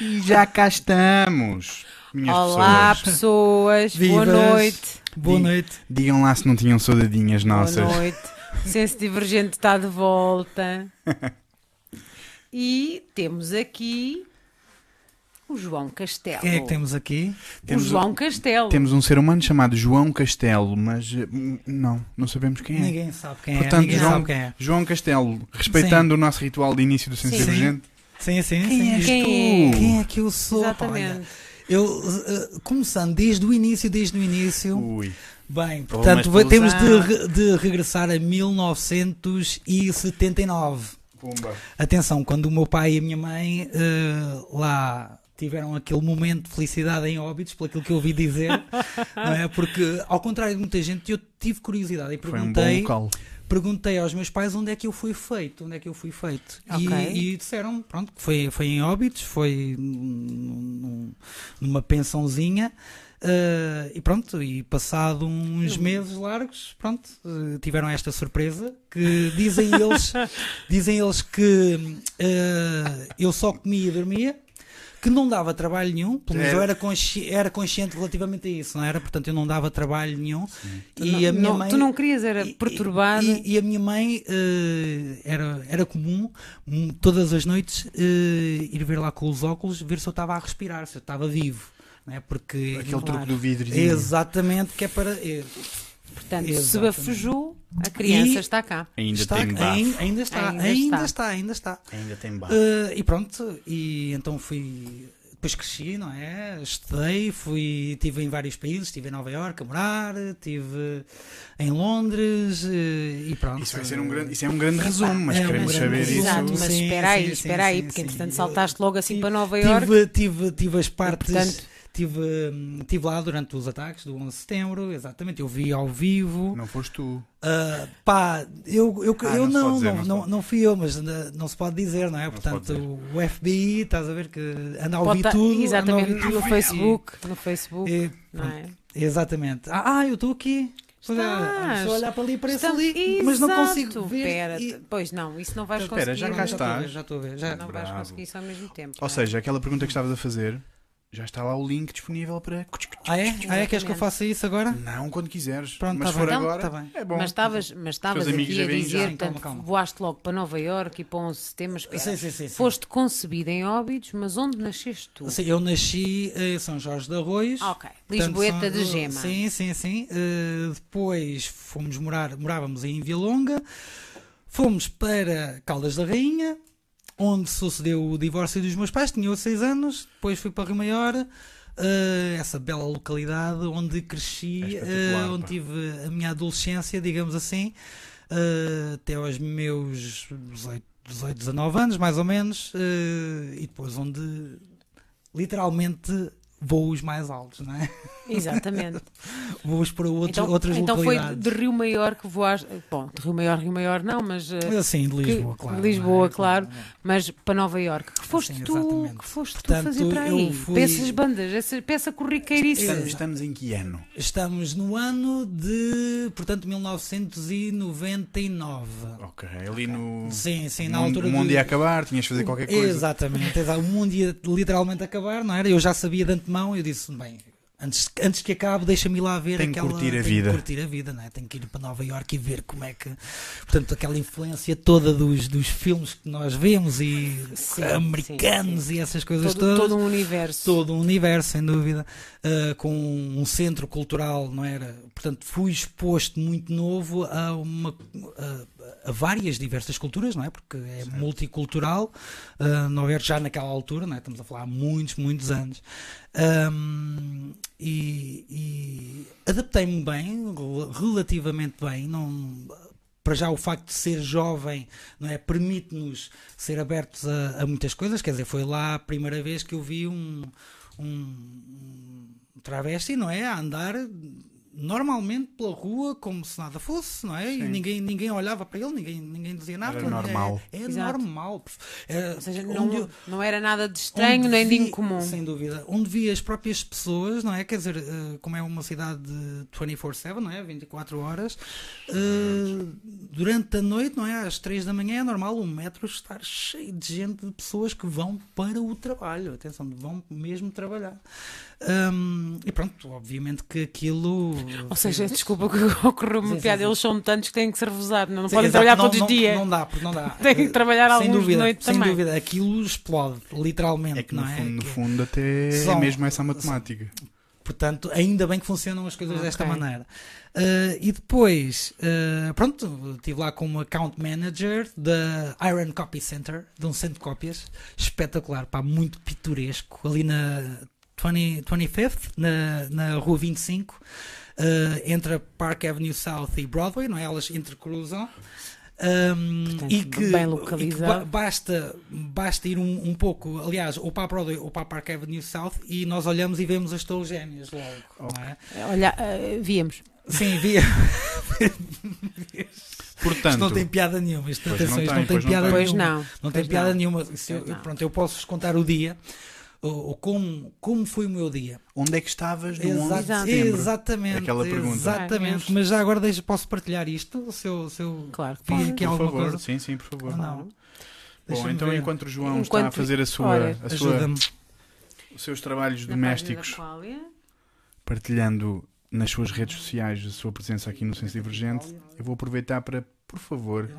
E já cá estamos, minhas Olá, pessoas. pessoas. Boa Vivas. noite. Boa Di- noite. Digam lá se não tinham saudadinhas nossas. Boa noite. O Senso Divergente está de volta. E temos aqui o João Castelo. Quem é que temos aqui? O Temos João Castelo. Temos um ser humano chamado João Castelo, mas eh, não, não sabemos quem é. Ninguém sabe quem Portanto, é. Ninguém João- sabe quem é. João Castelo, respeitando o nosso ritual de início do Senso Sim. Divergente. Sim, sim, Quem sim. és Quem tu? é? Quem é que eu sou? Pá, olha, Exatamente. eu, uh, começando desde o início, desde o início. Ui. Bem, Pô, portanto, temos de, de regressar a 1979. Pumba. Atenção, quando o meu pai e a minha mãe uh, lá tiveram aquele momento de felicidade em óbitos, pelo aquilo que eu ouvi dizer, não é? Porque, ao contrário de muita gente, eu tive curiosidade e Foi um bom perguntei local. Perguntei aos meus pais onde é que eu fui feito, onde é que eu fui feito. E- Ok. E, disseram, pronto, que foi, foi em Óbidos, foi num- num- numa pensãozinha. eh, e pronto, e passado uns meses largos, pronto, eh, tiveram esta surpresa que dizem eles, dizem eles que eh, eu só comia e dormia, que não dava trabalho nenhum, pelo menos É. eu era, consci- era consciente relativamente a isso, não era? Portanto, eu não dava trabalho nenhum. Tu E não, a minha não- mãe, tu não querias, era e- perturbada. E, e a minha mãe eh, era, era comum hum, todas as noites eh, ir ver lá com os óculos, ver se eu estava a respirar, se eu estava vivo. Não é? Porque Aquele Claro. truque do vidro. exatamente que é para. eh, Portanto, se Exatamente. bafujou, a criança E- está cá. Ainda está, tem bafo. ain- ainda está, Ainda ainda, está. está. ainda está. Ainda tem bafo. Eh, e pronto, e então fui. Depois cresci, não é? Estudei, fui, estive em vários países, estive em Nova Iorque a morar, estive em Londres eh, e pronto. Isso, vai ser um grande, isso é um grande resumo, mas É um queremos grande saber resumo. isso. Exato, mas Sim, espera aí, sim, espera sim, aí, sim, porque sim. entretanto saltaste logo assim tive- para Nova Iorque. Tive, tive, tive as partes. portanto- tive, tive lá durante os ataques do 11 de setembro, exatamente. Eu vi ao vivo. Não foste tu. Ah, pá, eu, eu, Ah, eu não não, dizer, não, não não, não fui eu, mas não se pode dizer, não é? se Portanto, o FBI, estás a ver que anda a ouvir tá- tudo. Exatamente, ouvir no tudo. Facebook. No Facebook. E- e, não pronto, é? Exatamente. Ah, ah, eu estou aqui. Estás. Estou a olhar para ali, parece Estamos- ali, mas não Exato. consigo ver. Espera, e- Pois não, isso não vais Então, espera, conseguir. já cá estou a ver, estás. Já estou a ver. Já. Não vais Bravo. conseguir isso ao mesmo tempo. Ou não é? seja, aquela pergunta que estavas a fazer, já está lá o link disponível para. Ah, é? Ah, é? Queres que eu faça isso agora? Não, quando quiseres. Pronto, mas tá for bem. agora, Tá bem. é bom. Mas estavas, mas aqui a dizer, já. Portanto, calma, calma. voaste logo para Nova Iorque e para um sistema espera. Sim, sim, sim, sim. Foste concebida em Óbidos, mas onde nasceste tu? Sim, Eu nasci em São Jorge de Arroios. Ok, Portanto, Lisboeta são- de Gema. Sim, sim, sim. Eh, depois fomos morar, morávamos em Vilonga. Fomos para Caldas da Rainha, onde sucedeu o divórcio dos meus pais. Tinha eu 6 anos. Depois fui para Rio Maior. eh, essa bela localidade onde cresci, É eh, onde tive a minha adolescência, digamos assim, eh, até aos meus 18, 18, 19 anos, mais ou menos, e depois onde literalmente voos mais altos, não é? Exatamente. Voos para outros, então outras então foi localidades. de Rio Maior que voaste. Bom, de Rio Maior, Rio Maior não, mas. eh, Assim, de Lisboa, que- claro. Lisboa, não é? claro. Mas para Nova Iorque. Que foste Sim, tu, exatamente. que foste Portanto, tu fazer para aí? fui- Para essas bandas, essa peça corriqueiriça. Estamos, estamos em que ano? Estamos no ano de, portanto, 1999. Ok, ali no. Sim, sim, na altura o mundo de- ia acabar, tinhas de fazer qualquer coisa. Exatamente, o mundo ia literalmente acabar, não era? Eu já sabia de antemão, eu disse, bem, antes, antes que acabe, deixa-me ir lá ver Tenho que aquela... curtir a tenho que vida. curtir a vida, não é? Tenho que ir para Nova Iorque e ver como é que... Portanto, aquela influência toda dos, dos filmes que nós vemos e Sim, americanos sim, sim. e essas coisas Todo, todas. todo um universo. todo um universo, sem dúvida, uh, com um centro cultural, não era? Portanto, fui exposto muito novo a uma a, a várias diversas culturas, não é? Porque é multicultural, uh, Iorque já naquela altura, não é? Estamos a falar há muitos, muitos anos. Um, e e adaptei-me bem, rel- relativamente bem, não para já o facto de ser jovem não é permite-nos ser abertos a, a muitas coisas quer dizer foi lá a primeira vez que eu vi um um, um travesti não é a andar normalmente pela rua como se nada fosse, não é? E Sim. ninguém, ninguém olhava para ele, ninguém, ninguém dizia nada. Era É- normal. É, Exato. normal. É, Ou seja, onde- não, não era nada de estranho nem de vi- incomum. Sem dúvida. Onde vi as próprias pessoas, não é? Quer dizer, eh, como é uma cidade de 24-7, não é? 24 horas, eh, durante a noite, não é? Às 3 da manhã é normal o metro estar cheio de gente, de pessoas que vão para o trabalho. Atenção, vão mesmo trabalhar. Hum, e pronto, obviamente que aquilo. Ou seja, desculpa que ocorreu uma Sim, piada, eles são tantos que têm que ser revezados, não, não Sim, podem exato, trabalhar não- todos os dias. Não dá, porque não dá. Têm que trabalhar sem alguns de dúvida, noite sem também. dúvida, aquilo explode, literalmente, É que no não é? fundo, no Que- fundo até São- é mesmo essa matemática. Portanto, ainda bem que funcionam as coisas Ok. desta maneira. Uh, e depois, uh, pronto, estive lá como account manager da Iron Copy Center, de um centro de cópias, espetacular, pá, muito pitoresco, ali na 20, 25th, na, na rua 25, uh, entre a Park Avenue South e Broadway, não é? Elas intercruzam. Um, Portanto, e que, bem e que ba- basta, basta ir um, um pouco, aliás, ou para a Broadway ou para a Park Avenue South e nós olhamos e vemos as torres gêmeas logo. não é? Olha, eh, víamos. Sim, via. Portanto, Isto não tem piada nenhuma. Isto, não atenção, isto tem, não tem não piada. Pois nenhuma. não. Não tem piada não. nenhuma. Se eu, não. pronto, eu posso contar o dia, ou, ou como, como foi o meu dia. onde é que estavas no 11 de Exa- setembro? exatamente. Aquela pergunta. Exatamente. Ah, Mas já agora deixa, posso partilhar isto? Se eu, se eu Claro que fiz pode. aqui Por alguma favor, coisa? sim, sim, por favor. Não? Bom, então ver. enquanto o João está a Enquanto- fazer a sua, Olha, a sua, Ajuda-me. os seus trabalhos Na domésticos, partilhando nas suas redes sociais a sua presença aqui no Senso Divergente, eu vou aproveitar para, por favor,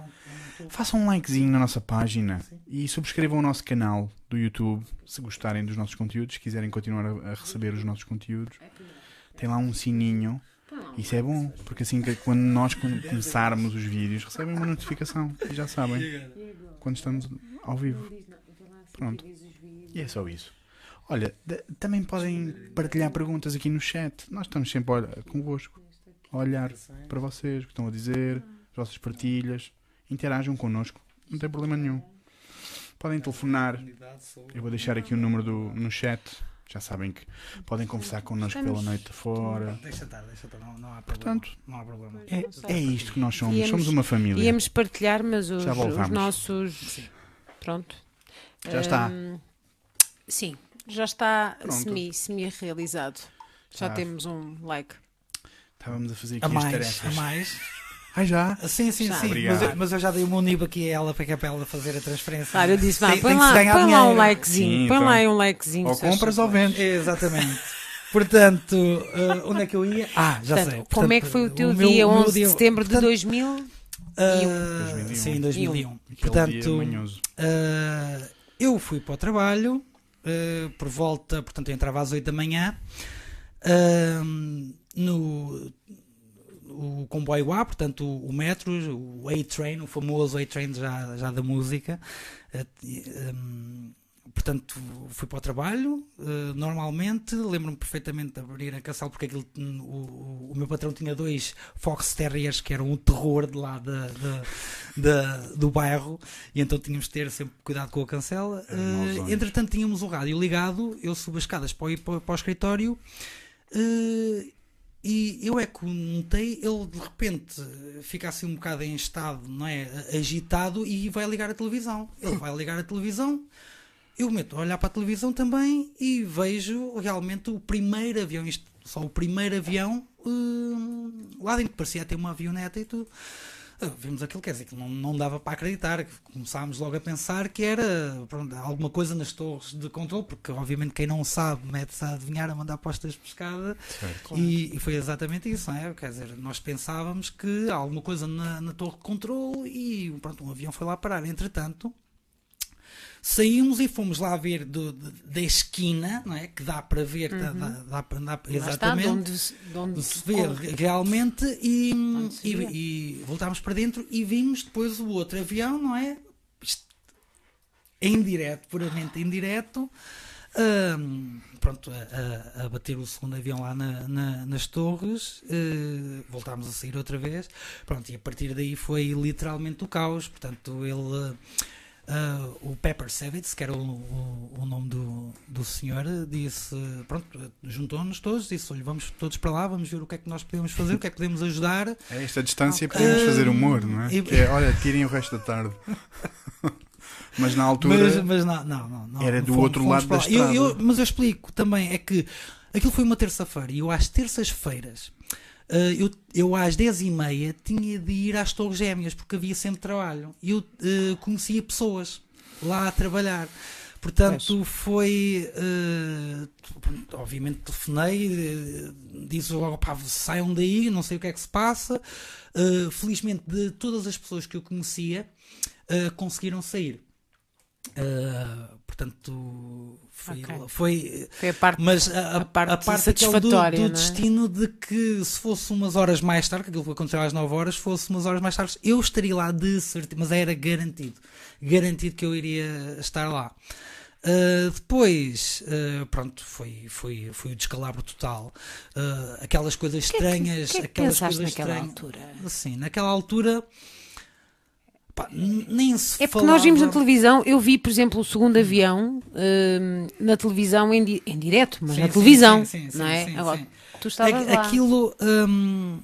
façam um likezinho na nossa página e subscrevam o nosso canal do YouTube se gostarem dos nossos conteúdos, se quiserem continuar a, a receber os nossos conteúdos. Tem lá um sininho. Isso é bom, porque assim que quando nós come- começarmos os vídeos, recebem uma notificação e já sabem quando estamos ao vivo. Pronto. E é só isso. Olha, também podem partilhar perguntas aqui no chat. Nós estamos sempre a olhar- convosco, a olhar para vocês, o que estão a dizer, as vossas partilhas. Interajam connosco, não tem problema nenhum. Podem telefonar, eu vou deixar aqui o número do, no chat. Já sabem que podem conversar connosco pela noite fora. Deixa estar, deixa estar, não, não há problema. Portanto, não há problema. é, é isto que nós somos. Íamos- Somos uma família. Íamos partilhar, mas os, Já os nossos. Sim. Pronto. Já está. Hum, sim, já está Pronto. semi, semi-realizado. Já temos um like. Estávamos a fazer aqui A as mais, a tarefas. mais. Ah, já? Sim, sim, Já. sim. Mas eu, mas eu já dei o meu NIB aqui a ela para que é para ela fazer a transferência. Claro, eu disse, vá, põe, lá, põe lá um likezinho. Sim, põe então. lá um likezinho. Ou compras ou vendes. Exatamente. Portanto, eh, onde é que eu ia? Ah, já Portanto, sei. como é que Portanto, foi o teu meu- dia o meu 11 dia- de setembro portanto, de 2000? ah, 2001. Sim, 2001. Aquele dia Portanto, manhoso. ah, eu fui para o trabalho ah, por volta, portanto, eu entrava às 8 da manhã ah, no o comboio A, portanto, o, o metro, o A-Train, o famoso A-Train já, já da música. Ah, e, ah, Portanto, fui para o trabalho, eh, normalmente, lembro-me perfeitamente de abrir a caçala, porque aquilo, o, o- meu patrão tinha dois Fox Terriers que eram o terror de lá da, do bairro, e então tínhamos de ter sempre cuidado com a cancela. Eh, mausões. entretanto, tínhamos o rádio ligado, eu subo as escadas para, ir para, para o escritório, eh, e eu é que notei, ele de repente fica assim um bocado em estado, não é? Agitado e vai ligar a televisão. Ele vai ligar a televisão, eu meto a olhar para a televisão também e vejo realmente o primeiro avião, só o primeiro avião hum, lá dentro, parecia ter uma avioneta e tudo. Vimos aquilo, quer dizer, que não, não dava para acreditar. Começámos logo a pensar que era pronto, alguma coisa nas torres de controle, porque obviamente quem não sabe mete-se a adivinhar, a mandar postas de pescada Certo. e, e foi exatamente isso, não é? Quer dizer, nós pensávamos que há alguma coisa na, na torre de controle e pronto, um avião foi lá parar. Entretanto, saímos e fomos lá ver do- de- da esquina, não é? Que dá para ver, dá, dá, dá para andar Lá está, de exatamente. onde, se- de onde se vê realmente e, e, e voltámos para dentro e vimos depois o outro avião, não é? Em direto, puramente em direto, hum, pronto, a, a- a bater o segundo avião lá na- na- nas torres, eh, voltámos a sair outra vez, pronto, e a partir daí foi literalmente o caos, portanto ele... ah, o Pepper Savage, que era o, o- o nome do, do senhor disse, pronto, juntou-nos todos, disse, olha, vamos todos para lá, vamos ver o que é que nós podemos fazer, o que é que podemos ajudar. A esta distância podemos fazer humor, não é? E- Que é, olha, tirem o resto da tarde. Mas na altura. Mas, mas não, não, não. Era do Fomos- outro fomos lado da lá. Eu- eu- estrada. mas eu explico também, é que aquilo foi uma terça-feira e eu às terças-feiras, eh, eu, eu às 10h30 tinha de ir às Torres Gêmeas porque havia sempre trabalho e eu eh, conhecia pessoas lá a trabalhar. Portanto, foi. pronto, obviamente, telefonei, disse logo: pá, saiam daí, não sei o que é que se passa. Felizmente, de todas as pessoas que eu conhecia, conseguiram sair. Eh, portanto, foi. Ok. foi Foi a parte. mas a, a parte aquela satisfatória, do, não do é? destino de que se fosse umas horas mais tarde, que aquilo que aconteceu às 9 horas, fosse umas horas mais tarde, eu estaria lá de certeza, mas era garantido. Garantido que eu iria estar lá. Uh, depois, uh, pronto, foi, foi, foi o descalabro total. Uh, aquelas coisas que é estranhas, que é que aquelas coisas naquela estranhas. altura? Assim, naquela altura, pá, nem se É porque nós vimos na falava- televisão, eu vi, por exemplo, o segundo avião hum, na televisão em, di- em direto, mas Sim, na sim, televisão, sim, sim, não sim, é? sim, Agora, sim. tu estavas A- lá. Aquilo. hum,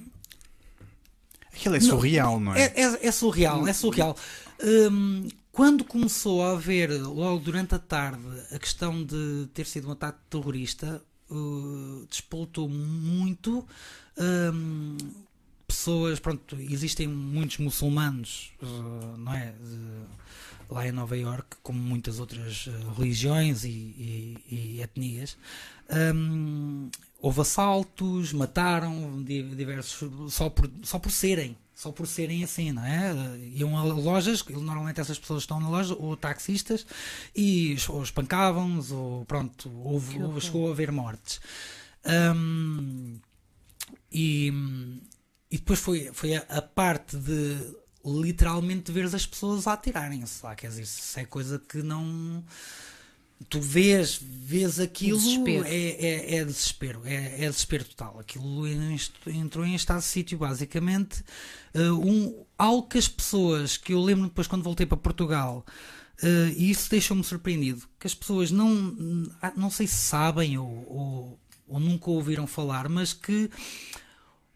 Aquilo é surreal, não é? É, é- é surreal, é surreal. Hum, quando começou a haver, logo durante a tarde, a questão de ter sido um ataque terrorista, uh, despoltou muito. hum, pessoas, pronto, existem muitos muçulmanos, uh, não é? Lá em Nova York, como muitas outras uh, religiões e, e- e etnias. Hum, houve assaltos, mataram di- diversos só por, só por serem. Só por serem assim, não é? Iam a lojas, normalmente essas pessoas estão na loja, ou taxistas, e ou espancavam-nos, ou pronto, houve, houve- chegou a haver mortes. Hum, e, e depois foi, foi a, a parte de literalmente ver as pessoas a atirarem-se lá. Quer dizer, isso é coisa que não. Tu vês, vês aquilo, Desespero. é, é, é desespero, é, é desespero total. Aquilo en- entrou em estado de sítio, basicamente. Uh, um, algo que as pessoas, que eu lembro depois quando voltei para Portugal, uh, e isso deixou-me surpreendido, que as pessoas não, ah, não sei se sabem ou, ou, ou nunca ouviram falar, mas que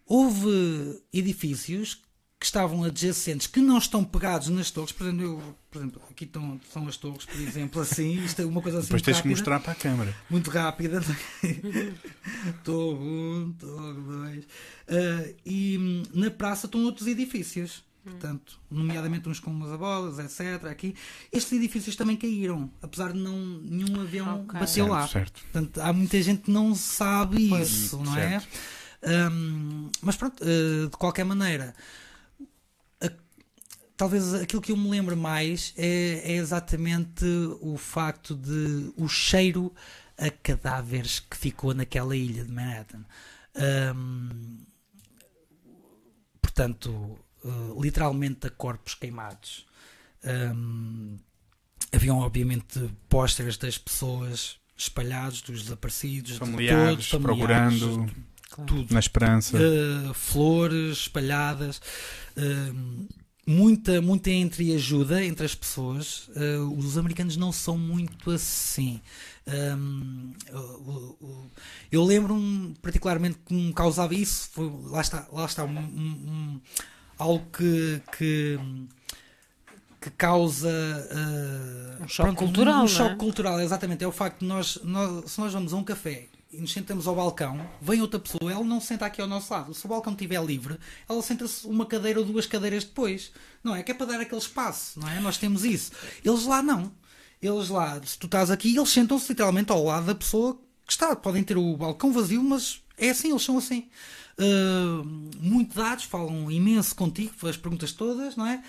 houve edifícios que estavam adjacentes, que não estão pegados nas torres. Por exemplo, eu, por exemplo aqui estão, são as torres, por exemplo, assim, isto é uma coisa assim Depois muito tens que rápida, mostrar para a câmara. muito rápida. Estou um, estou dois. Ah, e na praça estão outros edifícios. Portanto, nomeadamente uns com umas abolas, etc. Aqui. Estes edifícios também caíram, apesar de não nenhum avião Ok. bateu Certo, lá. certo. Portanto, há muita gente que não sabe Pois. isso, não Certo. é? Hum, mas pronto, eh, de qualquer maneira, a- talvez aquilo que eu me lembro mais é, é exatamente o facto de o cheiro a cadáveres que ficou naquela ilha de Manhattan. Hum, portanto, eh, literalmente a corpos queimados. Hum, haviam obviamente pósteres das pessoas espalhados, dos desaparecidos, de Familiares, todos, familiares, procurando, Claro. na esperança. Uh, flores espalhadas, uh, muita, muita entreajuda entre as pessoas. Uh, os americanos não são muito assim. Um, eu lembro-me particularmente que me causava isso. Foi, lá está, lá está um, um- um- algo que, que, que causa uh, Um choque cultural, Um, não é? choque cultural, exatamente. É o facto de nós, nós, se nós vamos a um café e nos sentamos ao balcão, vem outra pessoa, ela não se senta aqui ao nosso lado. Se o balcão estiver livre, ela senta-se uma cadeira ou duas cadeiras depois. Não é? Que é para dar aquele espaço, não é? Nós temos isso. Eles lá não. Eles lá, se tu estás aqui, eles sentam-se literalmente ao lado da pessoa que está. Podem ter o balcão vazio, mas é assim, eles são assim. Uh, muito dados, falam imenso contigo, as perguntas todas, não é?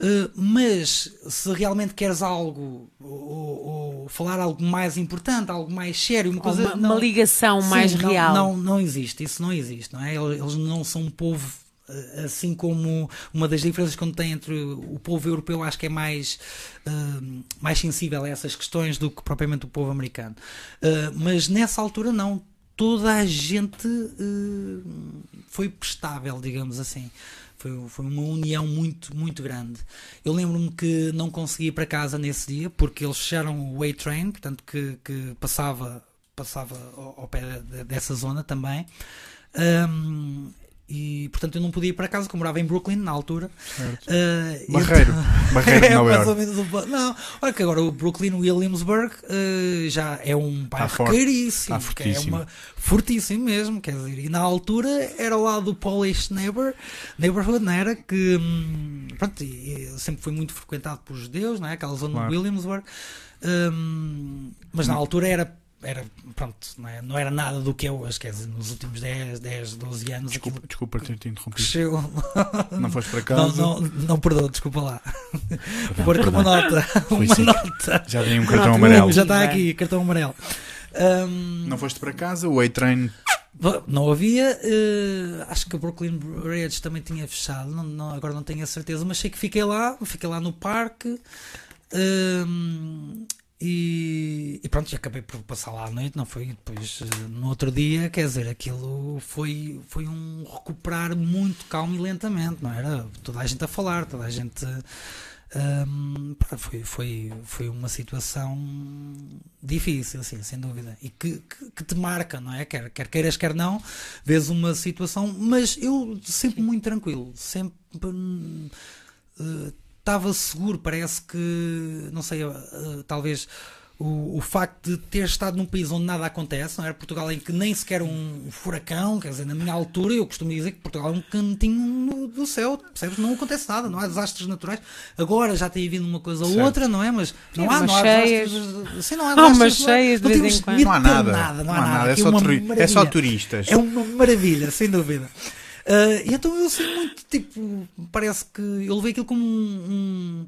Uh, mas se realmente queres algo ou, ou- falar algo mais importante, algo mais sério, uma coisa uma, não- uma ligação Sim, mais não, real. Não, não existe, isso não existe, não é? Eles não são um povo eh, assim como uma das diferenças que tem entre o povo europeu acho que é mais eh, mais sensível a essas questões do que propriamente o povo americano Eh, mas nessa altura não toda a gente eh, foi prestável digamos assim Foi, foi uma união muito, muito grande. Eu lembro-me que não consegui ir para casa nesse dia porque eles fecharam o A-Train, portanto, que, que passava, passava ao, ao pé de- dessa zona também. Ahm, e portanto eu não podia ir para casa, como morava em Brooklyn na altura. E Barreiro. Barreiro de é Nova mais ou York. menos um po- Não, olha que agora o Brooklyn Williamsburg eh, já é um bairro forte. caríssimo. Tá é uma, fortíssimo mesmo, quer dizer, e na altura era lá do Polish neighbor, Neighborhood, não era? Que hum, pronto, sempre foi muito frequentado por judeus, não é? Aquela zona Claro. de Williamsburg. Hum, mas na altura era. Era, pronto, não, é? não era nada do que é hoje, quer dizer, nos últimos 10, 10 12 anos Desculpa, aquilo desculpa ter-te interrompido. cresceu. Não foste para Não, casa. não, não perdoa, desculpa lá. Perdão, Pôr aqui uma nota. Foi Uma sim. nota. Já dei um Não, cartão amarelo. Já está aqui, cartão amarelo. Ahm, Não foste para casa, o A-Train Não havia, eh, acho que a Brooklyn Bridge também tinha fechado, não, não- agora não tenho a certeza, mas sei que fiquei lá, fiquei lá no parque ehm, e, e pronto, e acabei por passar lá à noite, não foi? Depois eh, no outro dia, quer dizer, aquilo foi, foi um recuperar muito calmo e lentamente, não era? Toda a gente a falar, toda a gente. pá, foi, foi, foi uma situação difícil, assim, sem dúvida, e que, que, que te marca, não é? Quer, quer queiras, quer não, vês uma situação, mas eu sempre muito tranquilo, sempre hum, eh, estava seguro, parece que, não sei, eh, talvez o, o facto de ter estado num país onde nada acontece, não era Portugal em que nem sequer um furacão, quer dizer, na minha altura eu costumo dizer que Portugal é um cantinho no- do céu, percebes? Não acontece nada, não há desastres naturais. Agora já tem havido uma coisa ou Certo. outra, não é? Mas não Sim, há, não há cheias. desastres. Sim, não há Há umas desastres, não é? cheias de Não vez temos em quando. medo Não há nada. nada, Não há nada. É só, é só turistas. É uma maravilha, sem dúvida. Ah, e então eu sei muito, tipo, parece que eu levei aquilo como um,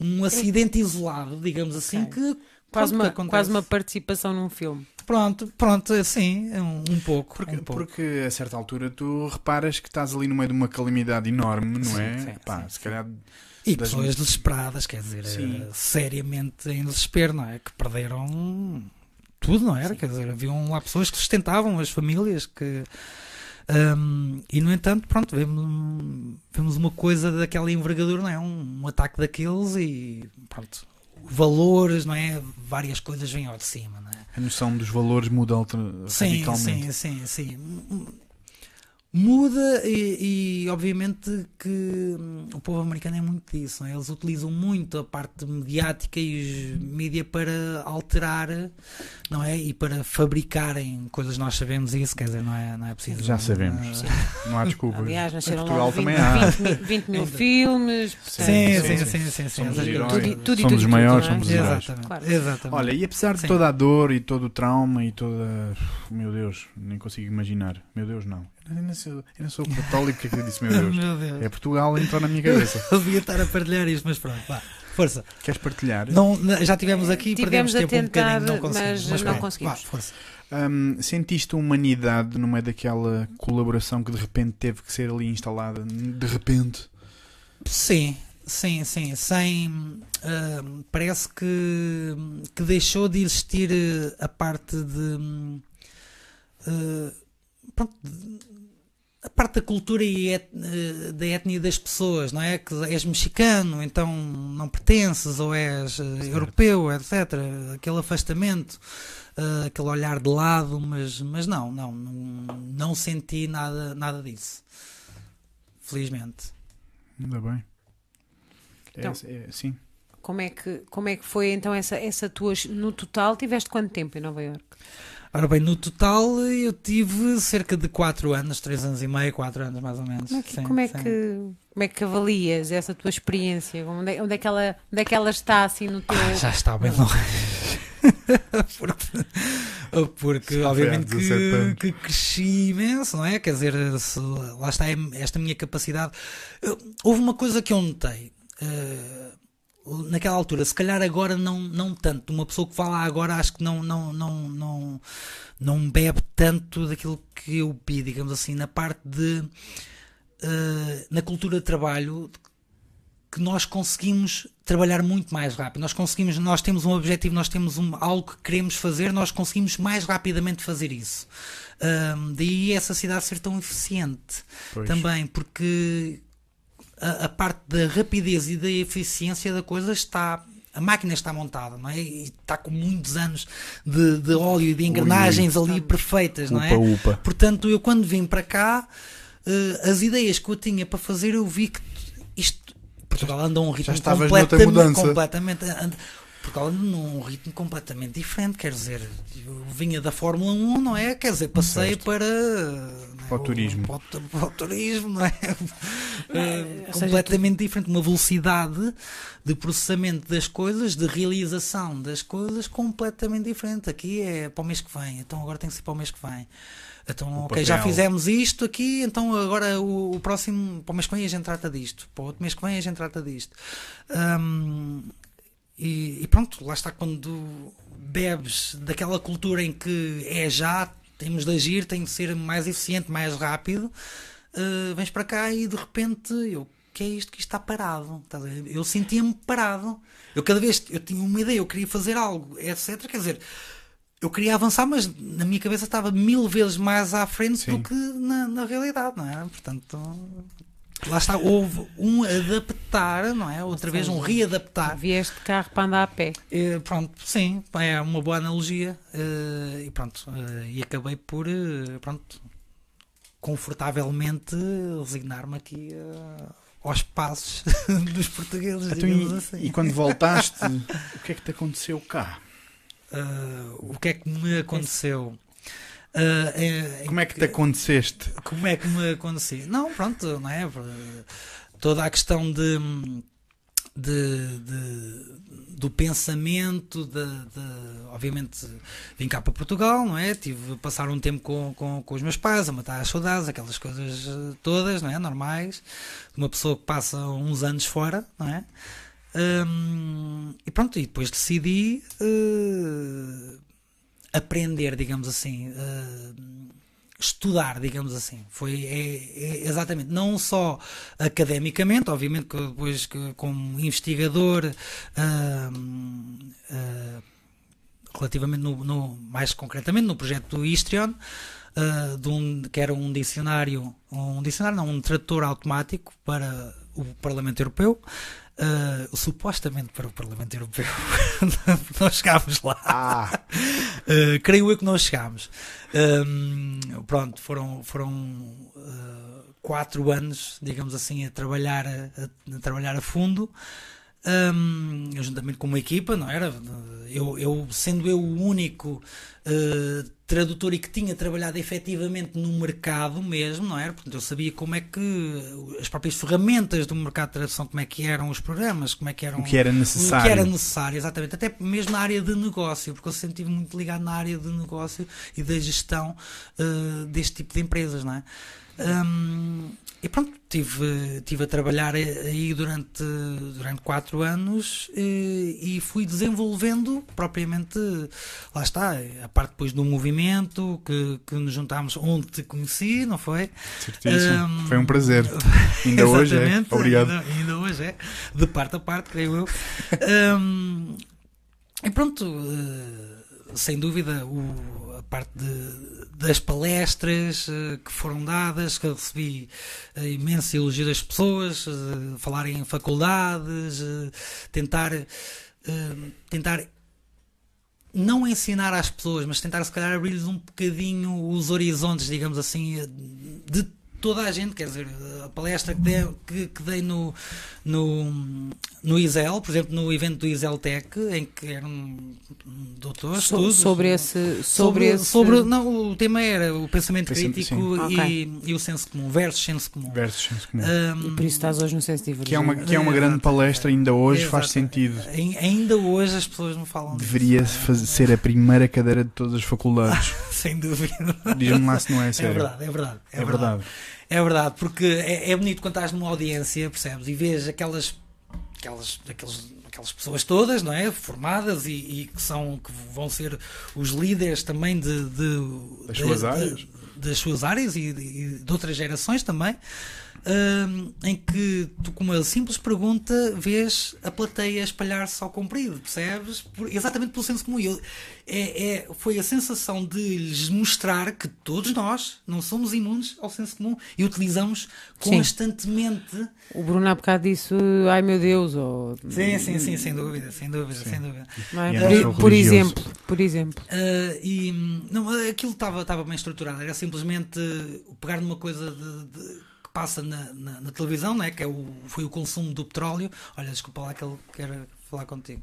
um, um acidente isolado, digamos assim, Ok. que Quase uma, que quase uma participação num filme. Pronto, pronto, assim, é um, um pouco. Porque, um pouco. porque a certa altura tu reparas que estás ali no meio de uma calamidade enorme, não Sim, é? sim, Pá, sim, se sim. calhar. E das- pessoas desesperadas, quer dizer, Sim. eh, seriamente em desespero, não é? Que perderam tudo, não era? Quer dizer, haviam lá pessoas que sustentavam as famílias que. Hum, e no entanto, pronto, vemos, vemos uma coisa daquela envergadura, não é? Um, um ataque daqueles e pronto, valores, não é? Várias coisas vêm ao de cima, não é? A noção dos valores muda Sim, radicalmente. sim, sim, sim. Muda e, e, obviamente que hum, o povo americano é muito disso, não é? eles utilizam muito a parte mediática e os mídia para alterar, não é? E para fabricarem coisas, nós sabemos isso, quer dizer, não é, não é preciso. Já sabemos. Ah, Não há desculpas. Aliás, nasceram Portugal lá 20, também há. 20 mil, 20 mil filmes. portanto, Sim, Sim, sim, sim. sim, sim, sim, Somos. Tudo tudo somos tudo maiores, é? somos heróis. Exatamente, Claro. exatamente. Olha, e apesar de Sim. toda a dor e todo o trauma e toda. Meu Deus, nem consigo imaginar. Meu Deus, não. Eu nem sou, eu nem sou católico, que é que eu disse, meu Deus? Meu Deus. É Portugal, entrou na minha cabeça. Eu devia estar a partilhar isto, mas pronto, vá, força. Queres partilhar? Não, não- já tivemos aqui, Tivemos perdemos a tempo um tentar, bocadinho, não conseguimos. mas não pronto, conseguimos. vá, força. Hum, sentiste humanidade no meio daquela colaboração que de repente teve que ser ali instalada? De repente. Sim, sim, sim. Sem, hum, parece que, que deixou de existir eh, a parte de. eh, pronto, de- a parte da cultura e et- eh, da etnia das pessoas, não é? Que és mexicano, então não pertences, ou és eh, europeu, etc. Aquele afastamento, eh, aquele olhar de lado, mas, mas não, não, não, não senti nada, nada disso. Felizmente. Ainda bem. É, Então- é, sim. Como é que, como é que foi então essa, essa tua. No total, tiveste quanto tempo em Nova York? Ora bem, no total eu tive cerca de 4 anos, 3 anos e meio, 4 anos mais ou menos. Como é que, Sim, como é sim. que, como é que avalias essa tua experiência? Onde é, onde é que ela, onde é que ela está assim no teu. Ah, já está bem longe. porque, porque obviamente 17 que, que cresci imenso, não é? Quer dizer, se- lá está esta minha capacidade. Houve uma coisa que eu notei. eh, naquela altura, se calhar agora não, não tanto. Uma pessoa que fala agora acho que não, não, não, não, não bebe tanto daquilo que eu vi, digamos assim, na parte de eh, na cultura de trabalho que nós conseguimos trabalhar muito mais rápido. Nós conseguimos, nós temos um objetivo, nós temos um, algo que queremos fazer, nós conseguimos mais rapidamente fazer isso. Ahm, daí essa cidade ser tão eficiente Pois. também, porque a, a parte da rapidez e da eficiência da coisa está a máquina está montada, não é? E está com muitos anos de, de óleo e de engrenagens ali perfeitas, não é? Upa, upa. Portanto, eu quando vim para cá, eh, as ideias que eu tinha para fazer, eu vi que isto. Portugal anda a um ritmo completamente, completamente anda- Portugal anda num ritmo completamente diferente, quer dizer, eu vinha da Fórmula 1, não é? Quer dizer, passei Certo. para? Para o turismo. Para o, para o turismo, não é? Eh, ou seja, completamente diferente, uma velocidade de processamento das coisas, de realização das coisas completamente diferente. Aqui é para o mês que vem, então agora tem que ser para o mês que vem. Então, ok, já papel. fizemos isto aqui, então agora o, o próximo, para o mês que vem a gente trata disto, para o outro mês que vem a gente trata disto. Hum, e, e pronto, lá está quando bebes daquela cultura em que é já, temos de agir, tem de ser mais eficiente, mais rápido, uh, vens para cá e de repente eu que é isto que isto está parado? Eu sentia-me parado. Eu cada vez eu tinha uma ideia, eu queria fazer algo, etc. Quer dizer, eu queria avançar, mas na minha cabeça estava mil vezes mais à frente Sim. do que na, na realidade, não é? Portanto, lá está, houve um adaptar, não é? Outra vez um readaptar. Vieste de carro para andar a pé. Eh, pronto, sim, é uma boa analogia. eh, e pronto, eh, e acabei por, pronto, confortavelmente resignar-me aqui aos passos dos portugueses, Então, e, assim. e quando voltaste, o que é que te aconteceu cá? Eh, o que é que me aconteceu? Eh, é- Como é que te aconteceste? como é que me acontecia? Não, pronto, não é? Toda a questão de, de- de- do pensamento, de, de- obviamente vim cá para Portugal, não é? Tive a passar um tempo com, com, com os meus pais, a matar as saudades, aquelas coisas eh, todas, não é? Normais, de uma pessoa que passa uns anos fora, não é? Hum, e pronto, e depois decidi eh, aprender, digamos assim, eh, estudar, digamos assim. Foi é- é exatamente, não só academicamente, obviamente que depois que, como investigador, ah, relativamente no, no- mais concretamente no projeto do Istrion, ah, de um, que era um dicionário, um dicionário não, um tradutor automático para o Parlamento Europeu. Ah, supostamente para o Parlamento Europeu, nós chegámos lá. Ah, Uh, creio eu que nós chegámos. Um, pronto, foram, foram uh, quatro anos, digamos assim, a trabalhar a, a trabalhar a fundo. Um, juntamente com uma equipa, não era? Eu, eu sendo eu o único uh, tradutor e que tinha trabalhado efetivamente no mercado mesmo, não era? Portanto, eu sabia como é que as próprias ferramentas do mercado de tradução, como é que eram os programas, como é que eram o que era o que necessário. era necessário, exatamente, até mesmo na área de negócio, porque eu sempre estive muito ligado na área de negócio e da gestão eh, deste tipo de empresas, não é? Hum, e pronto, tive, tive a trabalhar aí durante, durante quatro anos eh, e fui desenvolvendo propriamente, lá está, a parte depois do movimento, que, que nos juntámos onde te conheci, não foi? Certíssimo. Hum, Foi um prazer. Ainda hoje é. Obrigado. Ainda, ainda hoje é. De parte a parte, creio eu. Hum, e pronto, eh, sem dúvida, o- parte de- das palestras eh, que foram dadas, que eu recebi eh, imenso elogio das pessoas, eh, falar em faculdades, tentar, tentar não ensinar às pessoas, mas tentar se calhar abrir-lhes um bocadinho os horizontes, digamos assim, de toda a gente, quer dizer, a palestra que dei, que, que dei no, no, no ISEL, por exemplo, no evento do ISEL Tech, em que eram um doutores, So- todos, sobre esse. Sobre, sobre, esse sobre- não, o tema era o pensamento Pensamento, crítico e, Ok. e o senso comum, versus senso comum. Versus senso comum. E por isso estás hoje no senso divergente. que é uma, que é uma grande palestra, ainda hoje faz sentido. Ai- Ainda hoje as pessoas me falam disso. Deveria faz- ser a primeira cadeira de todas as faculdades. Sem dúvida. Diz-me lá se não é É sério. verdade, é verdade. É verdade. É verdade, porque é, é bonito quando estás numa audiência, percebes? E vês aquelas, aquelas, aqueles, aquelas pessoas todas, não é? Formadas e, e que, são, que vão ser os líderes também de, de- Das de- suas de- áreas. das suas áreas e de outras gerações também. Em que tu, com uma simples pergunta, vês a plateia espalhar-se ao comprido, percebes? Por- exatamente pelo senso comum. Eu- é, é- foi a sensação de lhes mostrar que todos nós não somos imunes ao senso comum e utilizamos Sim. constantemente. O Bruno há bocado disse, ai meu Deus, ou... Sim, sim, sim, sem dúvida, sem dúvida, sem dúvida. é? Por, por exemplo, por exemplo. Uh, e hum, não, aquilo estava estava bem estruturado, era simplesmente pegar numa coisa de- de- passa na, na- na televisão, né, que é o, foi o consumo do petróleo. Olha, desculpa lá que ele quer falar contigo.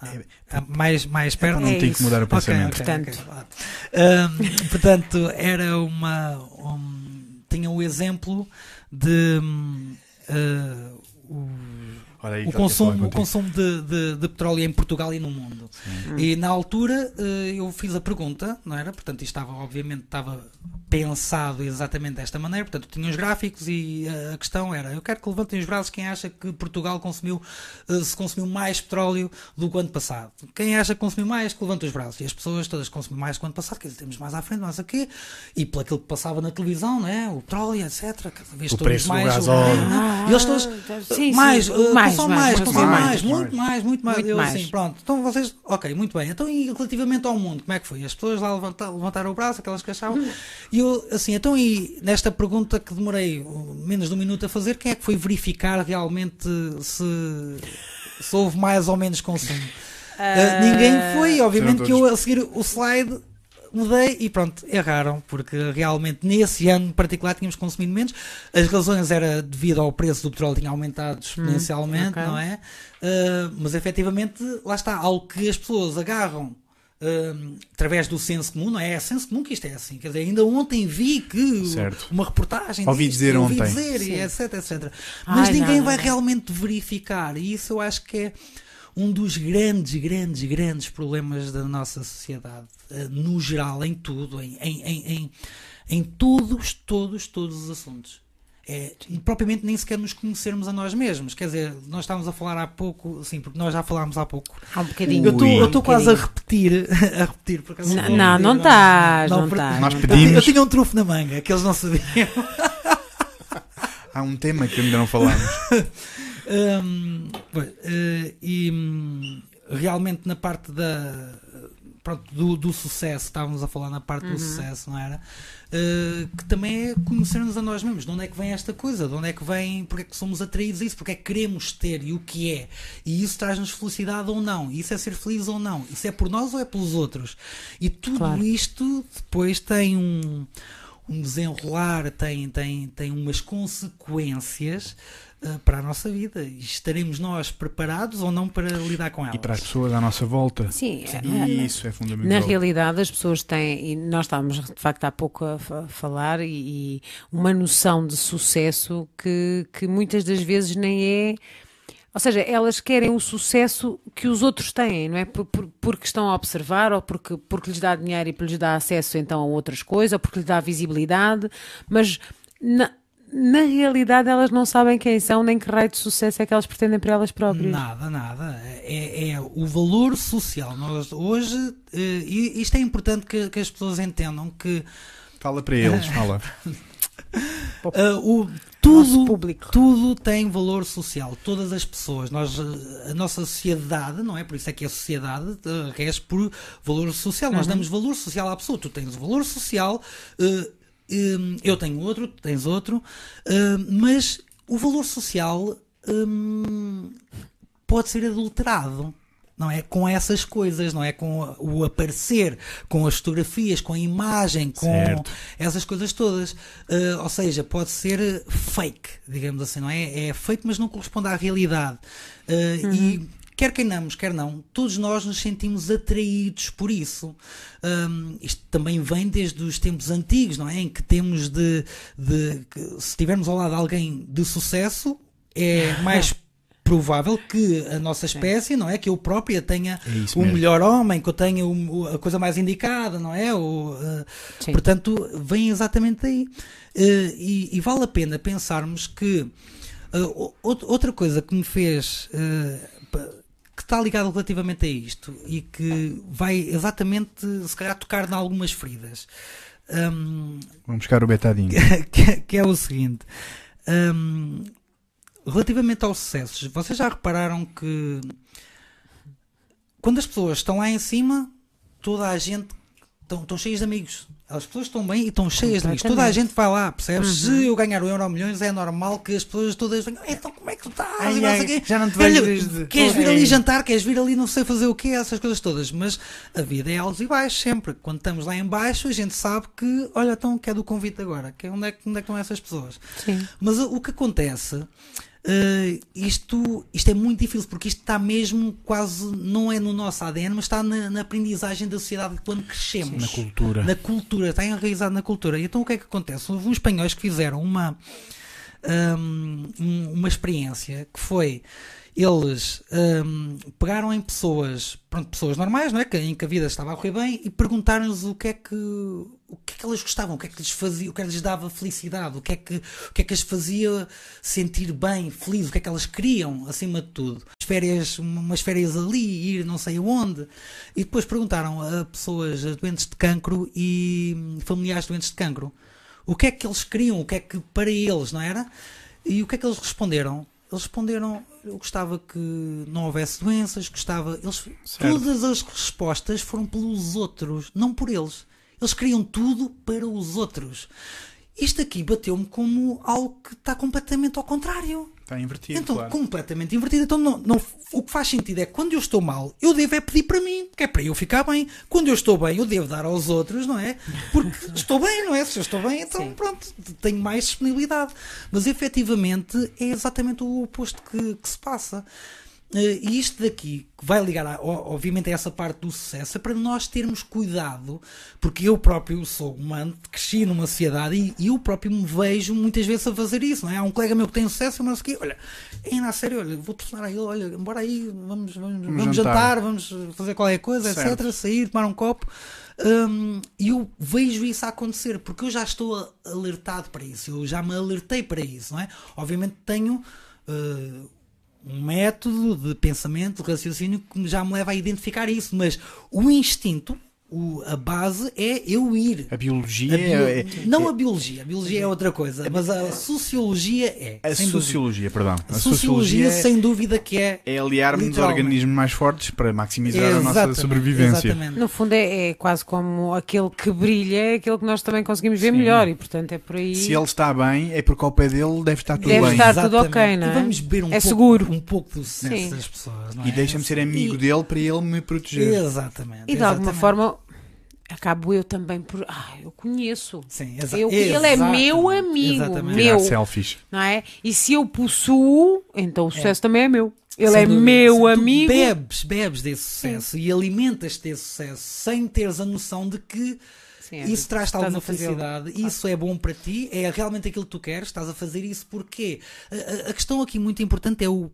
Ah, É- ah, mais, mais perto. Para não É isso. que mudar o pensamento. ok, Portanto. ok, claro. Hum, portanto, era uma. um- tinha o exemplo de. uh, o, aí o consumo, o consumo de, de- de petróleo em Portugal e no mundo. E na altura eh, eu fiz a pergunta, não era? Portanto, isto estava, obviamente, estava pensado exatamente desta maneira. Portanto, tinha os gráficos e eh, a questão era: eu quero que levantem os braços quem acha que Portugal consumiu, eh, se consumiu mais petróleo do que o ano passado. Quem acha que consumiu mais, que levanta os braços. E as pessoas todas consumiram mais do que o ano passado, quer dizer, temos mais à frente, mais aqui. E pelo aquilo que passava na televisão, não é? O petróleo, etc. Cada vez O preço do mais. gasóleo. E eles todos sim, sim, mais, uh, mais, mais, mais, mais, consome mais, mais, mais. muito mais, muito mais. Muito eu mais. assim, pronto. Então vocês, ok, muito bem. Então e relativamente ao mundo, como é que foi? As pessoas lá levantaram, levantaram o braço, aquelas que achavam. E eu, assim, então e nesta pergunta que demorei menos de um minuto a fazer, quem é que foi verificar realmente se, se houve mais ou menos consumo? Uh, ninguém foi, obviamente que eu a seguir o slide mudei e pronto, erraram, porque realmente nesse ano em particular tínhamos consumido menos. As razões era devido ao preço do petróleo tinha aumentado exponencialmente, ok. não é? Uh, mas efetivamente, lá está, algo que as pessoas agarram. uh, através do senso comum, não é? É senso comum que isto é assim. Quer dizer, ainda ontem vi que Certo. uma reportagem. Ouvi disto, dizer ouvi ontem. dizer, e etc, etc. Ai, Mas ninguém não, vai não. realmente verificar, e isso eu acho que é um dos grandes, grandes, grandes problemas da nossa sociedade, eh, no geral, em tudo, em, em, em, em, em todos, todos, todos os assuntos. É, e propriamente nem sequer nos conhecermos a nós mesmos. Quer dizer, nós estávamos a falar há pouco, sim, porque nós já falámos há pouco. Há um bocadinho. Eu eu estou Um quase a repetir, a repetir, por acaso Não, estou a não, repetir, não estás, não porque- estás. Nós não Eu, pedimos. tinha um trufo na manga, que eles não sabiam. Há um tema que ainda não falámos. Pois, eh, e hum, realmente na parte da pronto, do, do sucesso, estávamos a falar na parte do sucesso, não era? Eh, que também é conhecer-nos a nós mesmos. De onde é que vem esta coisa? De onde é que vem? Porque é que somos atraídos a isso? Porque é que queremos ter e o que é? E isso traz-nos felicidade ou não? Isso é ser feliz ou não? Isso é por nós ou é pelos outros? E tudo Claro. isto depois tem um, um desenrolar, tem, tem, tem umas consequências eh, para a nossa vida. E estaremos nós preparados ou não para lidar com elas? E para as pessoas à nossa volta. Sim, E é- isso é fundamental. Na realidade, as pessoas têm, e nós estávamos de facto há pouco a fa- falar, e, e uma noção de sucesso que, que muitas das vezes nem é. Ou seja, elas querem o sucesso que os outros têm, não é? Por- por- porque estão a observar, ou porque, porque lhes dá dinheiro e porque lhes dá acesso então a outras coisas, ou porque lhes dá visibilidade, mas na, na realidade elas não sabem quem são, nem que raio de sucesso é que elas pretendem para elas próprias. Nada, nada. É, é o valor social. Nós hoje, eh, e isto é importante que, que as pessoas entendam que Fala para eles, fala. eh, o, tudo, público. tudo tem valor social. Todas as pessoas, nós, eh, a nossa sociedade, não é? Por isso é que a sociedade eh, rege por valor social. Nós damos valor social à pessoa. Tu tens valor social, eh, eh, eu tenho outro, tu tens outro, eh, mas o valor social hum, pode ser adulterado. Não é com essas coisas, não é com o aparecer, com as fotografias, com a imagem, com Certo. essas coisas todas. Eh, ou seja, pode ser fake, digamos assim, não é? É fake, mas não corresponde à realidade. Eh, E quer queiramos, quer não, todos nós nos sentimos atraídos por isso. Hum, isto também vem desde os tempos antigos, não é? Em que temos de, de que se estivermos ao lado alguém de sucesso, é mais provável que a nossa espécie, não é? Que eu própria tenha É o mesmo. melhor homem, que eu tenha o- a coisa mais indicada, não é? O, Sim. portanto, vem exatamente daí. Eh, e, e vale a pena pensarmos que out- outra coisa que me fez está ligado relativamente a isto e que vai exatamente se calhar tocar em algumas feridas hum, Vamos buscar o betadinho. que, que é o seguinte: Hum, relativamente aos sucessos, vocês já repararam que quando as pessoas estão lá em cima, toda a gente estão, estão cheias de amigos. As pessoas estão bem e estão cheias de amigos. Toda a gente vai lá, percebes? Se eu ganhar o Euro Milhões, é normal que as pessoas todas venham. Então, como é que tu estás? Ai, ai, já não te vejo desde- Queres vir ali jantar? Queres vir ali não sei fazer o quê? Essas coisas todas. Mas a vida é altos e baixos sempre. Quando estamos lá em baixo, a gente sabe que, olha, então, que é do convite agora. Que, onde, é, que- onde é que estão essas pessoas? Sim. Mas o que acontece, uh, isto, isto é muito difícil, porque isto está mesmo quase, não é no nosso ADN, mas está na, na aprendizagem da sociedade de quando crescemos. Na cultura. Na cultura, está enraizado na cultura. Então o que é que acontece? Houve uns espanhóis que fizeram uma, hum, um, uma experiência que foi eles hum, pegaram em pessoas, pronto, pessoas normais, não é? Que, em que a vida estava a correr bem e perguntaram-lhes o que é que o que é que elas gostavam, o que é que lhes fazia, o que é que lhes dava felicidade, o que é que o que é que as fazia sentir bem, felizes, o que é que elas queriam, acima de tudo. As férias, umas férias ali, ir não sei aonde. E depois perguntaram a pessoas doentes de cancro e hum, familiares doentes de cancro o que é que eles queriam, o que é que para eles, não era? E o que é que eles responderam? Eles responderam, eu gostava que não houvesse doenças, gostava. Eles, Certo. todas as respostas foram pelos outros, não por eles. Eles queriam tudo para os outros. Isto aqui bateu-me como algo que está completamente ao contrário. Está invertido, Então, claro. completamente invertido. Então, não, não- o que faz sentido é que quando eu estou mal, eu devo é pedir para mim, que é para eu ficar bem. Quando eu estou bem, eu devo dar aos outros, não é? Porque estou bem, não é? Se eu estou bem, então Sim. pronto, tenho mais disponibilidade. Mas efetivamente é exatamente o oposto que, que se passa. Eh, E isto daqui, que vai ligar, a- obviamente, a essa parte do sucesso, é para nós termos cuidado, porque eu próprio sou humano, cresci numa sociedade e, eu próprio me vejo muitas vezes a fazer isso, não é? Há um colega meu que tem sucesso e eu aqui, olha, ainda a sério, olha, vou telefonar a ele, olha, embora aí, vamos, vamos, vamos jantar. jantar. vamos fazer qualquer coisa, Certo. etc., sair, tomar um copo. E eu vejo isso a acontecer, porque eu já estou alertado para isso, eu já me alertei para isso, não é? Obviamente tenho. eh, um método de pensamento, de raciocínio que já me leva a identificar isso, mas o instinto, o- a base é eu ir. A biologia A bio- é, é- não a biologia, a biologia é outra coisa, mas a sociologia é. a sem dúvida. sociologia, perdão. A sociologia, sem dúvida, que é. é aliarmos organismos mais fortes para maximizar a nossa sobrevivência. Exatamente. No fundo é, é quase como aquele que brilha, é aquele que nós também conseguimos ver Sim. melhor e portanto é por aí. Se ele está bem, é porque ao pé dele deve estar tudo Deve bem. estar tudo ok, não é? E vamos beber um É pouco, seguro. um pouco do Sim. das pessoas. Não E é? deixa-me ser amigo E- dele para ele me proteger. Exatamente. E de alguma forma acabo eu também por. Ah, eu conheço. Sim, exa- Eu- ele é meu amigo, exatamente. meu. Selfies. Não é? E se eu possuo, então o sucesso também é meu. Ele Sem é dúvida. meu Se tu amigo. bebes, bebes desse sucesso e alimentas desse sucesso sem teres a noção de que Sim, é, isso traz-te estás alguma a fazê-lo. felicidade, isso é bom para ti, é realmente aquilo que tu queres, estás a fazer isso porque a, a- a questão aqui muito importante é o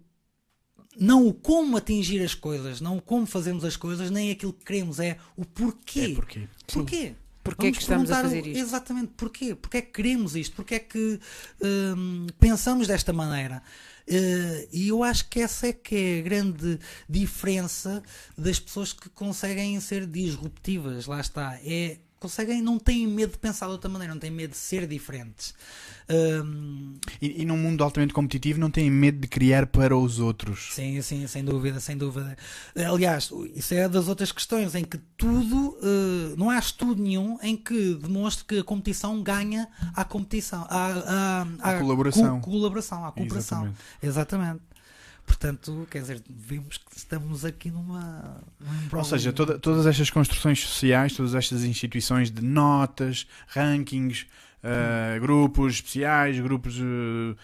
não o como atingir as coisas, não o como fazemos as coisas, nem aquilo que queremos, é o porquê. É porque Porquê? Porquê Vamos que estamos a fazer isto? Exatamente, porquê? Porquê é que queremos isto? Porquê é que hum, pensamos desta maneira? Eh, e eu acho que essa é que é a grande diferença das pessoas que conseguem ser disruptivas, lá está. É, conseguem, não têm medo de pensar de outra maneira, não têm medo de ser diferentes. Hum, E, e num mundo altamente competitivo não têm medo de criar para os outros. Sim, sim, sem dúvida, sem dúvida. Aliás, isso é das outras questões em que tudo, eh, não há estudo nenhum em que demonstre que a competição ganha à competição, à, à- À à colaboração. co- colaboração, à cooperação. Exatamente. Exatamente. Portanto, quer dizer, vimos que estamos aqui numa. num Ou seja, toda- todas estas construções sociais, todas estas instituições de notas, rankings, eh, grupos especiais, grupos, eh,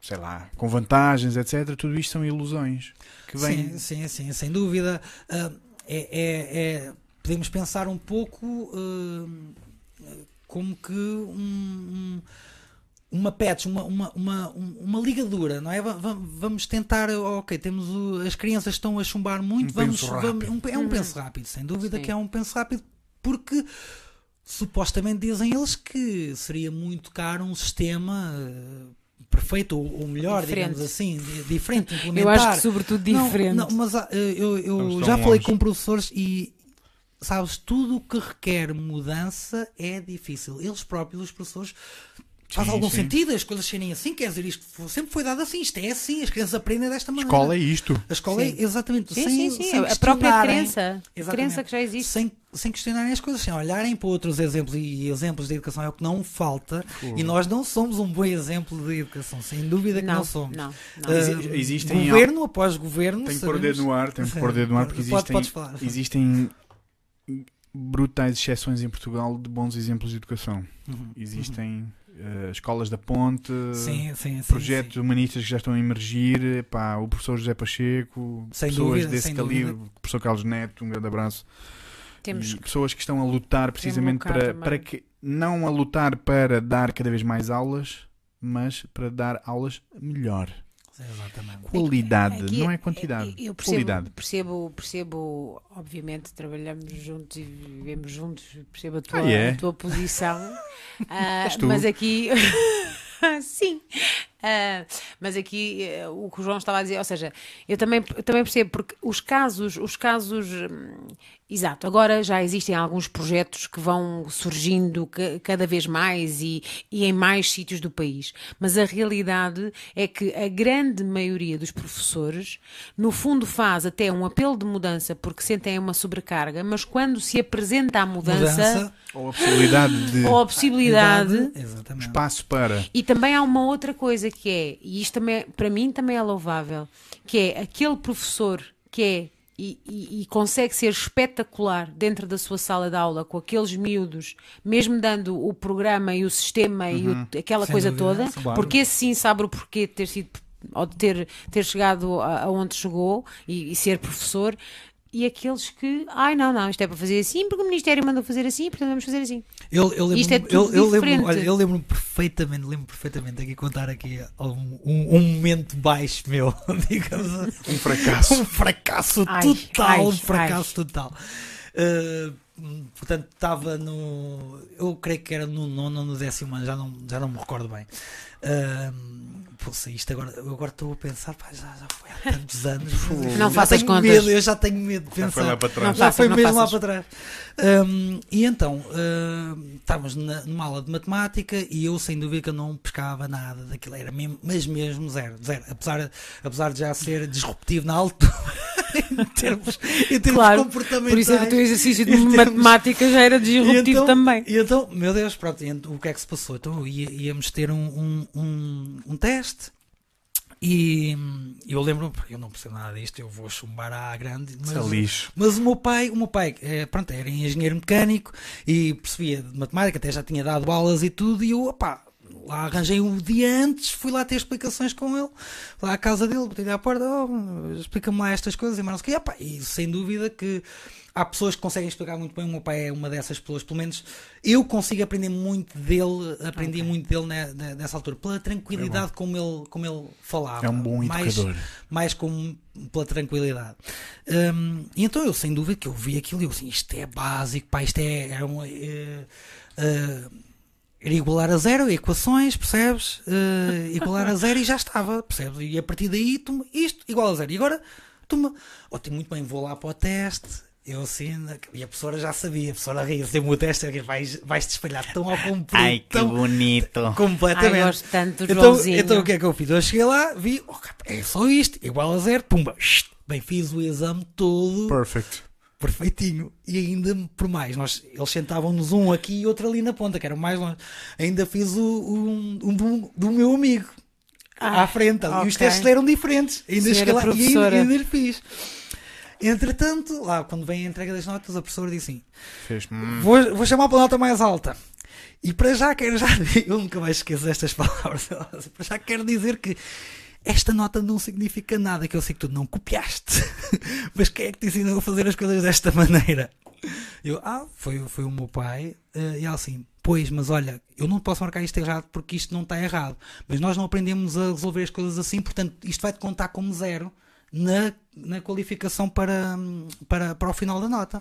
sei lá, com vantagens, etc., tudo isto são ilusões que vêm. Sim, sim, sim, sem dúvida. Ah, é, é- é- podemos pensar um pouco como que um- um- uma patch, uma, uma, uma, um- uma ligadura, não é? Va- va- Vamos tentar, ok, temos o- as crianças estão a chumbar muito, Um vamos, vamos- um- é um penso rápido, sem dúvida Sim. que é um penso rápido, porque supostamente dizem eles que seria muito caro um sistema ah, perfeito ou, ou melhor, Diferente. digamos assim, di- diferente, Eu implementar. acho que sobretudo Não, diferente. Não, mas ah, eu, eu já falei longe. com professores e sabes, tudo o que requer mudança é difícil. Eles próprios, os professores, Faz Sim, algum sim. sentido as coisas serem assim? Quer dizer, isto sempre foi dado assim, isto é assim, as crianças aprendem desta A maneira. escola é isto. A escola Sim. é exatamente Sim, sem, sim, sim. sem A própria crença. Exatamente. Crença que já existe. Sem, sem questionarem as coisas, sem olharem para outros exemplos e exemplos de educação é o que não falta. E nós não somos um bom exemplo de educação, sem dúvida que não, Não, somos. não, não. Exi- existem- governo após governo. Tenho que pôr o dedo no ar, tenho que pôr o dedo no ar porque pode- existem, falar. existem brutais exceções em Portugal de bons exemplos de educação. Uhum, Existem eh, escolas da ponte. Sim, sim, sim. projetos sim. humanistas que já estão a emergir, pá, o professor José Pacheco, Sem pessoas dúvida, desse sem calibre, dúvida. o professor Carlos Neto, um grande abraço. Temos pessoas que estão a lutar precisamente para, também. para que não a lutar para dar cada vez mais aulas, mas para dar aulas melhor. Exatamente. Qualidade, Aqui- não é quantidade. Eu percebo, Qualidade. percebo, percebo, obviamente, trabalhamos juntos e vivemos juntos, percebo a tua, Ah, é? a tua posição. Tu. mas aqui. Sim. Ah, mas aqui eh, o que o João estava a dizer, ou seja, eu também, eu também percebo, porque os casos, os casos, hum, exato, agora já existem alguns projetos que vão surgindo ca- cada vez mais e, e em mais sítios do país, mas a realidade é que a grande maioria dos professores, no fundo, faz até um apelo de mudança porque sentem uma sobrecarga, mas quando se apresenta a mudança, Mudança, Ou a possibilidade de ou a possibilidade. idade, espaço para. E também há uma outra coisa que é, e isto também, para mim também é louvável, que é aquele professor que é e, e- e consegue ser espetacular dentro da sua sala de aula com aqueles miúdos, mesmo dando o programa e o sistema e o- aquela Sem coisa dúvida, toda, claro. porque esse sim sabe o porquê de ter sido ou de ter, ter chegado a- aonde chegou e, e ser professor. E aqueles que, ai não, não, isto é para fazer assim, porque o Ministério mandou fazer assim, portanto vamos fazer assim. Eu, eu lembro, Isto é eu, tudo eu lembro, diferente. olha, eu lembro perfeitamente, lembro perfeitamente aqui contar aqui um, um, um momento baixo meu, digamos assim. Um fracasso. um fracasso Ai, total, ai, um fracasso total. Uh, portanto, estava no. Eu creio que era no nono ou no décimo ano, já não, já não me recordo bem. Uh, poxa, isto agora, eu agora estou a pensar, pá, já, já foi há tantos anos. Não já faças tenho contas. Medo, eu já tenho medo de Já pensar. foi lá para trás. Não Já faças, foi mesmo lá faças. para trás. Um, e então, uh, estávamos na, numa aula de matemática e eu, sem dúvida, que eu não pescava nada daquilo. Era mesmo, mas mesmo zero. zero. Apesar, apesar de já ser disruptivo na altura, em termos, em termos Claro, comportamentais. Por isso é que o teu exercício de termos- matemática já era E disruptivo então- também. E então, meu Deus, pronto, o que é que se passou? Então ia- íamos ter um, um, um, um teste e eu lembro, eu não percebo nada disto, eu vou chumbar à grande, mas, é lixo. mas o meu pai, o meu pai eh, pronto, era engenheiro mecânico e percebia de matemática, até já tinha dado aulas e tudo, e eu, opá, lá arranjei um dia antes, fui lá ter explicações com ele, lá à casa dele, botei-lhe à porta, oh, explica-me lá estas coisas, e mais não sei o quê. Opá, e sem dúvida que há pessoas que conseguem explicar muito bem, o meu pai é uma dessas pessoas, pelo menos eu consigo aprender muito dele, aprendi muito dele ne- nessa altura, pela tranquilidade como ele, como ele falava. É um bom mais, educador. mais como pela tranquilidade. Hum, e então eu, sem dúvida, que eu vi aquilo e eu assim, isto é básico, pá, isto é, era um, era igualar a zero, equações, percebes? Eh, igualar a zero e já estava, percebes? E a partir daí, toma isto, igual a zero. E agora, toma, ótimo, muito bem, vou lá para o teste. Eu assim, na- e a professora já sabia, a professora ria-se, deu-me o teste, eu disse, vais, vais-te espalhar tão ao comprido, tão bonito. completamente. Ai, gosto tanto do Então, então o que é que eu fiz? Eu cheguei lá, vi, oh, é só isto, igual a zero, pumba, bem, fiz o exame todo Perfect. Perfeitinho. E ainda por mais, nós, eles sentavam-nos um aqui e outro ali na ponta, que era mais longe. Ainda fiz o, um, um do, do meu amigo Ah, à frente. E os testes eram diferentes. Ainda cheguei lá e ainda, ainda fiz. Entretanto, lá quando vem a entrega das notas, a professora diz assim: Fez. hum, Vou, vou chamar para a nota mais alta. E para já quero já eu nunca mais esqueço destas palavras. Para já quero dizer que esta nota não significa nada, que eu sei que tu não copiaste. Mas quem é que te ensinou a fazer as coisas desta maneira? Eu, ah, foi, foi o meu pai. eh, e ela assim, pois, mas olha, eu não posso marcar isto errado porque isto não está errado. Mas nós não aprendemos a resolver as coisas assim, portanto, isto vai-te contar como zero na, na qualificação para, para, para o final da nota.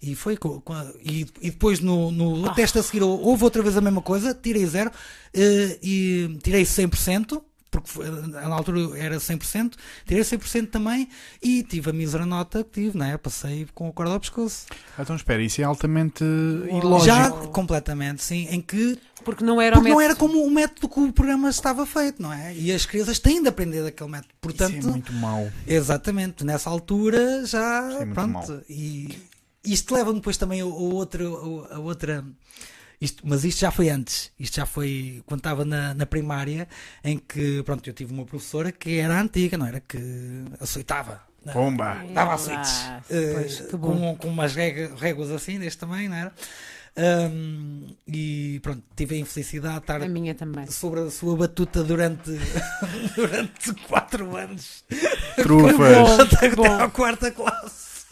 E foi co- co- e, e depois no, no teste a seguir houve outra vez a mesma coisa, tirei zero eh, e tirei 100%, porque na altura era 100%, tirei 100% também e tive a mísera nota que tive, né? Passei com o corda ao pescoço. Então espera, isso é altamente ilógico. Já completamente, sim, em que Porque não era o porque não método. era como o método que o programa estava feito, não é? E as crianças têm de aprender daquele método. Portanto, Isso é muito mau. exatamente, nessa altura já é muito pronto. mau. E isto leva depois também a, a outra, a outra isto, mas isto já foi antes, isto já foi quando estava na, na primária, em que pronto, eu tive uma professora que era antiga, não era que aceitava. não é? Bomba! Dava Ah, açoites. pois, Eh, com, com umas réguas assim, deste tamanho, não era? Ahm, e pronto, tive a infelicidade de estar A minha também. sobre a sua batuta durante, durante quatro anos, Trufas! até, até à quarta classe.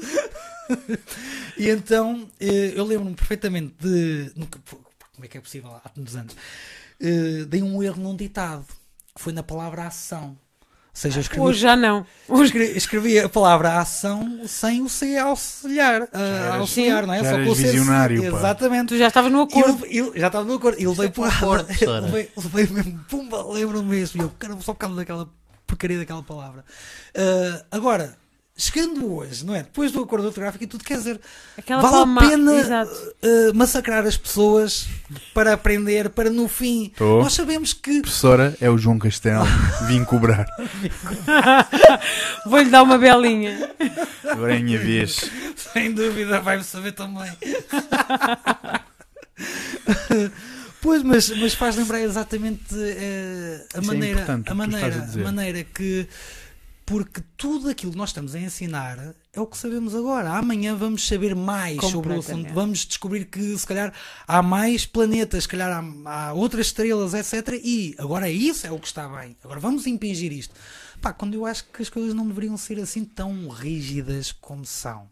e então eh, eu lembro-me perfeitamente de. Como é que é possível? Há tantos anos. Eh, dei um erro num ditado que foi na palavra ação. Ou seja, eu escrevi Hoje já não. eu escrevi, escrevi a palavra ação sem o C auxiliar. eras- auxiliar, não é? já Só eras com o C. visionário, pá. Exatamente. Tu já estavas no E acordo. ele, ele- já estava no acordo. Ele veio concordo, porrada. professora. Ele veio, ele veio mesmo, pumba, lembro-me mesmo. E eu, caramba, só por causa daquela porcaria daquela palavra. Ah, agora, chegando hoje, não é? Depois do acordo ortográfico e tudo, quer dizer, Aquela vale palma- a pena ah, massacrar as pessoas para aprender, para no fim. Tô. Nós sabemos que. Professora, é o João Castelo. Vim cobrar. Vou-lhe dar uma belinha. Agora é a minha vez. Sem dúvida, vai-me saber também. pois, mas, mas faz lembrar exatamente eh, a Isso é maneira, importante, a maneira, a maneira que porque tudo aquilo que nós estamos a ensinar é o que sabemos agora. Amanhã vamos saber mais sobre o assunto. Vamos descobrir que se calhar há mais planetas, se calhar há, há outras estrelas, etc. E agora isso é o que está bem. Agora vamos impingir isto. Pá, quando eu acho que as coisas não deveriam ser assim tão rígidas como são.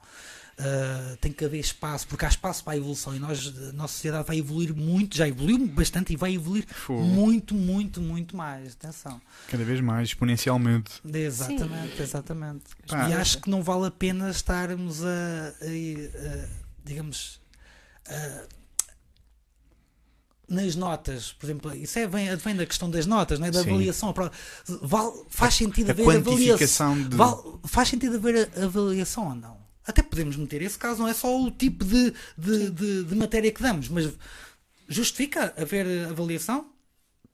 Uh, tem que haver espaço, porque há espaço para a evolução e nós, a nossa sociedade vai evoluir muito, já evoluiu bastante e vai evoluir Fogo. muito, muito, muito mais. Atenção. Cada vez mais, exponencialmente. Exatamente, exatamente. Pá. E acho que não vale a pena estarmos a, a- a- digamos, a- nas notas, por exemplo, isso é, vem, vem da questão das notas, não é? da Sim. avaliação. Vale- faz sentido A haver avaliação. de. Vale- faz sentido haver a- avaliação ou não? Até podemos meter esse caso, não é só o tipo de, de, de- de matéria que damos, mas justifica haver avaliação?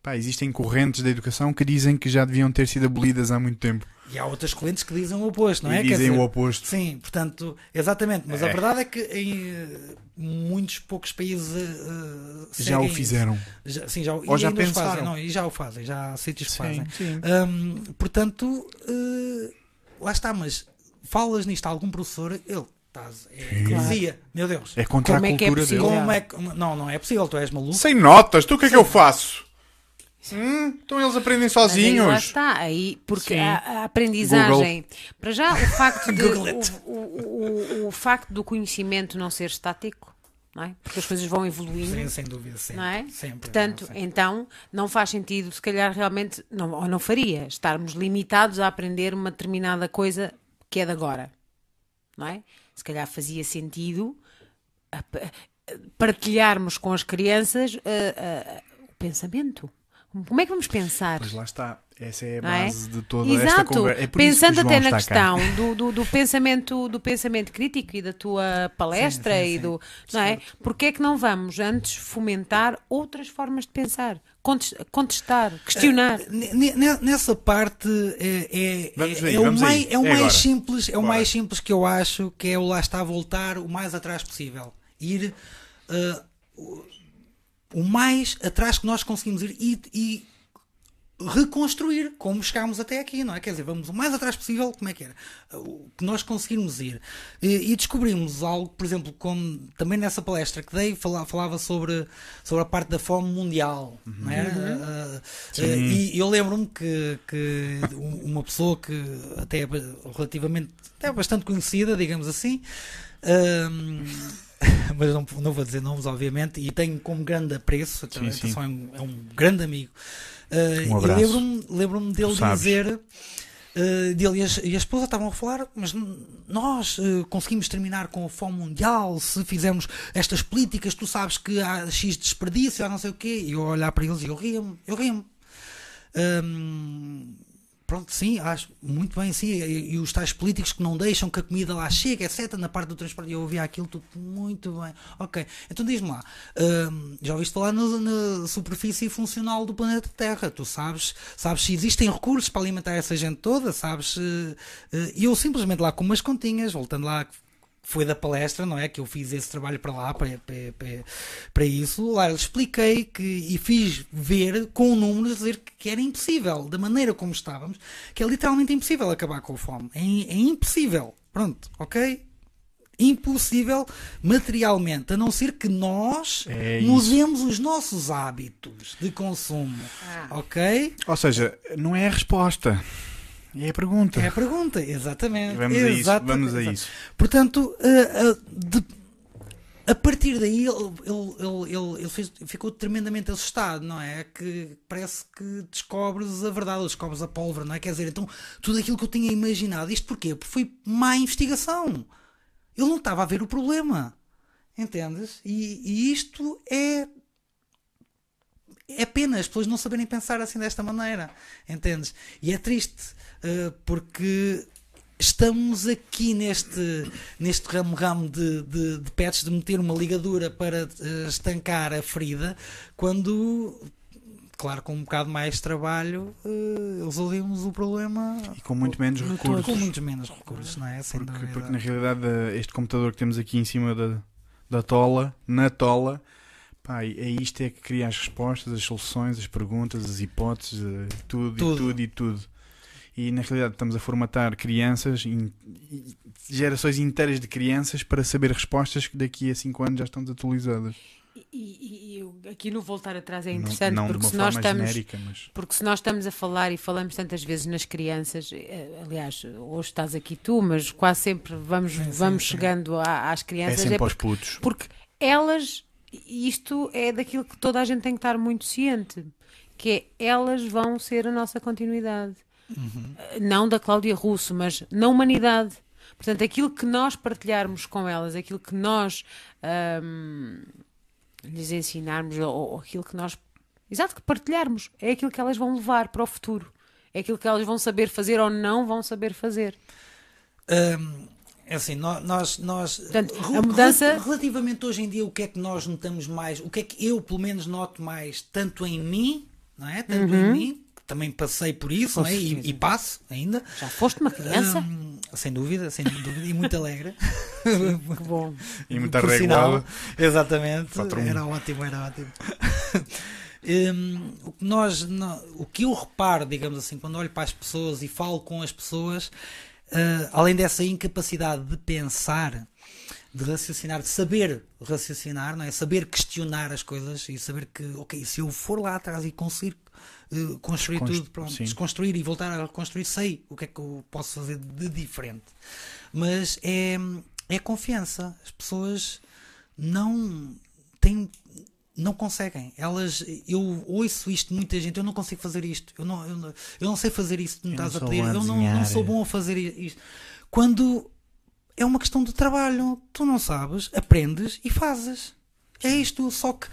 Pá, existem correntes da educação que dizem que já deviam ter sido abolidas há muito tempo. E há outras correntes que dizem o oposto, não e é? Quer dizem dizer, o oposto. Sim, portanto, exatamente. Mas a É. verdade é que em eh, muitos poucos países eh, Já o fizeram. Já, sim, já, o- Ou e já pensaram. Fazem, não, e já o fazem, já há sítios que fazem. sim. Hum, portanto, eh, lá está, mas falas nisto a algum professor, ele estás, é, Sim. dizia, meu Deus, É contra Como a é que é cultura possível? dele. como é que. Não, não é possível, tu és maluco. Sem notas, tu o que é que eu faço? Hum, então eles aprendem Mas aí sozinhos. está, aí, porque Sim. a, a aprendizagem, para já o facto, de, Google o, o, o, o facto do conhecimento não ser estático, não é? porque as coisas vão evoluindo, Sim, sem dúvida, sempre. não é? sempre Portanto, não, sempre. então não faz sentido, se calhar realmente, não, ou não faria, estarmos limitados a aprender uma determinada coisa que é de agora, não é? Se calhar fazia sentido partilharmos com as crianças ah, ah, o pensamento. Como é que vamos pensar? Mas lá está. Essa é a é? base de toda esta Exato, conversa. É que pensando até na questão do, do, do pensamento do pensamento crítico e da tua palestra Sim, sim, e sim. do não é? Porque é que não vamos antes fomentar outras formas de pensar, Contes- contestar, questionar? N- n- Nessa parte é, é, é- aí, é o, mais, é o É mais simples, é o mais simples que eu acho que é o lá está a voltar o mais atrás possível. Ir uh, o- o mais atrás que nós conseguimos ir e, e reconstruir como chegámos até aqui, não é? Quer dizer, vamos o mais atrás possível, como é que era? O que nós conseguirmos ir. E, e descobrimos algo, por exemplo, como também nessa palestra que dei, fala- falava sobre, sobre a parte da fome mundial, não é? Ah, ah, e eu lembro-me que, que uma pessoa que até é relativamente, até bastante conhecida, digamos assim, ahm, mas não, não vou dizer nomes, obviamente, e tenho como grande apreço, Sim, sim. é, um, é um grande amigo. Uh, Um e abraço. lembro-me lembro dele sabes. dizer uh, dele e a, e a esposa estavam a falar, mas nós uh, conseguimos terminar com a fome mundial se fizermos estas políticas, tu sabes que há X desperdício, há não sei o quê, e eu olhar para eles e eu ria-me, eu ria-me. Pronto, sim, acho muito bem, sim. E, e, os tais políticos que não deixam que a comida lá chegue, etc. Na parte do transporte, eu ouvia aquilo tudo muito bem. Ok, então diz-me lá, hum, já ouviste falar no, na superfície funcional do planeta Terra? Tu sabes, sabes se existem recursos para alimentar essa gente toda? Sabes? Uh, uh, eu simplesmente lá com umas continhas, voltando lá foi da palestra, não é? Que eu fiz esse trabalho para lá, para, para, para, para isso. Lá expliquei que, e fiz ver com números dizer que era impossível, da maneira como estávamos, que é literalmente impossível acabar com a fome. É, é impossível. Pronto, ok? Impossível materialmente, a não ser que nós é mudemos os nossos hábitos de consumo. Ah. Ok? Ou seja, não é a resposta. É a pergunta. É a pergunta, exatamente. Vamos exatamente. a isso. Vamos a isso. Portanto, uh, uh, de, a partir daí ele, ele, ele, ele fez, ficou tremendamente assustado, não é? Que parece que descobres a verdade, ou descobres a pólvora, não é? Quer dizer, então tudo aquilo que eu tinha imaginado, isto porquê? Porque foi má investigação. Ele não estava a ver o problema. Entendes? E, e isto é é pena as pessoas não saberem pensar assim desta maneira, entendes? E é triste, porque estamos aqui neste, neste ramo-ramo de, de, de pets de meter uma ligadura para uh, estancar a ferida, quando claro, com um bocado mais trabalho, uh, resolvemos o problema. E com muito menos recursos. Com muito menos recursos, não é? Sem porque, porque na realidade este computador que temos aqui em cima da, da tola, na tola, Pá, é isto é que cria as respostas, as soluções, as perguntas, as hipóteses, eh, tudo, tudo. e tudo e tudo. E na realidade estamos a formatar crianças, in, gerações inteiras de crianças para saber respostas que daqui a 5 anos já estão desatualizadas. E, e, aqui no voltar atrás é interessante não, não porque se nós estamos genérica, mas... porque se nós estamos a falar e falamos tantas vezes nas crianças, eh, aliás, hoje estás aqui tu, mas quase sempre vamos, sim, vamos chegando sim. às crianças. É sempre é porque, aos putos. Porque elas isto é daquilo que toda a gente tem que estar muito ciente, que é elas vão ser a nossa continuidade. Uhum. Não da Cláudia Russo, mas na humanidade. Portanto, aquilo que nós partilharmos com elas, aquilo que nós um, lhes ensinarmos, ou, ou, aquilo que nós. Exato, que partilharmos, é aquilo que elas vão levar para o futuro. É aquilo que elas vão saber fazer ou não vão saber fazer. Um, é assim, nós, nós Portanto, a mudança relativamente hoje em dia o que é que nós notamos mais, o que é que eu pelo menos noto mais, tanto em mim, não é? Tanto uhum. em mim, também passei por isso, não é? E, e, passo ainda. Já foste uma criança? Um, sem dúvida, sem dúvida, e muito alegre. que bom. E muito arreglado. Exatamente. Era ótimo, era ótimo. Um, o, que nós, o que eu reparo, digamos assim, quando olho para as pessoas e falo com as pessoas, uh, além dessa incapacidade de pensar, de raciocinar, de saber raciocinar, não é? saber questionar as coisas e saber que, ok, se eu for lá atrás e conseguir uh, construir Desconst tudo, pronto, desconstruir e voltar a reconstruir, sei o que é que eu posso fazer de diferente. Mas é, é confiança. As pessoas não têm não conseguem. Elas, eu ouço isto de muita gente, eu não consigo fazer isto, eu não, eu não, eu não sei fazer isto que me estás a pedir, eu não, não, sou bom a fazer isto. Quando é uma questão de trabalho, tu não sabes, aprendes e fazes. É isto, só que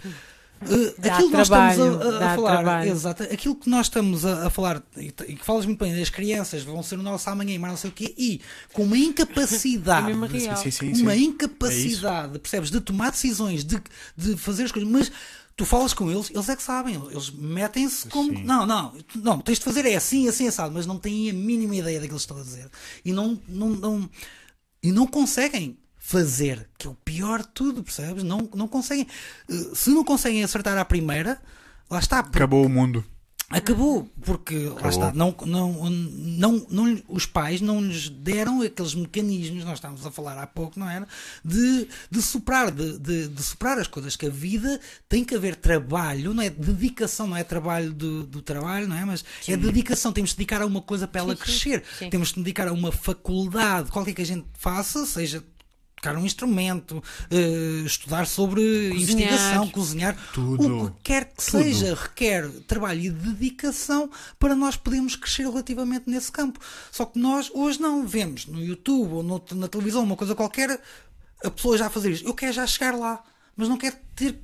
Uh, aquilo que nós estamos a, a falar, exato, aquilo que nós estamos a, a falar, e, e, que falas muito bem, as crianças vão ser o nosso amanhã e mais não sei o quê, e com uma incapacidade, é sim, sim, sim, uma incapacidade, é percebes, de tomar decisões, de, de fazer as coisas, mas tu falas com eles, eles é que sabem, eles metem-se como. Sim. Não, não, não, tens de fazer é assim, assim, assado, mas não têm a mínima ideia daquilo que estão a dizer. E não, não, não, e não conseguem fazer, que é o pior de tudo, percebes? Não, não conseguem. Eh, se não conseguem acertar à primeira, lá está. Acabou o mundo. Acabou, porque Acabou. lá está, não, não, não, não, os pais não lhes deram aqueles mecanismos, nós estávamos a falar há pouco, não era? De, de superar, de, de, de superar as coisas, que a vida tem que haver trabalho, não é? Dedicação, não é trabalho do, do trabalho, não é? Mas é sim. é dedicação, temos de dedicar a uma coisa para ela sim, crescer, sim. temos de dedicar a uma faculdade, qualquer que a gente faça, seja tocar um instrumento, uh, estudar sobre cozinhar. investigação, cozinhar, Tudo. o que quer que Tudo. seja, requer trabalho e dedicação para nós podermos crescer relativamente nesse campo. Só que nós hoje não vemos no YouTube ou no, na televisão uma coisa qualquer, a pessoa já a fazer isto. Eu quero já chegar lá, mas não quero ter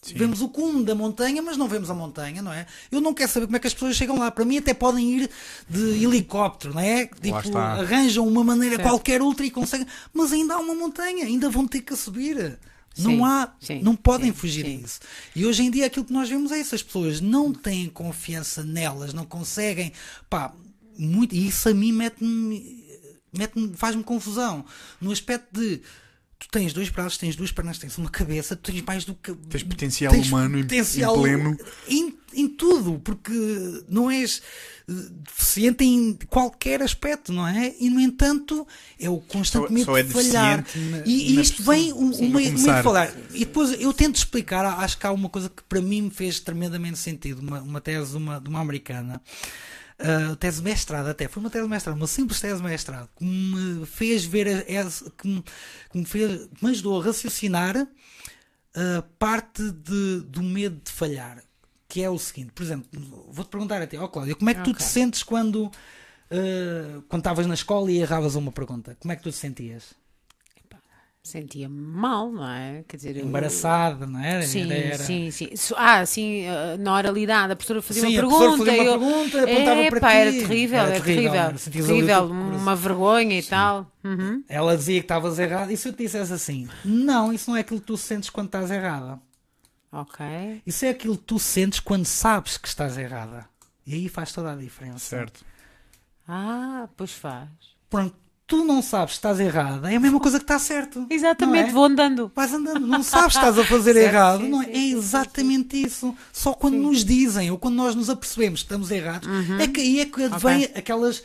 Sim. Vemos o cume da montanha, mas não vemos a montanha, não é? Eu não quero saber como é que as pessoas chegam lá. Para mim, até podem ir de helicóptero, não é? Tipo, arranjam uma maneira Certo. qualquer ultra e conseguem. Mas ainda há uma montanha, ainda vão ter que subir. Não Sim, há, sim, não podem sim, fugir sim. disso. E hoje em dia aquilo que nós vemos é isso, as pessoas não têm confiança nelas, não conseguem, pá, muito, e isso a mim mete-me, mete faz-me confusão, no aspecto de tu tens dois braços, tens duas pernas, tens uma cabeça, tu tens mais do que Tens potencial tens humano em- em potencial pleno. em, em tudo, porque não és eh, deficiente em qualquer aspecto, não é? E no entanto é o constantemente Só- só é falhar. na- e, na isto vem um, uma, começar. de falar. E depois eu tento explicar, acho que há uma coisa que para mim me fez tremendamente sentido, uma, uma tese de uma, de uma americana. Uh, tese de mestrado até, foi uma tese de mestrado, uma simples tese de mestrado que me fez ver, que me, que me fez, me ajudou a raciocinar a parte de, do medo de falhar, que é o seguinte, por exemplo, vou-te perguntar a ti, ó Cláudia, como é que tu te sentes quando uh, quando estavas na escola e erravas uma pergunta? Como é que tu te sentias? Sentia-me mal, não é? Quer dizer, eu- Embaraçada, não era? Sim, Era- era- sim, sim. So- Ah, sim, eh, na oralidade, a professora fazia Sim, uma a professora pergunta. fazia uma eu... pergunta, apontava Epá, para ti. era terrível, Era é terrível, terrível. uma vergonha e tal. Uhum. Ela dizia que estavas errado. E se eu te dissesse assim? Não, isso não é aquilo que tu sentes quando estás errada. Ok. Isso é aquilo que tu sentes quando sabes que estás errada. E aí faz toda a diferença. Certo. Ah, pois faz. Pronto, tu não sabes que estás errada, é a mesma coisa que está certo. Exatamente, não é? vou andando. Vais andando, não sabes que estás a fazer Certo, errado, sim, não é? sim, é sim, sim, exatamente isso. Só quando nos dizem ou quando nós nos apercebemos que estamos errados, Uhum. é que aí é que vem aquelas,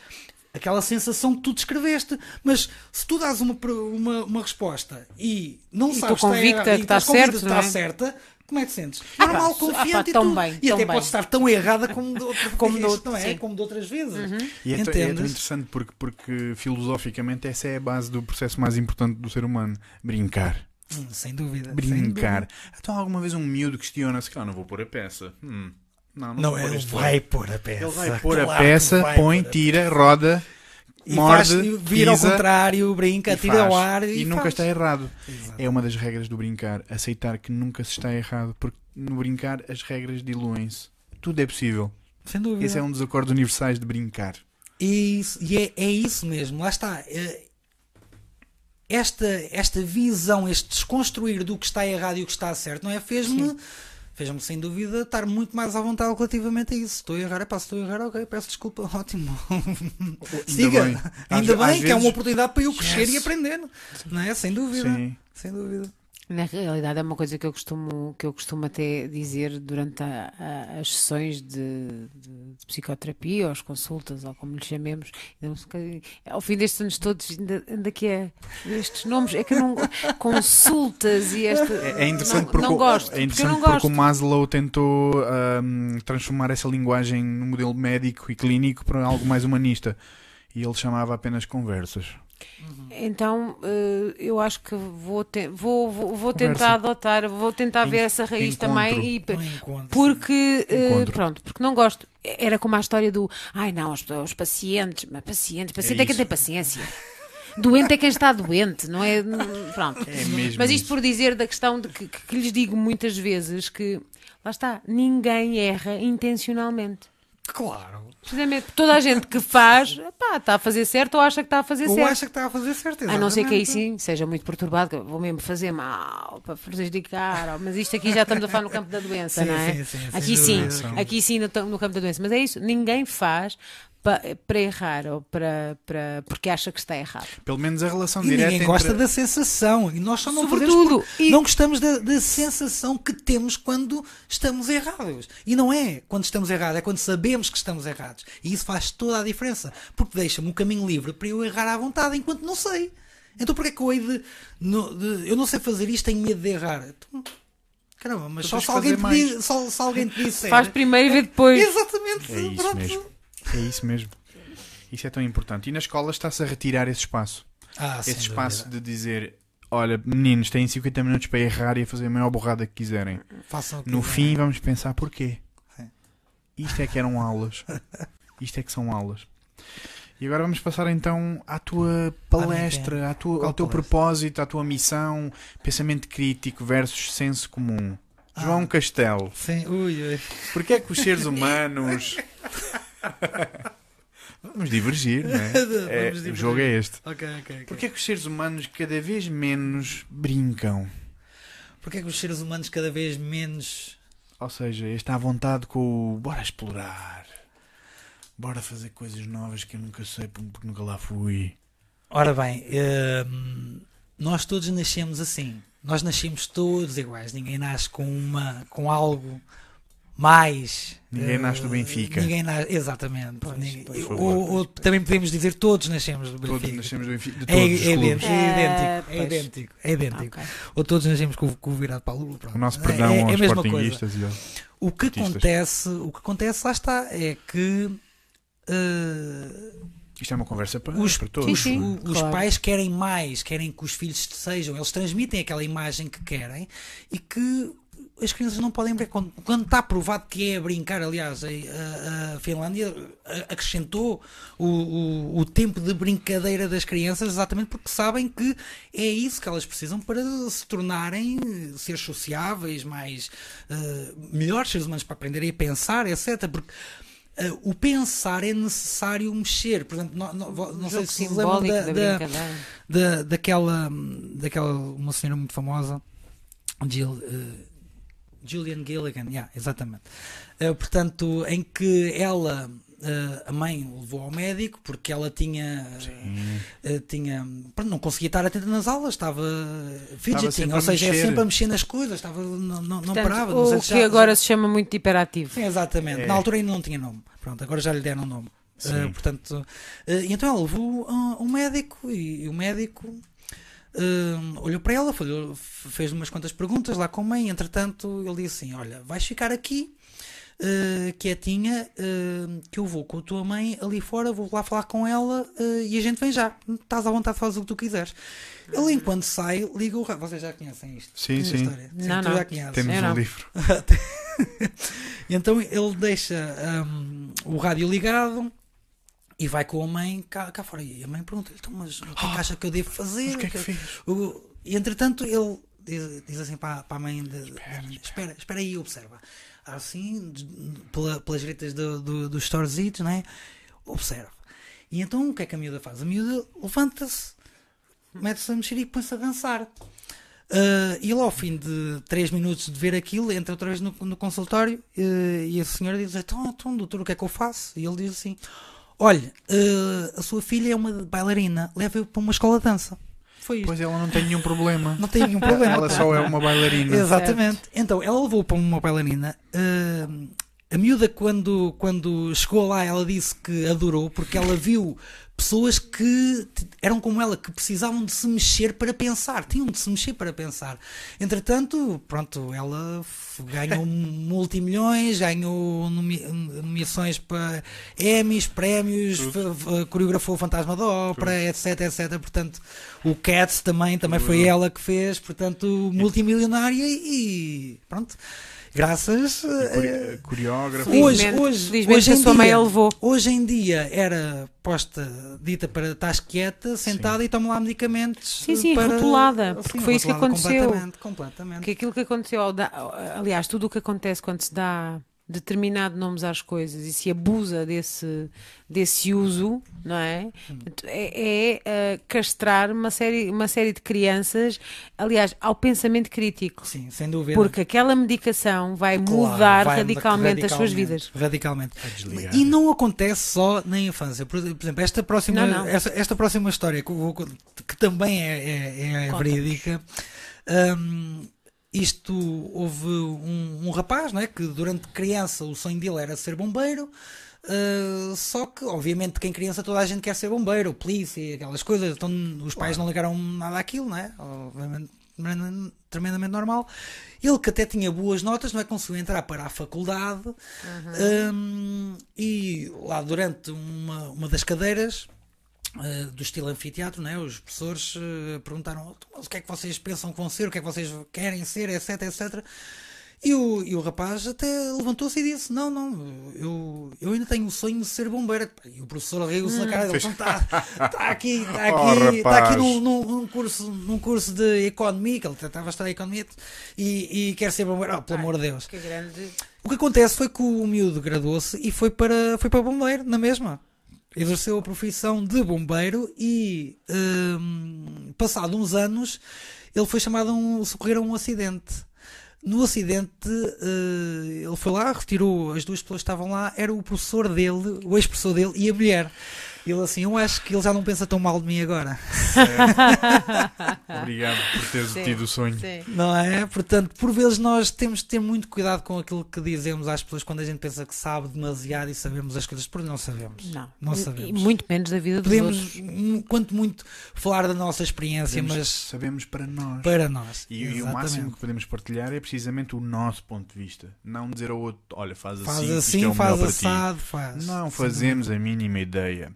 aquela sensação que tu descreveste. Mas se tu dás uma, uma, uma resposta e não E sabes estou que está convicta errado, e que está certo, está é? certa, como é que te sentes? Ah, Normal, pá, confiante ah, pá, e tão tudo. bem, e tão até bem. pode estar tão errada como de outra Como de outro, não é? sim. Como de outras vezes. E é, é tão interessante porque, porque filosoficamente essa é a base do processo mais importante do ser humano. Brincar. Hum, sem dúvida. sem Brincar. dúvida. Então alguma vez um miúdo questiona-se, ah, não vou pôr a peça. Hum, não, não, Não, vou pôr ele vai lado." pôr a peça. Ele vai pôr a Claro que peça, põe, pôr a tira, roda, E faz, morde, vira ao pisa contrário, brinca, tira faz. ao ar e, e, nunca faz. está errado. Exato. É uma das regras do brincar, aceitar que nunca se está errado, porque no brincar as regras diluem-se. Tudo é possível. Sem dúvida. Esse é um dos acordos universais de brincar. E, isso- e é, é isso mesmo, lá está. Eh, Esta, esta visão, este desconstruir do que está errado e o que está certo, não é? Fez-me, fez-me sem dúvida estar muito mais à vontade relativamente a isso. Estou a errar, é pá, se estou a errar, ok, peço desculpa, ótimo. Siga, bem. ainda Às- bem que é uma vezes- oportunidade para eu crescer Yes. e aprender, não é? Sem dúvida, Sim. sem dúvida. Na realidade é uma coisa que eu costumo, que eu costumo até dizer durante a- a- as sessões de, de- de psicoterapia, ou as consultas, ou como lhe chamemos. Ao fim destes anos todos, ainda, ainda que é estes nomes, é que eu não. Consultas e esta. É, é interessante não, porque, não o- gosto. é porque interessante não porque gosto. o Maslow tentou ahm, transformar essa linguagem no modelo médico e clínico para algo mais humanista. E ele chamava apenas conversas. Então eh, eu acho que vou, te- vou, vou, vou tentar adotar, vou tentar ver En- essa raiz encontro. também e encontro, porque eh, Encontro. pronto, porque não gosto. Era como a história do ai não, os, os pacientes, mas pacientes, paciente é, quem isso. tem paciência. Doente é quem está doente, não é? Pronto. É mesmo Mas isto isso. por dizer da questão de que, que lhes digo muitas vezes que lá está, ninguém erra intencionalmente. Claro. Precisamente toda a gente que faz, pá, está a fazer certo ou acha que está a fazer Ou certo. acha que está a fazer certo, A não ser que aí exatamente. sim seja muito perturbado, vou mesmo fazer mal para prejudicar, ou- mas isto aqui já estamos a falar no campo da doença, Sim, não é? sim, sim, aqui sim, dúvida. aqui sim no, no campo da doença, mas é isso, ninguém faz pa- para errar ou para, para porque acha que está errado. Pelo menos a relação E direta ninguém gosta entre... da sensação. E nós só não Sobretudo, e- Não gostamos da, da sensação que temos quando estamos errados. E não é quando estamos errados, é quando sabemos que estamos errados. E isso faz toda a diferença. Porque deixa-me um caminho livre para eu errar à vontade enquanto não sei. Então porquê que eu hei de, no- de- Eu não sei fazer isto, tenho medo de errar. Então, caramba, mas só se, alguém te diz, só se alguém te disser. Faz primeiro e vê depois. Exatamente. É isso pronto. mesmo. É isso mesmo. Isso é tão importante. E na escola está-se a retirar esse espaço. Ah, esse espaço dúvida. de dizer: olha, meninos, têm 50 minutos para errar e a fazer a maior borrada que quiserem. Façam que No fim, vamos pensar porquê. Sim. Isto é que eram aulas. Isto é que são aulas. E agora vamos passar então à tua palestra, à tua, Qual ao teu palestra? propósito, à tua missão, pensamento crítico versus senso comum. João Castelo. Sim, ui, ui. Porquê é que os seres humanos. Vamos divergir, não é? É, Vamos O jogo é este. Ok, ok. ok. Porquê é que os seres humanos cada vez menos brincam? Porquê é que os seres humanos cada vez menos. Ou seja, esta à vontade com o bora explorar, bora fazer coisas novas que eu nunca sei porque nunca lá fui. Ora bem, hum, nós todos nascemos assim. Nós nascemos todos iguais. Ninguém nasce com uma com algo mais. Ninguém eh, nasce do Benfica. Ninguém nasce, exatamente. Pois, Ninguém- pois, ou, ou também podemos dizer todos nascemos do Todos Benfica. nascemos do Benfica, de É, todos os é idêntico, é idêntico, É, é pois. idêntico, é idêntico. Ok. Ou todos nascemos com, com o virado para a lua. pronto. O nosso É- perdão é, é aos sportinguistas e aos- O que Artistas. acontece, o que acontece lá está é que eh, Isto é uma conversa para, os, para todos. os- Sim, sim. é? os claro. pais querem mais, querem que os filhos sejam, eles transmitem aquela imagem que querem e que as crianças não podem brincar. Quando, quando está provado que é brincar, aliás, a, a- Finlândia acrescentou o, o, o tempo de brincadeira das crianças exatamente porque sabem que é isso que elas precisam para se tornarem seres sociáveis, mais eh, melhores seres humanos para aprenderem a pensar, etc. Porque eh, o pensar é necessário mexer. Por exemplo, não, não, não sei se se lembram da, da, da, daquela, daquela uma senhora muito famosa, Jill, eh, Julian Gilligan, yeah, exatamente. Eh, portanto, em que ela, eh, a mãe, o levou ao médico porque ela tinha, eh, tinha pronto, não conseguia estar atenta nas aulas, estava fidgeting, ou a seja, é sempre a mexer nas coisas, estava, não, não, não Portanto, parava. Não sei o que já- agora se chama muito de hiperativo. Sim, exatamente. É. Na altura ainda não tinha nome. Pronto, agora já lhe deram nome. Sim. Uh, portanto, uh, e então ela levou uh, um médico e, o médico uh, olhou para ela, fez umas quantas perguntas lá com a mãe. Entretanto, ele disse assim: Olha, vais ficar aqui. uh, quietinha, uh, que eu vou com a tua mãe ali fora, vou lá falar com ela uh, e a gente vem já. Estás à vontade, faz o que tu quiseres. Ele, enquanto sai, liga o rádio. Vocês já conhecem isto? Sim, sim. história? Não, tu não. já conheces. Temos Eu um não. livro. Então ele deixa hum, o rádio ligado e vai com a mãe cá, cá fora. E a mãe pergunta-lhe: então, mas o que é que acha que eu devo fazer? Mas o que é que fez? O- e entretanto ele diz, diz assim para, para a mãe: de, de- espera, espera aí, observa. Assim, de- pela- pelas direitas do, do, dos storesitos, né? observa. E então o que é que a miúda faz? A miúda levanta-se, mete-se a mexer e põe-se a dançar. Ah, e lá ao fim de 3 minutos de ver aquilo, entra outra vez no, no consultório eh, e a senhora diz: então, então, doutor, o que é que eu faço? E ele diz assim: Olha, eh, a sua filha é uma bailarina, leve-a para uma escola de dança. Foi isto. Pois ela não tem nenhum problema. Não tem nenhum problema. Ela só é uma bailarina. Exatamente. Então, ela levou para uma bailarina. ah, a miúda, quando, quando chegou lá, ela disse que adorou porque ela viu pessoas que eram como ela, que precisavam de se mexer para pensar, tinham de se mexer para pensar. Entretanto, pronto, ela ganhou multimilhões, ganhou nomeações para Emmys, prémios, coreografou o Fantasma da Ópera, etc, etc. Portanto, o Cats também, também foi ela que fez, portanto, multimilionária e pronto. Graças a, Core- Coreógrafo. Hoje, hoje, felizmente hoje a sua mãe a levou. Hoje em dia era posta, dita para estar quieta, sentada e toma lá medicamentos. Sim, sim, para... rotulada, porque foi isso que rotulada aconteceu. Completamente, completamente. Porque aquilo que aconteceu, aliás, tudo o que acontece quando se dá determinado nomes às coisas e se abusa desse, desse uso, não é? É, é, eh, castrar uma série, uma série de crianças, aliás, ao pensamento crítico. Sim, sem dúvida. Porque aquela medicação vai Claro, mudar vai radicalmente, as suas radicalmente, vidas. Radicalmente. E não acontece só na infância. Por por exemplo, esta próxima, Não, não. Esta, esta próxima história, que, que também é, é, é verídica, hum, isto houve um, um rapaz não é, que durante criança o sonho dele era ser bombeiro. uh, só que, obviamente, que em criança toda a gente quer ser bombeiro, polícia, aquelas coisas. Então, os pais não ligaram nada àquilo, não é? Obviamente, tremendamente- normal. Ele que até tinha boas notas, não é? Conseguiu entrar para a faculdade um, e lá durante uma, uma das cadeiras uh, do estilo anfiteatro, né? os professores uh, perguntaram "Então, o que é que vocês pensam que vão ser, o que é que vocês querem ser, etc, etc. E o, e o rapaz até levantou-se e disse: Não, não, eu, eu ainda tenho o sonho de ser bombeiro. E o professor riu-se na cara dele: Então está tá aqui, está Oh, aqui, tá aqui num, num, curso, num curso de economia, que ele tentava estudar economia, e, e quer ser bombeiro. Oh, pelo amor de Deus. Que. O que acontece foi que o miúdo graduou-se e foi para, foi para bombeiro, na mesma. Exerceu a profissão de bombeiro e, hum, passado uns anos, ele foi chamado a um, socorrer a um acidente. No acidente, eh, ele foi lá, retirou as duas pessoas que estavam lá, era o professor dele, o ex-professor dele e a mulher. Ele assim, eu acho que ele já não pensa tão mal de mim agora. Obrigado por teres Sim, tido o sonho. Sim. Não é? Portanto, por vezes nós temos de ter muito cuidado com aquilo que dizemos às pessoas quando a gente pensa que sabe demasiado e sabemos as coisas, porque não sabemos. Não. Não E- sabemos. E muito menos da vida dos Podemos, outros. hum, quanto muito, falar da nossa experiência, Sabemos, mas sabemos para nós. para nós. E, e o máximo que podemos partilhar é precisamente o nosso ponto de vista. Não dizer ao outro, olha, faz assim, Faz isto assim, é o faz assado, faz. Não fazemos a mínima ideia.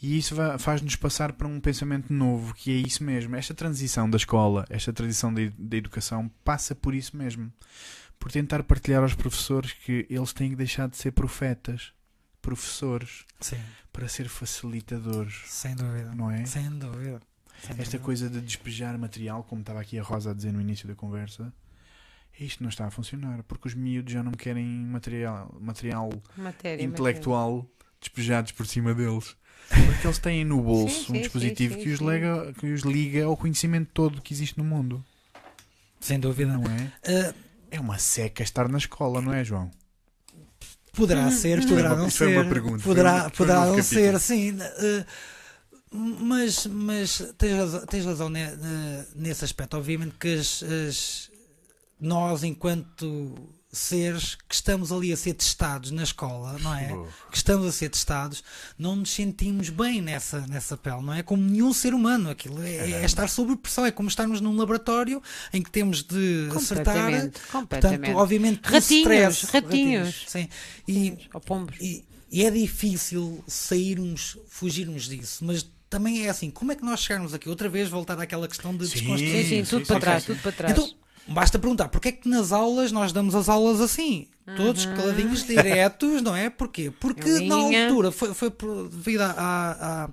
E isso faz-nos passar para um pensamento novo, que é isso mesmo. Esta transição da escola, esta transição da, educação, passa por isso mesmo. Por tentar partilhar aos professores que eles têm que deixar de ser profetas, professores, Sim, para ser facilitadores, sem dúvida. não é? Sem dúvida. Sem Esta dúvida. coisa de despejar material, como estava aqui a Rosa a dizer no início da conversa, isto não está a funcionar, porque os miúdos já não querem material, material Matéria, intelectual despejados por cima deles. Porque eles têm no bolso Sim, um sim, dispositivo sim, que, os lega, que os liga ao conhecimento todo que existe no mundo. Sem dúvida. Não é? Ah, É uma seca estar na escola, não é, João? Poderá ser, Isto foi poderá uma- não foi ser. uma pergunta, foi Poderá, foi poderá não ser, sim. eh, mas mas tens, razão, tens razão ne- ne- nesse aspecto. Obviamente que as, as- nós, enquanto seres que estamos ali a ser testados na escola, não é? Que estamos a ser testados, não nos sentimos bem nessa, nessa pele, não é? Como nenhum ser humano. Aquilo é, é estar sob pressão, é como estarmos num laboratório em que temos de acertar. Completamente. Portanto, completamente. obviamente, Ratinhos, stress- ratinhos. Sim. E, Ou pombos. e, e é difícil sairmos, fugirmos disso, mas também é assim, como é que nós chegarmos aqui? Outra vez voltar àquela questão de Sim, desconstruir. Sim, sim, sim, tudo sim, para sim, trás, sim. tudo para trás. Então, basta perguntar, porque é que nas aulas nós damos as aulas assim? Todos Uhum. caladinhos, diretos, não é? Porquê? Porque Em na linha. altura, foi, foi devido à, à,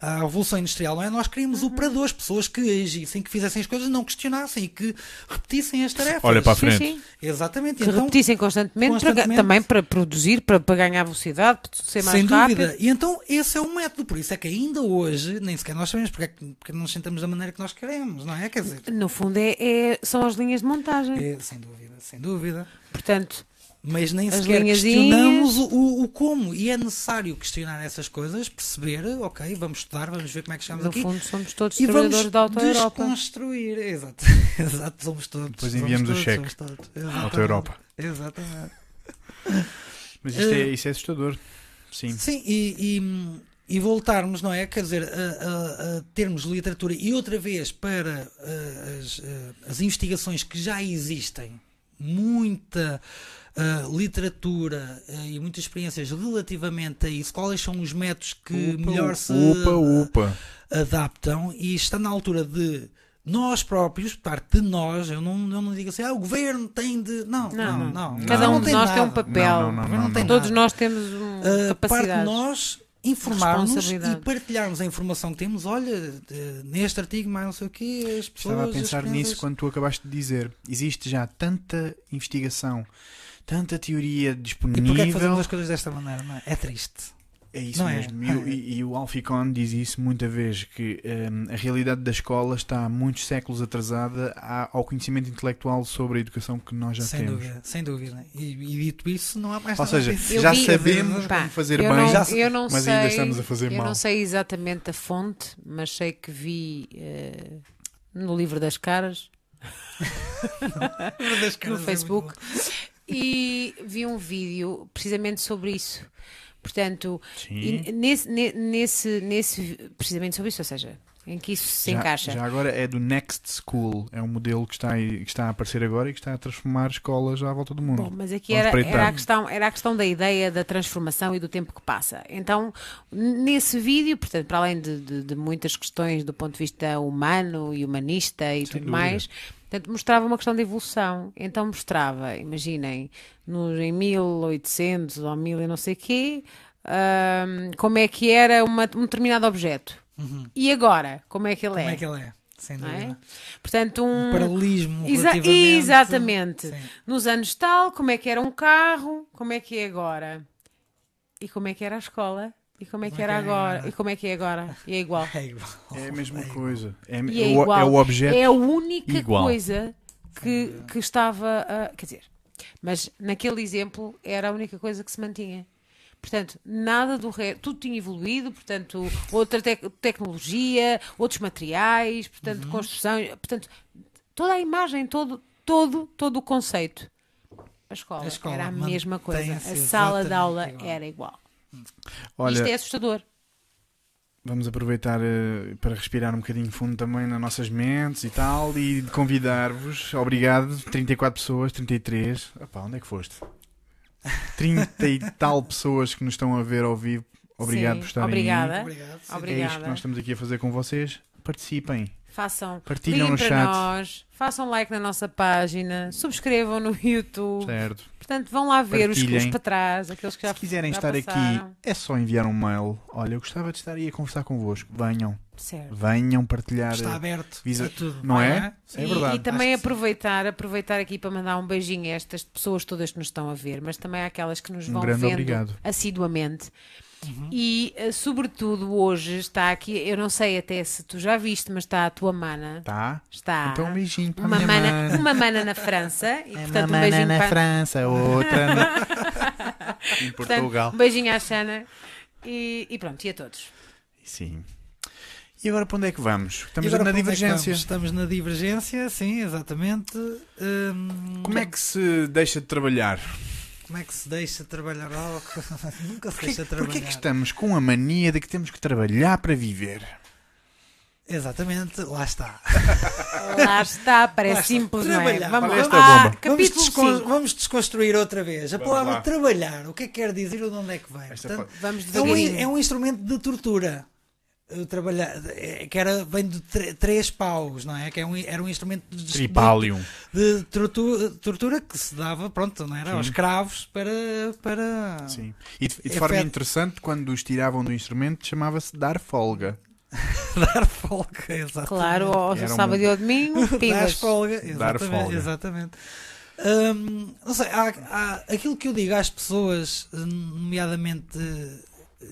à Revolução Industrial, não é? Nós queríamos Uhum. operadores, pessoas que agissem, que fizessem as coisas, não questionassem e que repetissem as tarefas. Olha para a Sim, frente. sim. Exatamente. Que então, repetissem constantemente, para constantemente. também para produzir, para, para ganhar velocidade, para ser mais Sem rápido. dúvida. E então esse é o método. Por isso é que ainda hoje, nem sequer nós sabemos porque, é que- porque não nos sentamos da maneira que nós queremos, não é? Quer dizer, No fundo, é, é- são as linhas de montagem. é, sem dúvida, sem dúvida. Portanto, Mas nem As sequer questionamos o, o como. E é necessário questionar essas coisas, perceber, ok, vamos estudar, vamos ver como é que chegamos no aqui. fundo, somos todos E trabalhadores da Auto Europa. desconstruir. Exato. Exato, somos todos. Depois somos enviamos o todos, cheque. somos todos. Auto Exatamente. Europa. Exatamente. Mas isto é, Eh, isso é assustador. Sim. Sim, e, e- e voltarmos, não é? Quer dizer, a, a- a termos literatura e outra vez para eh, as, eh, as investigações que já existem, muita eh, literatura eh, e muitas experiências relativamente a isso, quais são os métodos que Upa, melhor se upa, upa. adaptam e está na altura de nós próprios, parte de nós, eu não, eu não digo assim, ah, o governo tem de. Não, não, Não, não. Cada não um de nós tem um papel. Não, não, O não, governo não, tem não. Todos nós temos um, Uh, parte de nós informarmos e partilharmos a informação que temos. Olha, de- neste artigo, mais não sei o quê, as pessoas. Estava a pensar crianças- nisso quando tu acabaste de dizer. Existe já tanta investigação, tanta teoria E porquê é que disponível. fazemos as coisas desta maneira? Não é? é triste. É isso Não é? mesmo. E, o- e- e o Alficon diz isso muita vez, que hum, a realidade da escola está há muitos séculos atrasada ao conhecimento intelectual sobre a educação que nós já sem temos. dúvida, sem dúvida. E, e dito isso, não há mais Ou nada a seja. Eu já vi- sabemos Pá, como fazer eu bem, não, já- eu não mas sei, ainda estamos a fazer eu mal. não sei exatamente a fonte, mas sei que vi eh, no livro das caras, no é Facebook, boa. E vi um vídeo precisamente sobre isso. Portanto, nesse, ne- nesse, nesse, precisamente sobre isso, ou seja, em que isso se já, encaixa. já agora é do Next School. É um modelo que está, aí- que está a aparecer agora e que está a transformar escolas à volta do mundo. Bom, mas aqui era, era, a questão, era a questão da ideia da transformação e do tempo que passa. Então, nesse vídeo, portanto, para além de, de- de muitas questões do ponto de vista humano e humanista e tudo dúvida. mais, portanto, mostrava uma questão de evolução. Então mostrava, imaginem, no, em 1800 ou 1000 e não sei quê, ahm, como é que era uma- um determinado objeto. E agora, como é que ele Como é? é que ele é? Sem é? dúvida. Portanto, um, Um paralelismo. Exa- exatamente. Sim. Nos anos tal, como é que era um carro, como é que é agora? E como é que era a escola? E como é que é era é agora? E como é que é agora? E é igual. É igual. É a mesma É igual. coisa. É, E é o, igual. é o objeto. É a única igual. coisa que, que estava a. Quer dizer, mas naquele exemplo era a única coisa que se mantinha. Portanto, nada do resto, tudo tinha evoluído, portanto, outra tec- tecnologia, outros materiais, portanto, Uhum. construção, portanto, toda a imagem, todo, todo, todo o conceito. A escola, A escola era a mesma coisa. A sala de aula igual. era igual. Olha, Isto é assustador. vamos aproveitar eh, para respirar um bocadinho fundo também nas nossas mentes e tal e convidar-vos. Obrigado, 34 pessoas, 33. Epá, onde é que foste? 30 e tal pessoas que nos estão a ver ao vivo. Obrigado Sim, por estarem obrigada. aí. Obrigado. sim. É isto Obrigada. que nós estamos aqui a fazer com vocês. Participem. Façam, Partilham no para chat. nós, façam like na nossa página, subscrevam no YouTube. Certo. Portanto, vão lá ver os, os Partilhem. para trás, aqueles que já Se quiserem já estar passaram. aqui, é só enviar um mail. Olha, eu gostava de estar aí a conversar convosco. Venham, Certo. venham partilhar. Está eh, aberto visa- tudo. Não é? É e, verdade. e também que sim. aproveitar, aproveitar aqui para mandar um beijinho a estas pessoas todas que nos estão a ver, mas também àquelas que nos Um vão grande vendo obrigado. assiduamente. Uhum. E, eh, sobretudo, hoje está aqui, eu não sei até se tu já viste, mas está a tua mana. Tá? Está Então um beijinho para a uma, minha mana, mana. uma mana na França. E, É portanto, uma um mana na para, França, outra na... em portanto, Portugal. um beijinho à Xana. E, e pronto, e a todos. Sim. E agora para onde é que vamos? Estamos na é divergência. vamos? Estamos na divergência, sim, exatamente. Hum, Como é que se deixa de trabalhar? Como é que se deixa trabalhar algo? Nunca se Porquê, deixa trabalhar. porquê que estamos com a mania de que temos que trabalhar para viver? Exatamente, lá está. Lá está, parece Lá está. simples, não é? Trabalhar. Vamos ah. Vamos, descon- 5. vamos desconstruir outra vez. A Vamos palavra lá. trabalhar, o que é que quer dizer ou de onde é que vem? Portanto, Vamos é, um, é um instrumento de tortura. O trabalhar, é, que era, vem de três paus, não é? Que é um, era um instrumento de, de, Tripalium. de tortura, tortura que se dava, pronto, não era? Sim. Aos escravos para. para... Sim. E de, e de forma interessante, quando os tiravam do instrumento, chamava-se dar folga. dar folga, exatamente. Claro, um- sábado e ao domingo, Dar folga, exatamente. Dar folga. exatamente. Hum, não sei, há, há- aquilo que eu digo às pessoas, nomeadamente,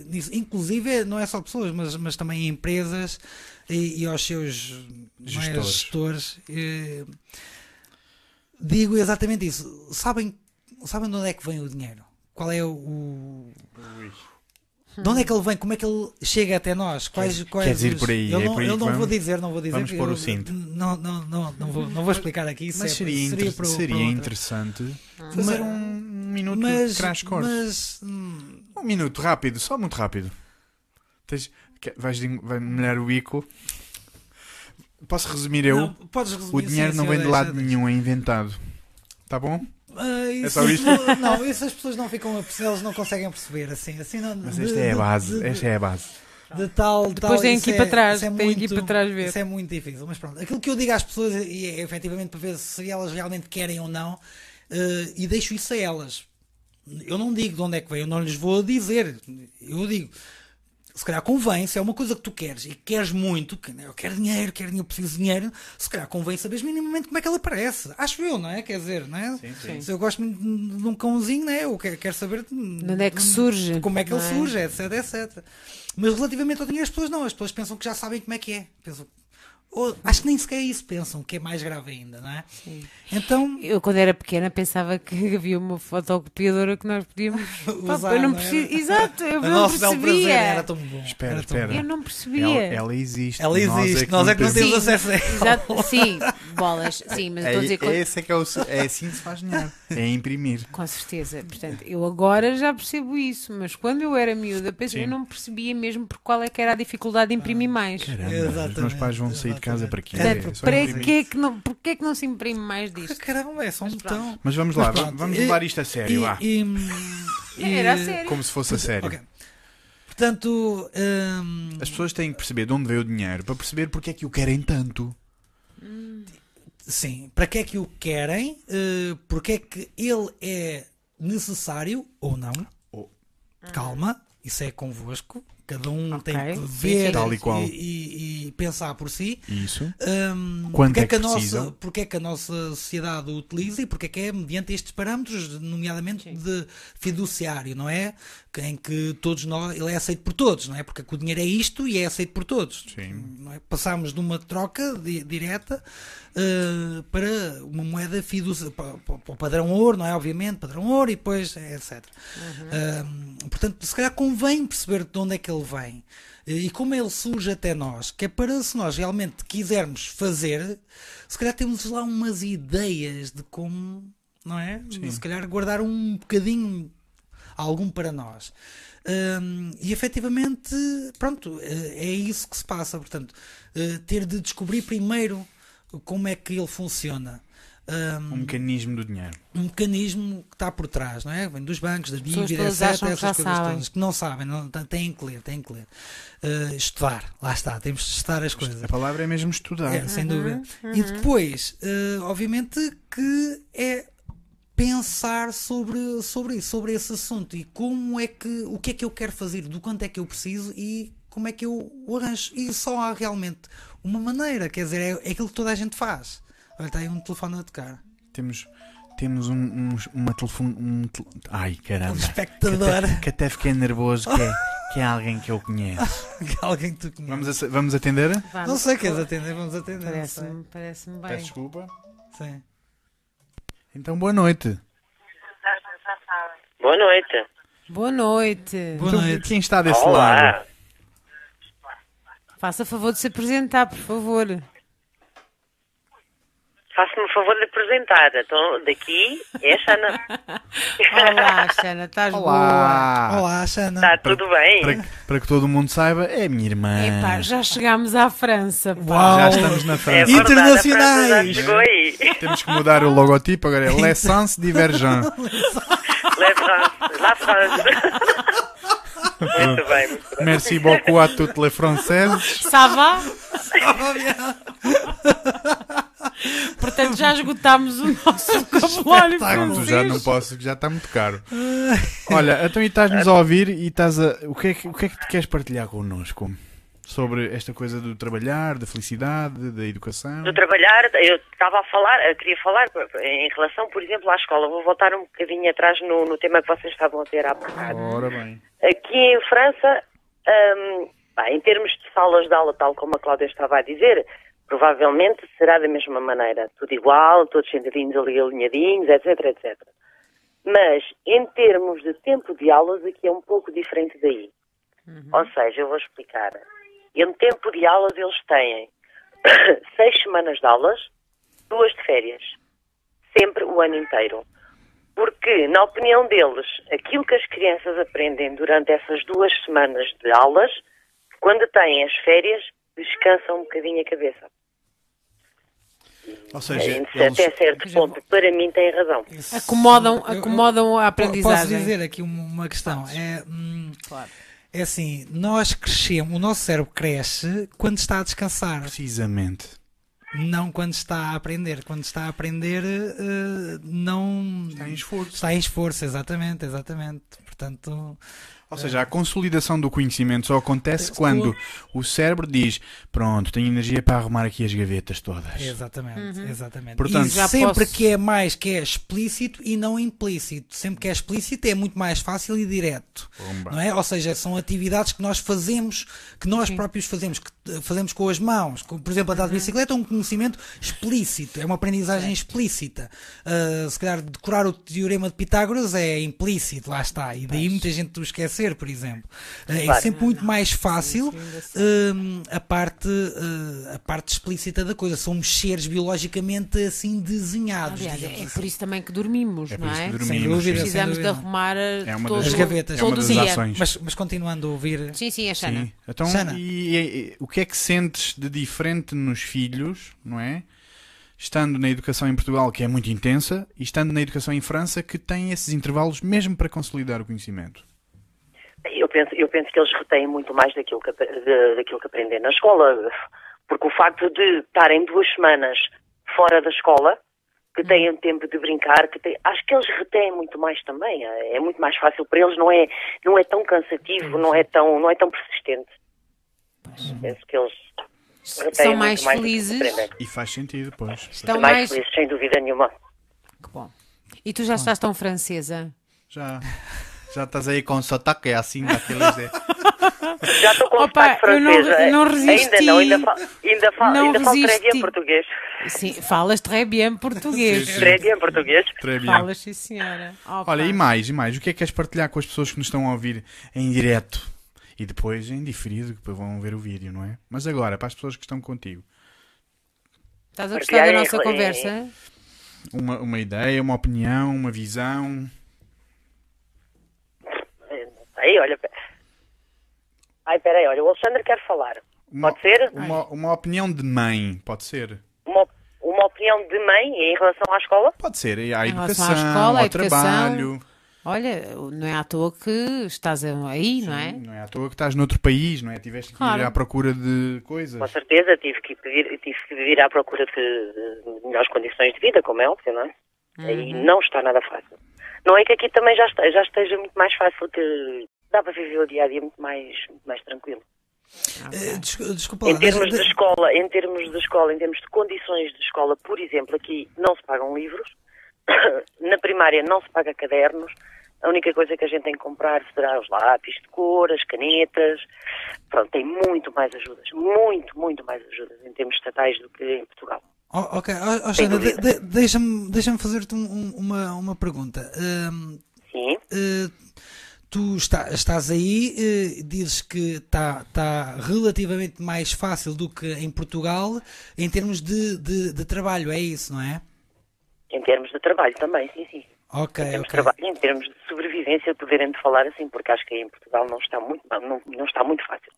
nisso, inclusive não é só pessoas, mas, mas também empresas e, e aos seus é, Gestores. gestores, eh, digo exatamente isso. Sabem, sabem de onde é que vem o dinheiro? Qual é o. o- de onde é que ele vem? Como é que ele chega até nós? Quais, quais queres ir os- por aí? Eu É não, por aí eu não vou dizer, não vou dizer. Vamos pôr o cinto. Não, não, não, não, vou, não vou explicar aqui. Mas é- seria, seria para seria para outra. interessante fazer um, um minuto Mas, de crash course. mas hum, Um minuto, rápido, só muito rápido. Tens, vais, molhar o bico. Posso resumir eu? não, podes resumir, o dinheiro sim, não vem de lado deixo, eu nenhum, é inventado. Tá bom? Ah, isso, só isto? Não, isso as pessoas não ficam a perceber, eles não conseguem perceber assim. assim não, Mas de- esta é a de- base. de- Esta é a base. de tal, Depois tal, tem que ir é- para trás, é tem que ir muito- para trás ver. Isso é muito difícil, mas pronto. Aquilo que eu digo às pessoas e é efetivamente para ver se elas realmente querem ou não, eh, e deixo isso a elas. Eu não digo de onde é que vem, eu não lhes vou dizer. Eu digo, se calhar convém, se é uma coisa que tu queres e queres muito, que eu quero dinheiro, quero dinheiro, preciso de dinheiro, se calhar convém saberes minimamente como é que ela aparece. Acho eu, não é? Quer dizer, não é? sim. Se eu gosto muito de um cãozinho, não é? Eu quero, saber de, De onde é que surge? como é que ele é? surge, etc, etc. Mas relativamente ao dinheiro, as pessoas não, as pessoas pensam que já sabem como é que é. Pensam, ou acho que nem sequer isso pensam, que é mais grave ainda, não é? Então, Eu, quando era pequena, pensava que havia uma fotocopiadora que nós podíamos. Usar, eu não não é? Exato, eu não prazer percebia. era tão bom. Espera, era tão espera. Eu não percebia. Ela, ela existe. Ela existe, nós é que não temos. acesso a ela. Exato, sim, bolas, sim, mas eu estou a dizer É, esse é, que é, o, é assim que se faz dinheiro. É imprimir. Com certeza. Portanto, eu agora já percebo isso, mas quando eu era miúda, pensei, Sim. eu não percebia mesmo por qual é que era a dificuldade de imprimir mais. Caramba, os Exatamente, meus pais vão sair de casa para quê? É para que é que não, porquê é que não se imprime mais disto? Caramba, é só um botão. Mas vamos lá, vamos e- levar isto a sério. E, e- Era a sério. Como se fosse a sério. Ok. Portanto, hum, As pessoas têm que perceber de onde veio o dinheiro para perceber porque é que o querem tanto. sim, para que é que o querem? Uh, porque é que ele é necessário ou não? Ou- Calma, isso é convosco. Cada um Ok, tem que sim, ver sim. Tal e qual. e- e pensar por si. Isso. Quanto porque, é é que que a nossa, porque é que a nossa sociedade o utiliza e porque é que é mediante estes parâmetros, nomeadamente de fiduciário, não é? Que- Em que todos nós, ele é aceito por todos, não é? Porque o dinheiro é isto e é aceito por todos. Sim. não é? Passamos de uma troca di- direta eh, para uma moeda fiduciária, para, para o padrão ouro, não é? Obviamente, padrão ouro e depois etc. Hum, portanto, se calhar convém perceber de onde é que ele vem eh, e como ele surge até nós, que é para se nós realmente quisermos fazer, se calhar temos lá umas ideias de como, não é? Se calhar guardar um bocadinho algum para nós. Hum, e efetivamente, pronto, eh, é isso que se passa. Portanto, eh, ter de descobrir primeiro como é que ele funciona. Hum, Um mecanismo do dinheiro. um mecanismo que está por trás, não é? Vem dos bancos, da dívida, etc. Essas coisas sabem. todas que não sabem, não, têm que ler, têm que ler. Eh, estudar, lá está, temos de estudar as coisas. A palavra é mesmo estudar. É, sem dúvida. E depois, eh, obviamente, que é pensar sobre, sobre isso, sobre esse assunto e como é que, o que é que eu quero fazer, do quanto é que eu preciso e como é que eu o arranjo. E só há realmente uma maneira, quer dizer, é, é aquilo que toda a gente faz. Olha, está aí um telefone a tocar. Temos, temos um, um, uma telefone. Um, tel- ai, Um caramba. espectador, Que até, que até fiquei nervoso que é, que é alguém que eu conheço. que é alguém que tu conheces. Vamos, a- vamos atender? Vamos. Não sei, queres atender? Vamos atender. Parece-me parece bem. Peço desculpa. Sim. Então, boa noite. Boa noite. Noite. Boa noite. Boa Então, noite. Quem está desse Olá. lado? Faça favor de se apresentar, por favor. Faça-me o favor de apresentar. Então, daqui é a Xana. Olá, Xana, estás boa? Olá! Olá, Xana. Está tudo bem? Para, que- para que todo mundo saiba, é a minha irmã. Epá, já chegámos à França. pá. Uau. Já estamos na É França. verdade, Internacionais. França já chegou aí. Temos que mudar o logotipo agora. É L'essence divergent. La France. La France. Muito bem, muito bem. Merci beaucoup à toutes les françaises. Ça va? Portanto, já esgotámos o nosso vocabulário. Pronto, francês. já não posso, já está muito caro. Olha, então e estás-nos a ouvir e estás a. O que, é que, o que é que tu queres partilhar connosco? Sobre esta coisa do trabalhar, da felicidade, da educação? Do trabalhar, eu estava a falar, eu queria falar em relação, por exemplo, à escola. Vou voltar um bocadinho atrás no, no tema que vocês estavam a ter há bocado. Ora bem. Aqui em França, hum, em termos de salas de aula, tal como a Cláudia estava a dizer, provavelmente será da mesma maneira. Tudo igual, todos sentadinhos ali alinhadinhos, etc, etc. Mas, em termos de tempo de aulas, aqui é um pouco diferente daí. Ou seja, eu vou explicar. Em tempo de aulas, eles têm seis semanas de aulas, duas de férias. Sempre o ano inteiro. Porque, na opinião deles, aquilo que as crianças aprendem durante essas duas semanas de aulas, quando têm as férias, descansam um bocadinho a cabeça. Ou seja, Em- eles, Até certo ponto, para mim, tem razão. Acomodam, Eu- eu- acomodam a aprendizagem. Posso dizer aqui uma, uma questão? É, hum, Claro. é assim, nós crescemos, o nosso cérebro cresce quando está a descansar, precisamente. não quando está a aprender. Quando está a aprender, eh, não Está em esforço. está em esforço, exatamente, exatamente. Portanto, Ou seja, a consolidação do conhecimento só acontece quando o cérebro diz: Pronto, tenho energia para arrumar aqui as gavetas todas. Exatamente, exatamente. Portanto, e Já sempre posso- que é mais que é explícito e não implícito. Sempre que é explícito é muito mais fácil e direto. Não é? Ou seja, são atividades que nós fazemos, que nós próprios fazemos, que fazemos com as mãos. Como, por exemplo, andar de bicicleta é um conhecimento explícito, é uma aprendizagem explícita. Ah, se calhar decorar o teorema de Pitágoras é implícito, lá está. E daí muita gente o esquecer, por exemplo. Ah, é sempre muito mais fácil hum, a, parte, uh, a parte explícita da coisa. Somos seres biologicamente assim desenhados. Aliás, é assim. por isso também que dormimos, É não é? que dormimos. Sem dúvida. Precisamos sem de dúvida. arrumar É uma todo, das- As gavetas. É uma das dia. ações. Mas, mas continuando a ouvir. Sim, sim, a Xana. Sim. Então, Sana. e, e- o que é que sentes de diferente nos filhos, não é? Estando na educação em Portugal, que é muito intensa, e estando na educação em França, que tem esses intervalos mesmo para consolidar o conhecimento. Eu penso, eu penso que eles retêm muito mais daquilo que, daquilo que aprendem na escola, porque o facto de estarem duas semanas fora da escola, que têm tempo de brincar, que têm, acho que eles retêm muito mais também. É é muito mais fácil para eles, não é, não é tão cansativo, não é tão, não é tão persistente. Penso que eles São mais que felizes. E faz sentido, pois. Estão mais, mais. felizes, sem dúvida nenhuma. Que bom. E tu já estás tão francesa? Já, já estás aí com sotaque assim, daqueles. É. Já estou com Opa, sotaque eu não- não Ainda resisti. não, ainda, fa ainda, fa Não ainda falo très bien resisti. português. Sim, falas très bien português. Sim, sim. Très bien português. Très bien. Falas, sim, senhora. Opa. Olha, e mais, e mais? O que é que queres partilhar com as pessoas que nos estão a ouvir em direto? E depois em diferido, que depois vão ver o vídeo, não é? Mas agora, para as pessoas que estão contigo. Estás a gostar da nossa conversa? Uma, uma ideia, uma opinião, uma visão. Aí, olha. Ai, peraí, olha, o Alexandre quer falar. Uma, Pode ser? Uma, uma opinião de mãe, pode ser? Uma, uma opinião de mãe em relação à escola? Pode ser, e à Em educação, à escola, ao educação. trabalho. Olha, não é à toa que estás aí, não é? Não é à toa que estás noutro país, não é? Tiveste que Claro. ir à procura de coisas. Com certeza, tive que, pedir, tive que vir à procura de, de melhores condições de vida, como é óbvio, não é? E não está nada fácil. Não é que aqui também já, está, já esteja muito mais fácil, que dá para viver o dia a dia muito mais, muito mais tranquilo. Eh, des- desculpa. Em termos deixa- de escola, em termos de escola, em termos de condições de escola, por exemplo, aqui não se pagam livros, na primária não se paga cadernos, a única coisa que a gente tem que comprar será os lápis de cor, as canetas, pronto, tem muito mais ajudas, muito, muito mais ajudas em termos estatais do que em Portugal. Oh, ok, oh, oh, Xana, de- de- deixa-me deixa fazer-te um- um- uma, uma pergunta. Hum, Sim, eh, tu está- estás aí, eh, dizes que está tá relativamente mais fácil do que em Portugal em termos de, de, de trabalho, é isso, não é? Em termos de trabalho também, sim, sim. Ok, Em termos, de trabalho, em termos de sobrevivência, poderem de falar assim, porque acho que aí em Portugal não está muito, não, não está muito fácil.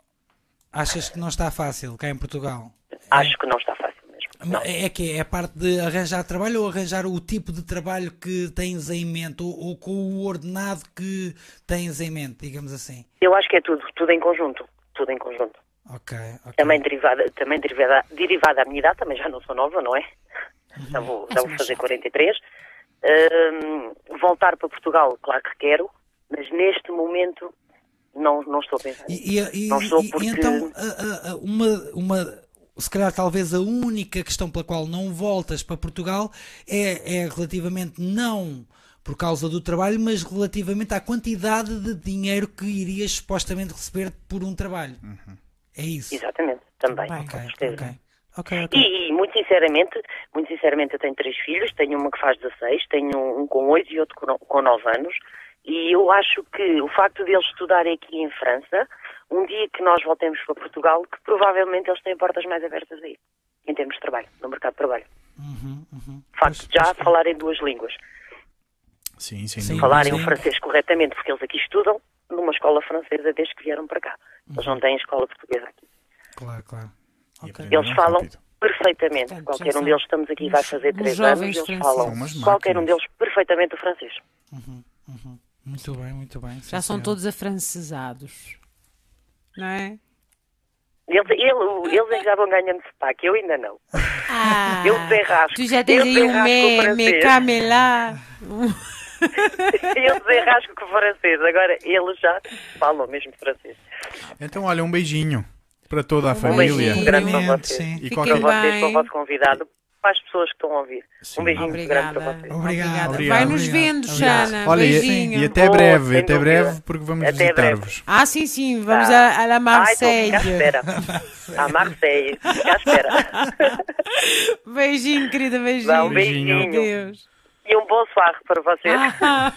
Achas que não está fácil cá em Portugal? Acho que não está fácil mesmo. Não. É é que é a parte de arranjar trabalho ou arranjar o tipo de trabalho que tens em mente ou, ou com o ordenado que tens em mente, digamos assim. Eu acho que é tudo, tudo em conjunto, tudo em conjunto. Ok, ok. Também derivada, também derivada, derivada à minha idade, também já não sou nova, não é? Já vou, já vou fazer 43. Hum, voltar para Portugal, claro que quero, mas neste momento não, não estou a pensar. E, e- Não estou e- porque- então, a- a- a- uma, uma, se calhar talvez a única questão pela qual não voltas para Portugal é, é relativamente não por causa do trabalho, mas relativamente à quantidade de dinheiro que irias supostamente receber por um trabalho. É isso. Exatamente, também, Bem, com Ok, certeza. ok. Ok, ok. E, e, muito sinceramente, muito sinceramente eu tenho três filhos, tenho uma que faz 16, tenho um com 8 e outro com no- com 9 anos, e eu acho que o facto de eles estudarem aqui em França, um dia que nós voltemos para Portugal, que provavelmente eles têm portas mais abertas aí, em termos de trabalho, no mercado de trabalho. Uhum, uhum. O facto de já falarem duas línguas, Sim, Sim. dúvida. falarem sim. o francês corretamente, porque eles aqui estudam numa escola francesa desde que vieram para cá. Eles não têm escola portuguesa aqui. Claro, claro. Ok. aprender Eles muito falam perfeitamente. Portanto, Qualquer um deles, estamos aqui, vai fazer três jovens anos, eles franceses. Falam, qualquer um deles, perfeitamente o francês. Muito bem, muito bem. Já são todos afrancesados. Não é? Eles, ele- eles é já vão ganhando sotaque, eu ainda não. Ah, Eu derrasco. tu já tens aí um derrasco o me, me camelá. Eu desenrasco com o francês. Agora, eles já falam mesmo francês. Então, olha, um beijinho para toda a Um família. beijinho grande para vocês. sim. E qualquer... Para vocês, para o vosso convidado, para as pessoas que estão a ouvir. Sim. Um beijinho muito grande para Obrigada. vocês. Obrigado. Obrigado. Vai-nos Obrigado. vendo. Xana. Olha, e, Beijinho. e até Oh, breve, até dúvida. breve, porque vamos visitar-vos. Ah, sim, sim. Vamos Ah. a, a la Marseille. espera. A Marseille. Fica à espera. Beijinho, querida. Beijinho. Dá um Beijinho. Deus. E um bom soir para vocês. Ah,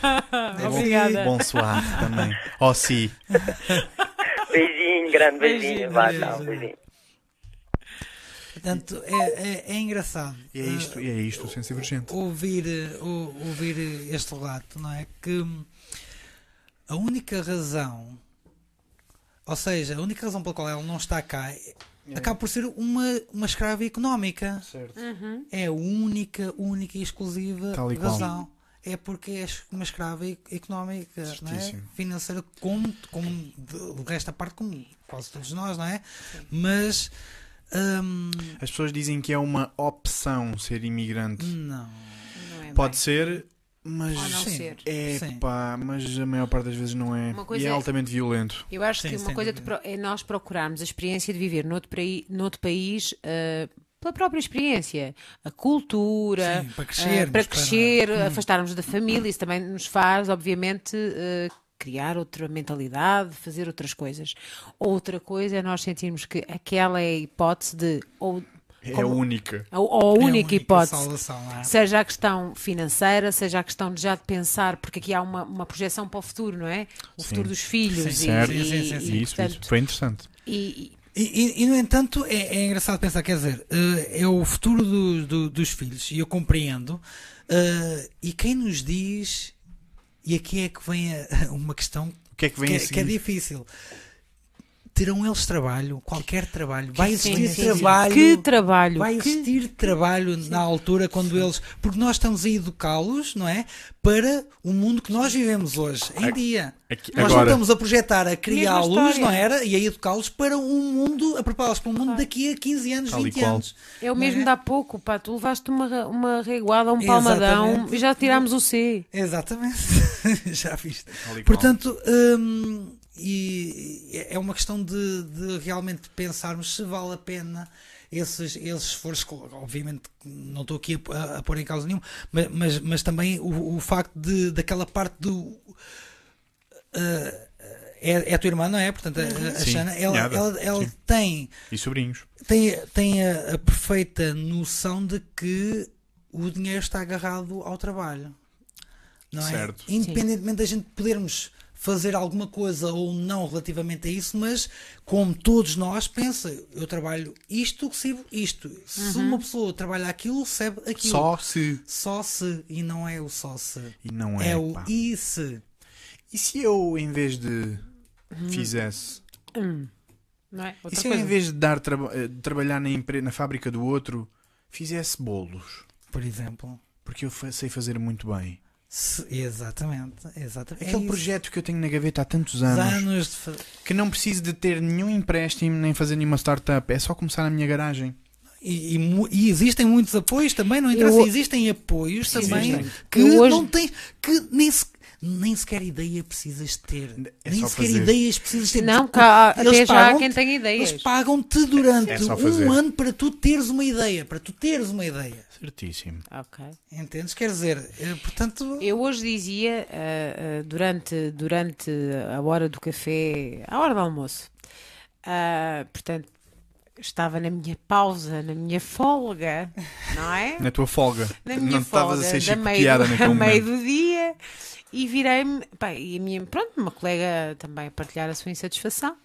Obrigada. Bonsoir também. Oh, sim. Beijinho, grande beijinho. Beijinho, Vá, beijinho. tchau, beijinho. Portanto, é, é, é engraçado. E é isto, e é isto, o senso divergente. ouvir, eh, ou- ouvir este relato, não é? Que a única razão, ou seja, a única razão pela qual ela não está cá é- acaba por ser uma, uma escrava económica. Certo. Uhum. É a única, única e exclusiva Tal e qual. É porque é uma escrava económica, não é? Financeira, como, como o resto da parte, como quase todos nós, não é? Mas hum, As pessoas dizem que é uma opção ser imigrante. não. Não é Pode bem. ser, mas. Sim. É Sim. pá, mas a maior parte das vezes não é. E é é- altamente violento. Eu acho Sim, que uma coisa pro- é nós procurarmos a experiência de viver noutro, praí- noutro país eh, pela própria experiência, a cultura, Sim, para eh, crescermos, para para- crescer, Hum. afastarmos da família. Isso também nos faz, obviamente, eh, criar outra mentalidade, fazer outras coisas. Outra coisa é nós sentirmos que aquela é a hipótese de ou, É Como- a única. ou a É a única hipótese. salvação, é? Seja a questão financeira, seja a questão de já de pensar, porque aqui há uma, uma projeção para o futuro, não é? O Sim. futuro dos filhos. Sim, e, certo. e- Sim, sim, sim, e, sim. isso, portanto, isso. Foi interessante. e- E, e- e, no entanto é, é engraçado pensar, quer dizer, eh, é o futuro do- do- dos filhos, e eu compreendo, eh, e quem nos diz, e aqui é que vem a- uma questão que é que que, é- que é difícil. Terão eles trabalho, qualquer trabalho, vai Sim, existir sim, sim. trabalho. Que trabalho! Vai que- existir trabalho na altura quando eles. Porque nós estamos a educá-los, não é? Para o mundo que nós vivemos hoje, em dia. Aqui- Nós não agora, estamos a projetar, a criá-los, não era? E a educá-los para um mundo, a prepará-los para um mundo daqui a 15 anos, Tal e 20 qual. anos. É o Não mesmo é? de há pouco, pá, tu levaste uma, uma reguada, um palmadão Exatamente. e já tirámos o C. Exatamente. Já viste. Portanto, hum, e é uma questão de, de realmente pensarmos se vale a pena esses, esses esforços. Obviamente, não estou aqui a, a pôr em causa nenhum, mas, mas, mas também o, o facto de, daquela parte do. ah, é, é a tua irmã, não é? Portanto, a, a Sim, Xana, ela, ela, ela sim. tem E sobrinhos. tem, tem a, perfeita noção de que o dinheiro está agarrado ao trabalho. Não Certo. é? Independentemente da gente podermos fazer alguma coisa ou não relativamente a isso, mas como todos nós, pensa, eu trabalho isto, recebo isto. Se uma pessoa trabalha aquilo, recebe aquilo. Só se. Só se, e não é o só se. E não é. É o pá. e se. E se eu, em vez de. Fizesse. Não é? E Outra se eu, em coisa. vez de dar traba- eh, trabalhar na, empre- na fábrica do outro, fizesse bolos? Por exemplo. Porque eu sei fazer muito bem. Se- exatamente. exatamente. Aquele é projeto que eu tenho na gaveta há tantos anos. anos fa- Que não preciso de ter nenhum empréstimo nem fazer nenhuma startup. É só começar na minha garagem. E, e e existem muitos apoios também, não interessa, Eu- existem apoios também Existem. que hoje- não tens, que nem, se- nem sequer ideia precisas ter. É nem sequer fazer. ideias precisas ter. Não, cá, eles até já quem tem ideias. Eles pagam-te durante É fazer. um ano para tu teres uma ideia, para tu teres uma ideia. Certíssimo. Ok. Entendes? Quer dizer, eh, portanto, Eu hoje dizia, ah, ah, durante, durante a hora do café, a hora do almoço, portanto, estava na minha pausa, na minha folga, não é? Na tua folga. Na minha não estavas folga, a ser chicoteada naquele a meio do dia, e virei-me, pá, e a minha, pronto, uma colega também a partilhar a sua insatisfação,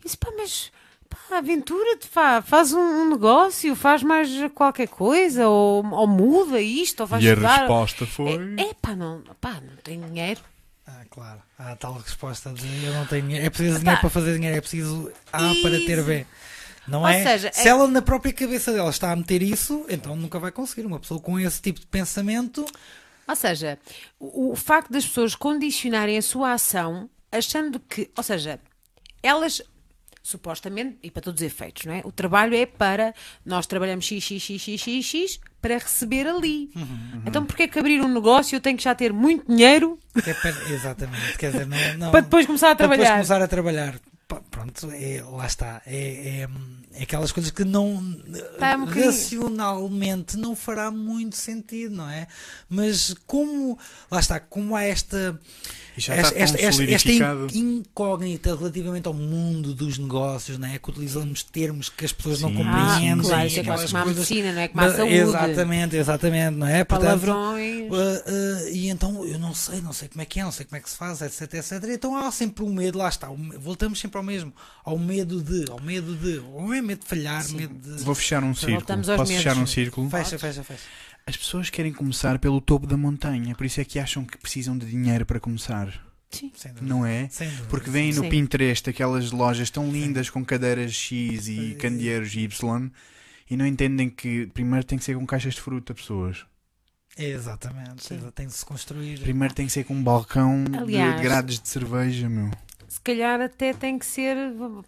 e disse, pá, mas pá, aventura-te, pá, faz um, um negócio, faz mais qualquer coisa, ou, ou muda isto, ou vais E a resposta foi. É, é pá, não, pá, não tenho dinheiro. ah, claro, há a tal resposta de eu não tenho dinheiro. É preciso dinheiro para fazer dinheiro, é preciso A para ter B. Não Ou é? seja, Se é- ela na própria cabeça dela está a meter isso, então nunca vai conseguir. Uma pessoa com esse tipo de pensamento Ou seja, o, o facto das pessoas condicionarem a sua ação achando que, ou seja, elas supostamente, e para todos os efeitos, não é? O trabalho é para nós trabalhamos x, x, x, x, x, x para receber ali. Uhum, Então, porquê é que abrir um negócio eu tenho que já ter muito dinheiro é para- exatamente, quer dizer, não, não- para depois começar a para depois trabalhar? começar a trabalhar. Pá, Pronto, é, lá está. É, é, é aquelas coisas que não Tá, um racionalmente não fará muito sentido, não é? Mas como lá está, como há esta esta, está tão esta, esta- esta incógnita relativamente ao mundo dos negócios, não é? Que utilizamos termos que as pessoas não Sim. compreendem. Ah, claro, isso é quase como a medicina, não é? Como a saúde. Exatamente, exatamente, não é? Portanto, Palavrões. Uh, uh, e então eu não sei, não sei como é que é, não sei como é que se faz, etc, etc. Então há sempre um medo, lá está, voltamos sempre ao mesmo, ao medo de, ao medo de, ou é medo de falhar, medo de. Vou fechar um círculo. Posso medos. fechar um círculo? Fecha, fecha, fecha. As pessoas querem começar pelo topo da montanha, por isso é que acham que precisam de dinheiro para começar. Sim. Sem dúvida. Não é? Porque vêm no Sim. Pinterest aquelas lojas tão lindas com cadeiras X e candeeiros Y e não entendem que primeiro tem que ser com caixas de fruta, pessoas. Exatamente, Sim. tem de se construir. Primeiro tem que ser com um balcão de- Aliás- de grades de cerveja, meu. Se calhar até tem que ser,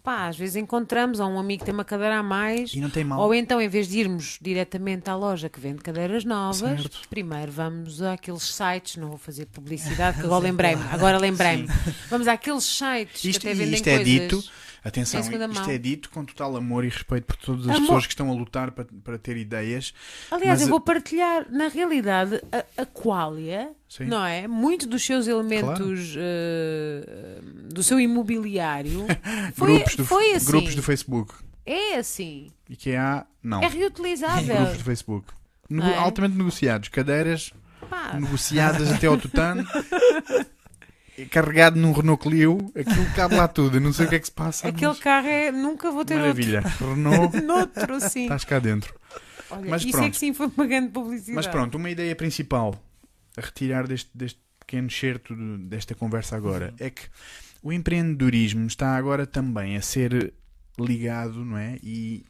pá, às vezes encontramos ou um amigo tem uma cadeira a mais, E não tem mal. ou então em vez de irmos diretamente à loja que vende cadeiras novas, Certo. primeiro vamos àqueles sites, não vou fazer publicidade, que agora lembrei-me, agora lembrei-me. Vamos àqueles sites Isto, que até vendem isto é coisas. dito, atenção, isto é dito com total amor e respeito por todas as Amor. pessoas que estão a lutar para, para ter ideias. Aliás, eu vou partilhar, na realidade, a, a Qualia, Sim. não é? Muitos dos seus elementos eh, do seu imobiliário foi, grupos, do, foi assim. grupos do Facebook. É assim. IKEA, não. É reutilizável. Grupos do Facebook. É? Altamente negociados. Cadeiras Pá, negociadas até ao tutano. Carregado num Renault Clio. Aquilo cabe lá tudo. Eu não sei o que é que se passa. aquele mas- carro é. Nunca vou ter Maravilha. Renault, outro. Noutro, sim. estás cá dentro. Olha, Mas isso é pronto. que sim foi uma grande publicidade. Mas pronto, uma ideia principal a retirar deste, deste pequeno certo de- desta conversa agora Uhum. é que o empreendedorismo está agora também a ser ligado não é? e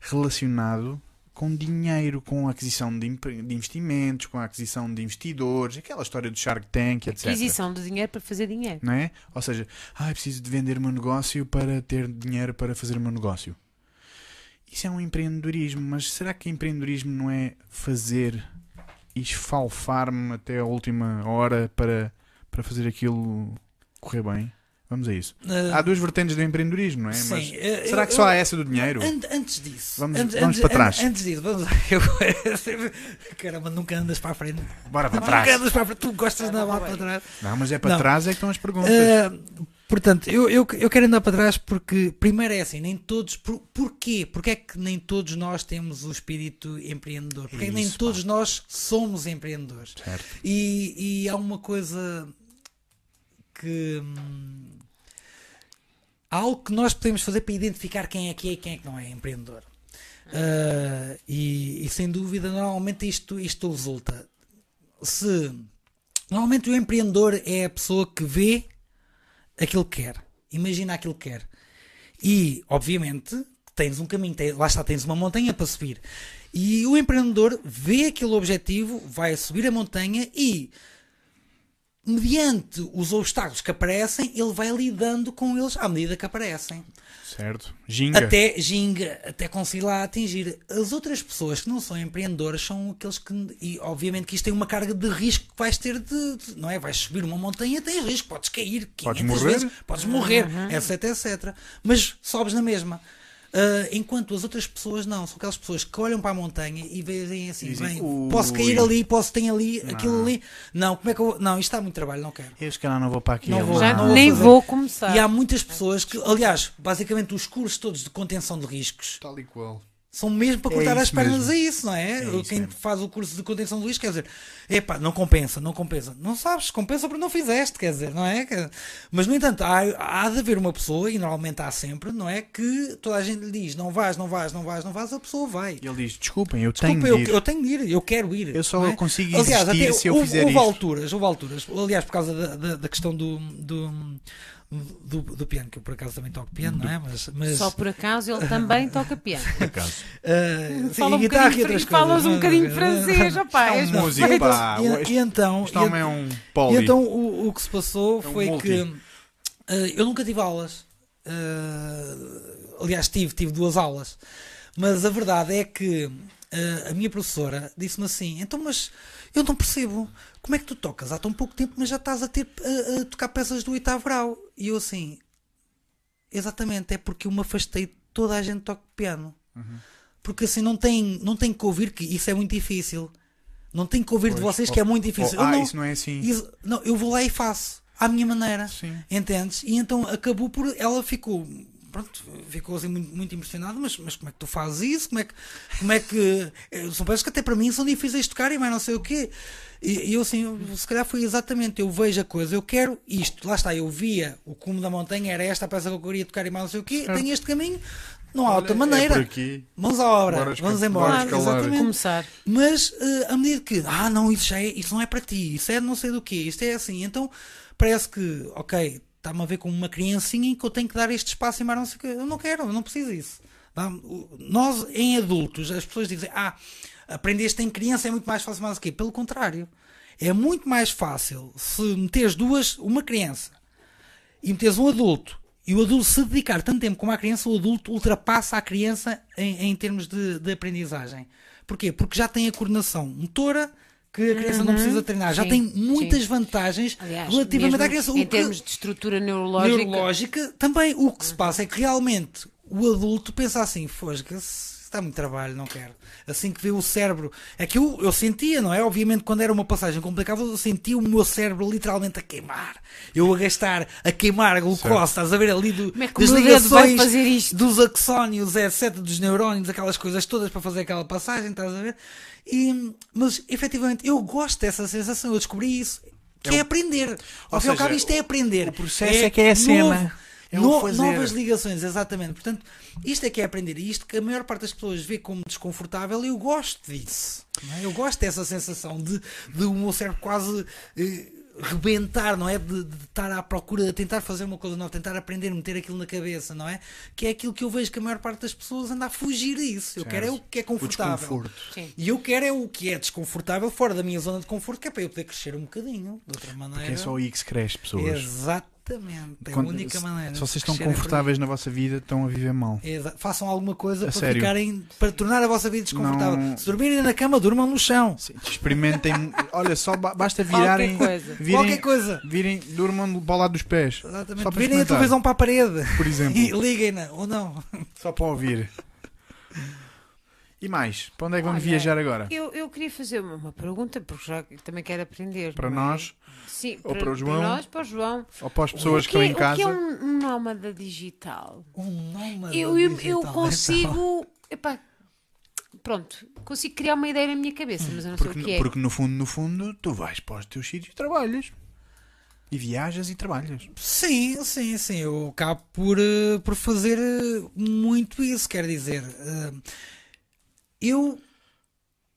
relacionado com dinheiro, com a aquisição de, de investimentos, com a aquisição de investidores, aquela história do Shark Tank, etc. Aquisição de dinheiro para fazer dinheiro. Não é? Ou seja, ah, preciso de vender o meu negócio para ter dinheiro para fazer o meu negócio. Isso é um empreendedorismo, mas será que empreendedorismo não é fazer e esfalfar-me até a última hora para, para fazer aquilo correr bem? Vamos a isso. Ah, Há duas vertentes do empreendedorismo, não é? sim, Mas eh, será eu- que só há essa do dinheiro? An- antes disso, Vamos- antes, vamos para trás. an- Antes disso, vamos eu, Caramba, nunca andas para a frente. Bora para Nunca trás. andas para a frente. Tu gostas de andar lá para trás. Não, mas é para Não. trás é que estão as perguntas. Ah, portanto, eu, eu, eu quero andar para trás porque, primeiro é assim, nem todos. Por, porquê? Porque é que nem todos nós temos o espírito empreendedor? Porque é que nem Isso, todos nós somos empreendedores? Certo. E, e há uma coisa que. hum, há algo que nós podemos fazer para identificar quem é que é e quem é que não é empreendedor. Ah, e, e sem dúvida, normalmente isto, isto resulta. Se. Normalmente o empreendedor é a pessoa que vê aquilo que quer, imagina aquilo que quer. E, obviamente, tens um caminho, tem- lá está, tens uma montanha para subir. E o empreendedor vê aquele objetivo, vai subir a montanha e, mediante os obstáculos que aparecem, ele vai lidando com eles à medida que aparecem. Certo. Ginga. Até ginga, até conseguir lá atingir. As outras pessoas que não são empreendedoras são aqueles que, e obviamente que isto tem uma carga de risco que vais ter de, de- não é? Vais subir uma montanha, tens risco, podes cair 500 Podes morrer. vezes, podes morrer, etc, etc. Mas sobes na mesma. Ah, enquanto as outras pessoas não, são aquelas pessoas que olham para a montanha e veem assim, Dizem, bem, "Ui." posso cair ali, posso ter ali, aquilo ali. Não, como é que eu vou? Não, isto está muito trabalho, não quero. Eu se calhar não vou para aqui. Não vou. Já não vou nem fazer. vou começar. E há muitas pessoas que, aliás, basicamente os cursos todos de contenção de riscos Tal e qual. São mesmo para É cortar as isso pernas mesmo. a isso, não é? É Quem mesmo. faz o curso de contenção de lixo, quer dizer, epá, não compensa, não compensa. Não sabes, compensa porque não fizeste, quer dizer, não é? Mas, no entanto, há, há de haver uma pessoa, e normalmente há sempre, não é? Que toda a gente lhe diz, não vais, não vais, não vais, não vais, a pessoa vai. E ele diz: Desculpem, eu Desculpa, tenho eu, de ir. eu tenho de ir, eu quero ir. Eu só é? consigo Aliás, existir até se eu houve, fizer houve isto. alturas, houve alturas, aliás, por causa da, da, da questão do, do, do, do piano, que eu por acaso também toco piano, não é? Mas, mas Só por acaso ele também toca piano. Por acaso. sim, Fala um guitarra e outras falas um bocadinho francês, Isto é um músico, pá. E, Este- e então, Este homem é um poli. e então o, o que se passou É um foi multi. que ah, eu nunca tive aulas. Uh, aliás, tive, tive duas aulas. Mas a verdade é que uh, a minha professora disse-me assim: então, mas eu não percebo como é que tu tocas há tão pouco tempo, mas já estás a, ter, a, a tocar peças do oitavo grau. E eu assim, exatamente, é porque eu me afastei de toda a gente toca piano. Uhum. Porque assim não tem, não tem que ouvir que isso é muito difícil. Não tem que ouvir pois, de vocês que é muito difícil. ah, não, isso não é assim. Isso, não, eu vou lá e faço à minha maneira. Sim. Entendes? E então acabou por. Ela ficou. Pronto, ficou assim muito, muito impressionada, mas, mas como é que tu fazes isso? Como é que. Como é que eh, são peças que até para mim são difíceis de tocar e mais não sei o quê. E, e eu assim, se calhar foi exatamente, eu vejo a coisa, eu quero isto, lá está, eu via o cume da montanha, era esta a peça que eu queria tocar e mais não sei o quê, tenho este caminho, não há Olha, outra maneira. É vamos à obra, vamos embora. Exatamente. Começar. Mas uh, à medida que, ah, não, isso, já é, isso não é para ti, isso é não sei do que, isto é assim, então parece que, ok, está-me a ver como uma criancinha em que eu tenho que dar este espaço e mais não sei o que. Eu não quero, eu não preciso disso. Nós, em adultos, as pessoas dizem, ah, aprendeste em criança é muito mais fácil, mais o quê? Pelo contrário. É muito mais fácil se meteres duas, uma criança e meteres um adulto e o adulto se dedicar tanto tempo como a criança, o adulto ultrapassa a criança em, em termos de, de aprendizagem. Porquê? Porque já tem a coordenação motora, que a criança uhum, não precisa treinar. Sim, Já tem muitas sim. vantagens Aliás, relativamente à criança. Em que, termos de estrutura neurológica. neurológica. também o que se passa é que realmente o adulto pensa assim: fosga-se está muito trabalho, não quero. Assim que vê o cérebro. É que eu, eu sentia, não é? Obviamente, quando era uma passagem complicada, eu sentia o meu cérebro literalmente a queimar. Eu a gastar, a queimar a glucose, estás a ver ali do, Como é que das ligações fazer isto? dos axónios, etc., dos neurónios, aquelas coisas todas para fazer aquela passagem, estás a ver? E, mas efetivamente eu gosto dessa sensação, eu descobri isso. Que é, é aprender. Ao fim e ao cabo, isto é aprender. O processo é, é que é a cena. É no, novas ligações, exatamente. Portanto, isto é que é aprender. E isto que a maior parte das pessoas vê como desconfortável, eu gosto disso. É? Eu gosto dessa sensação de, de o meu cérebro quase. Eh, rebentar, não é? De, de, estar à procura de tentar fazer uma coisa nova, tentar aprender, meter aquilo na cabeça, não é? Que é aquilo que eu vejo que a maior parte das pessoas anda a fugir disso. Eu certo. quero é o que é confortável. E eu quero é o que é desconfortável fora da minha zona de conforto, que é para eu poder crescer um bocadinho, de outra maneira. Porque é só aí que se cresce, pessoas. Exato. Exatamente, é Quando, a única maneira. Se vocês estão confortáveis na vossa vida, estão a viver mal. Exa façam alguma coisa a para sério? ficarem para tornar a vossa vida desconfortável. Não... Se dormirem na cama, durmam no chão. Sim, experimentem, olha, só basta virarem qualquer coisa. Virem, qualquer coisa. Virem, durmam para o lado dos pés. Exatamente. Só Virem a televisão para a parede. Por exemplo. E liguem-na ou não. Só para ouvir. E mais? Para onde é que vamos Olha, viajar agora? Eu, eu queria fazer uma, uma pergunta, porque já também quero aprender. Para é? nós? Sim, ou para, para, o João? Para nós, para o João. Ou para as pessoas que, que, estão em casa? O que é um, um nómada digital? Um nómada eu, eu, digital. Eu consigo. Epá, pronto, consigo criar uma ideia na minha cabeça, mas eu não porque, sei o que é. Porque no fundo, no fundo, tu vais para os teus sítios e trabalhas. E viajas e trabalhas. Sim, sim, sim. Eu acabo por, uh, por fazer uh, muito isso. Quer dizer, uh, eu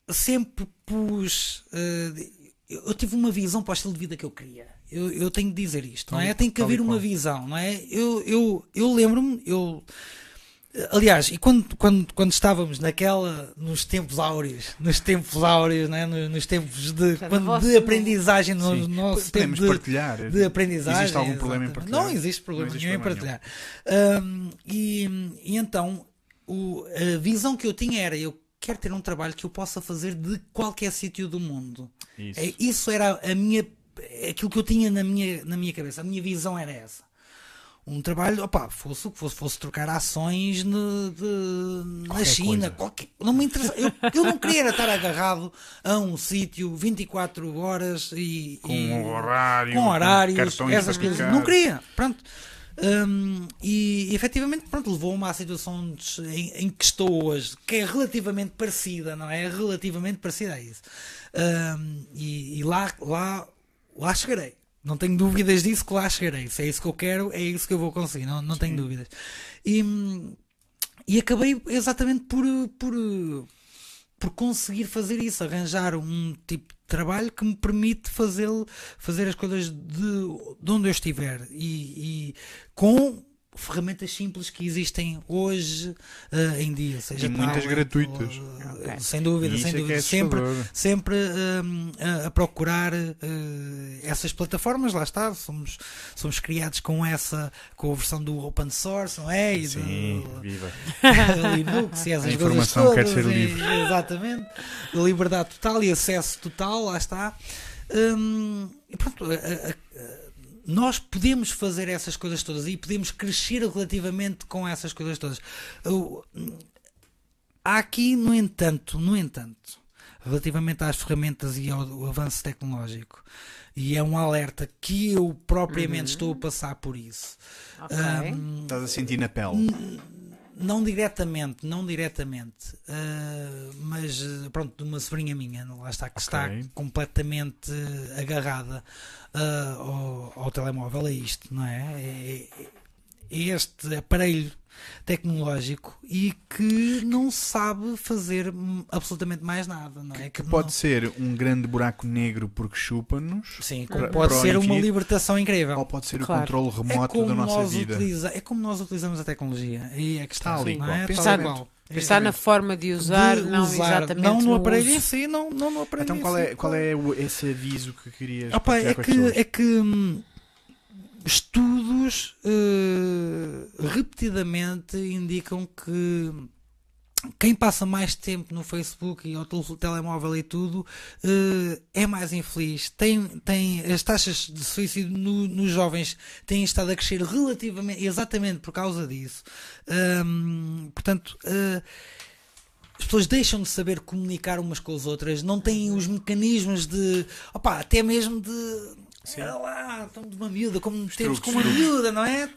sempre pus. Uh, eu tive uma visão para o estilo de vida que eu queria. Eu, eu tenho de dizer isto, não é? Tem que haver uma visão, não é? Eu, eu, eu lembro-me, eu. Aliás, e quando, quando, quando estávamos naquela, nos tempos áureos, nos tempos áureos, né? nos, nos tempos de, quando, de aprendizagem, no Sim. nosso tempo de, partilhar. de aprendizagem. Existe algum problema em partilhar? Não existe problema nenhum em partilhar. Um, e, e então, o, a visão que eu tinha era: eu quero ter um trabalho que eu possa fazer de qualquer sítio do mundo. Isso. É, isso era a minha, aquilo que eu tinha na minha, na minha cabeça. A minha visão era essa. Um trabalho, opa, fosse o que fosse, fosse trocar ações de, de na China, qualquer, não me interessa. Eu, eu não queria estar agarrado a um sítio 24 horas e com e, horário, com horários, com essas coisas. Não queria, pronto. Um, e, efetivamente pronto, levou-me à situação em, em, que estou hoje, que é relativamente parecida, não é? é relativamente parecida a isso. Um, e, e lá, lá, lá chegarei. Não tenho dúvidas disso que lá chegarei. Se é isso que eu quero, é isso que eu vou conseguir. Não, não tenho dúvidas. E, e acabei exatamente por, por, por conseguir fazer isso, arranjar um tipo de trabalho que me permite fazer, fazer as coisas de, de onde eu estiver. E, e com ferramentas simples que existem hoje eh, em dia, seja E muitas gratuitas. ou, Ok. sem dúvida, E sem é dúvida, é sempre sempre hum, a, a procurar eh, essas plataformas, lá está, somos, somos criados com essa, com a versão do open source, não é? E Sim, do, viva. Linux e essas A coisas informação quer todas, ser e- livre. Exatamente. Liberdade total e acesso total, lá está. Hum, e pronto, a- a- a- nós podemos fazer essas coisas todas e podemos crescer relativamente com essas coisas todas. Eu- há aqui, no entanto, no entanto, relativamente às ferramentas e ao, ao avanço tecnológico, e é um alerta que eu propriamente estou a passar por isso. Ok. Hum, Estás a sentir na pele. Não diretamente, não diretamente, ah, mas ah, pronto, de uma sobrinha minha, lá está, que está Ok. completamente agarrada ah, ao, ao telemóvel, a isto, não é? É, é- é este aparelho tecnológico e que não sabe fazer absolutamente mais nada, não é? Que não- pode ser um grande buraco negro porque chupa-nos, Sim, para- pode ser uma infinito, libertação incrível. ou pode ser Claro. o controle É remoto como, da nossa nós vida. utiliza, é como nós utilizamos a tecnologia. Aí é que está, Tal e não é? Pensar e na- qual. Pensar na forma de usar, de não usar, exatamente não no aparelho uso. em si, não, não no aparelho Então qual é, qual é esse aviso que querias Opa, é, as que, é que hum, estudos eh, repetidamente indicam que quem passa mais tempo no Facebook e ao tel- telemóvel e tudo eh, é mais infeliz. Tem, tem, as taxas de suicídio no- nos jovens têm estado a crescer relativamente, exatamente por causa disso. Hum, portanto, eh, as pessoas deixam de saber comunicar umas com as outras, não têm os mecanismos de, opá, até mesmo de. Olha lá, estamos de uma miúda, como temos com uma truques. miúda, não é?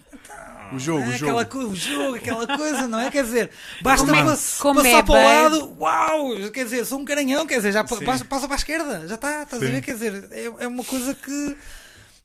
O jogo, É o aquela jogo. co- o jogo, aquela coisa, não é? Quer dizer, basta Como pass- como passar é para o lado, uau! Quer dizer, sou um caranhão, quer dizer, já pa- Sim. passa, passa para a esquerda, já está, estás a Sim. ver? Quer dizer, é, é uma coisa que.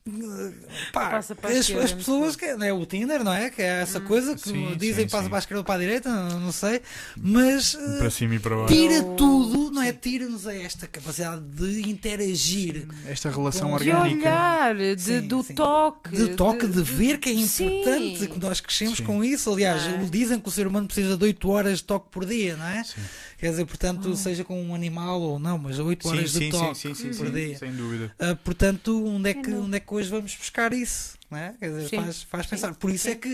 Eh, Pá, Passa para a as, as é pessoas, que, é o Tinder, não é? Que é essa coisa que Sim, dizem sim, passa sim. para a esquerda ou para a direita, não, não sei, mas eh, Para cima e para baixo. tira tudo, não é? Tira-nos a esta capacidade de interagir, Esta relação Com- De orgânica. olhar, de, Sim, do sim. toque. de toque, de ver que é Sim. importante, que nós crescemos Sim. com isso. Aliás, Ah. dizem que o ser humano precisa de 8 horas de toque por dia, não é? Sim. Quer dizer, portanto, Ah. seja com um animal ou não, mas 8 Sim, horas de sim, sim, toque sim, sim, por sim, dia. sem dúvida. Ah, portanto, onde é, que, onde é que hoje vamos buscar isso? Não é? Quer dizer, Sim. faz, faz Sim. pensar. Por isso Sim. é que.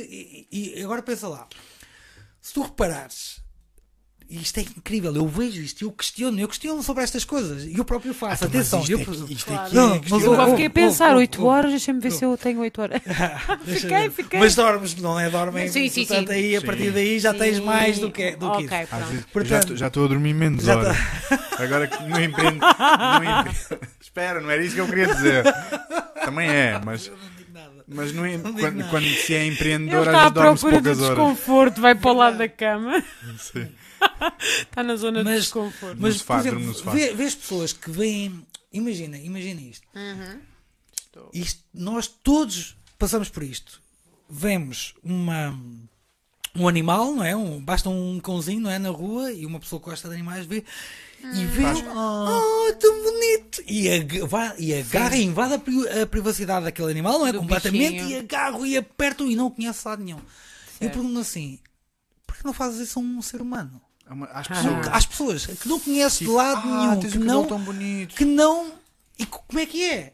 E, e agora pensa lá. Se tu reparares. Isto é incrível, eu vejo isto, eu questiono, eu questiono sobre estas coisas e eu próprio faço. Então, mas Atenção, isto eu, é- isto Claro. aqui Não, é mas Eu fiquei a pensar, oh, 8 oh. horas, deixa-me ver se eu tenho 8 horas. Fiquei, fiquei. Mas dormes, não é? Dormem. Sim, sim, portanto, sim. aí a Sim. partir daí já tens Sim. mais do que, do que Ok, isso. Vezes, já Portanto- estou- já estou a dormir menos Já horas. Agora que no empreendo. Espera, não era isso que eu queria dizer. Também é, mas, não mas Não digo quando, quando se é empreendedor, às está à vezes de poucas horas. desconforto, vai para o lado da cama. Sim. Está na zona de Mas- desconforto. Mas, sofá, por exemplo, vê, vês pessoas que veem. Imagina, imagina isto. isto. Nós todos passamos por isto. Vemos uma. Um animal, não é? Um, basta um cãozinho, não é? Na rua e uma pessoa que gosta de animais vê e vê. Faz- Oh, tão bonito! E, ag vai- e agarra e invade a, pri- a privacidade daquele animal, não é? Do Completamente bichinho. e agarro e aperto e não conhece lado nenhum. Eu Certo. pergunto assim: por que não fazes isso a um ser humano? É uma- Às Ah. pessoas. Às pessoas que não conhece de Tipo, lado ah, nenhum, tens que não, tão bonito. que não. E co- como é que é?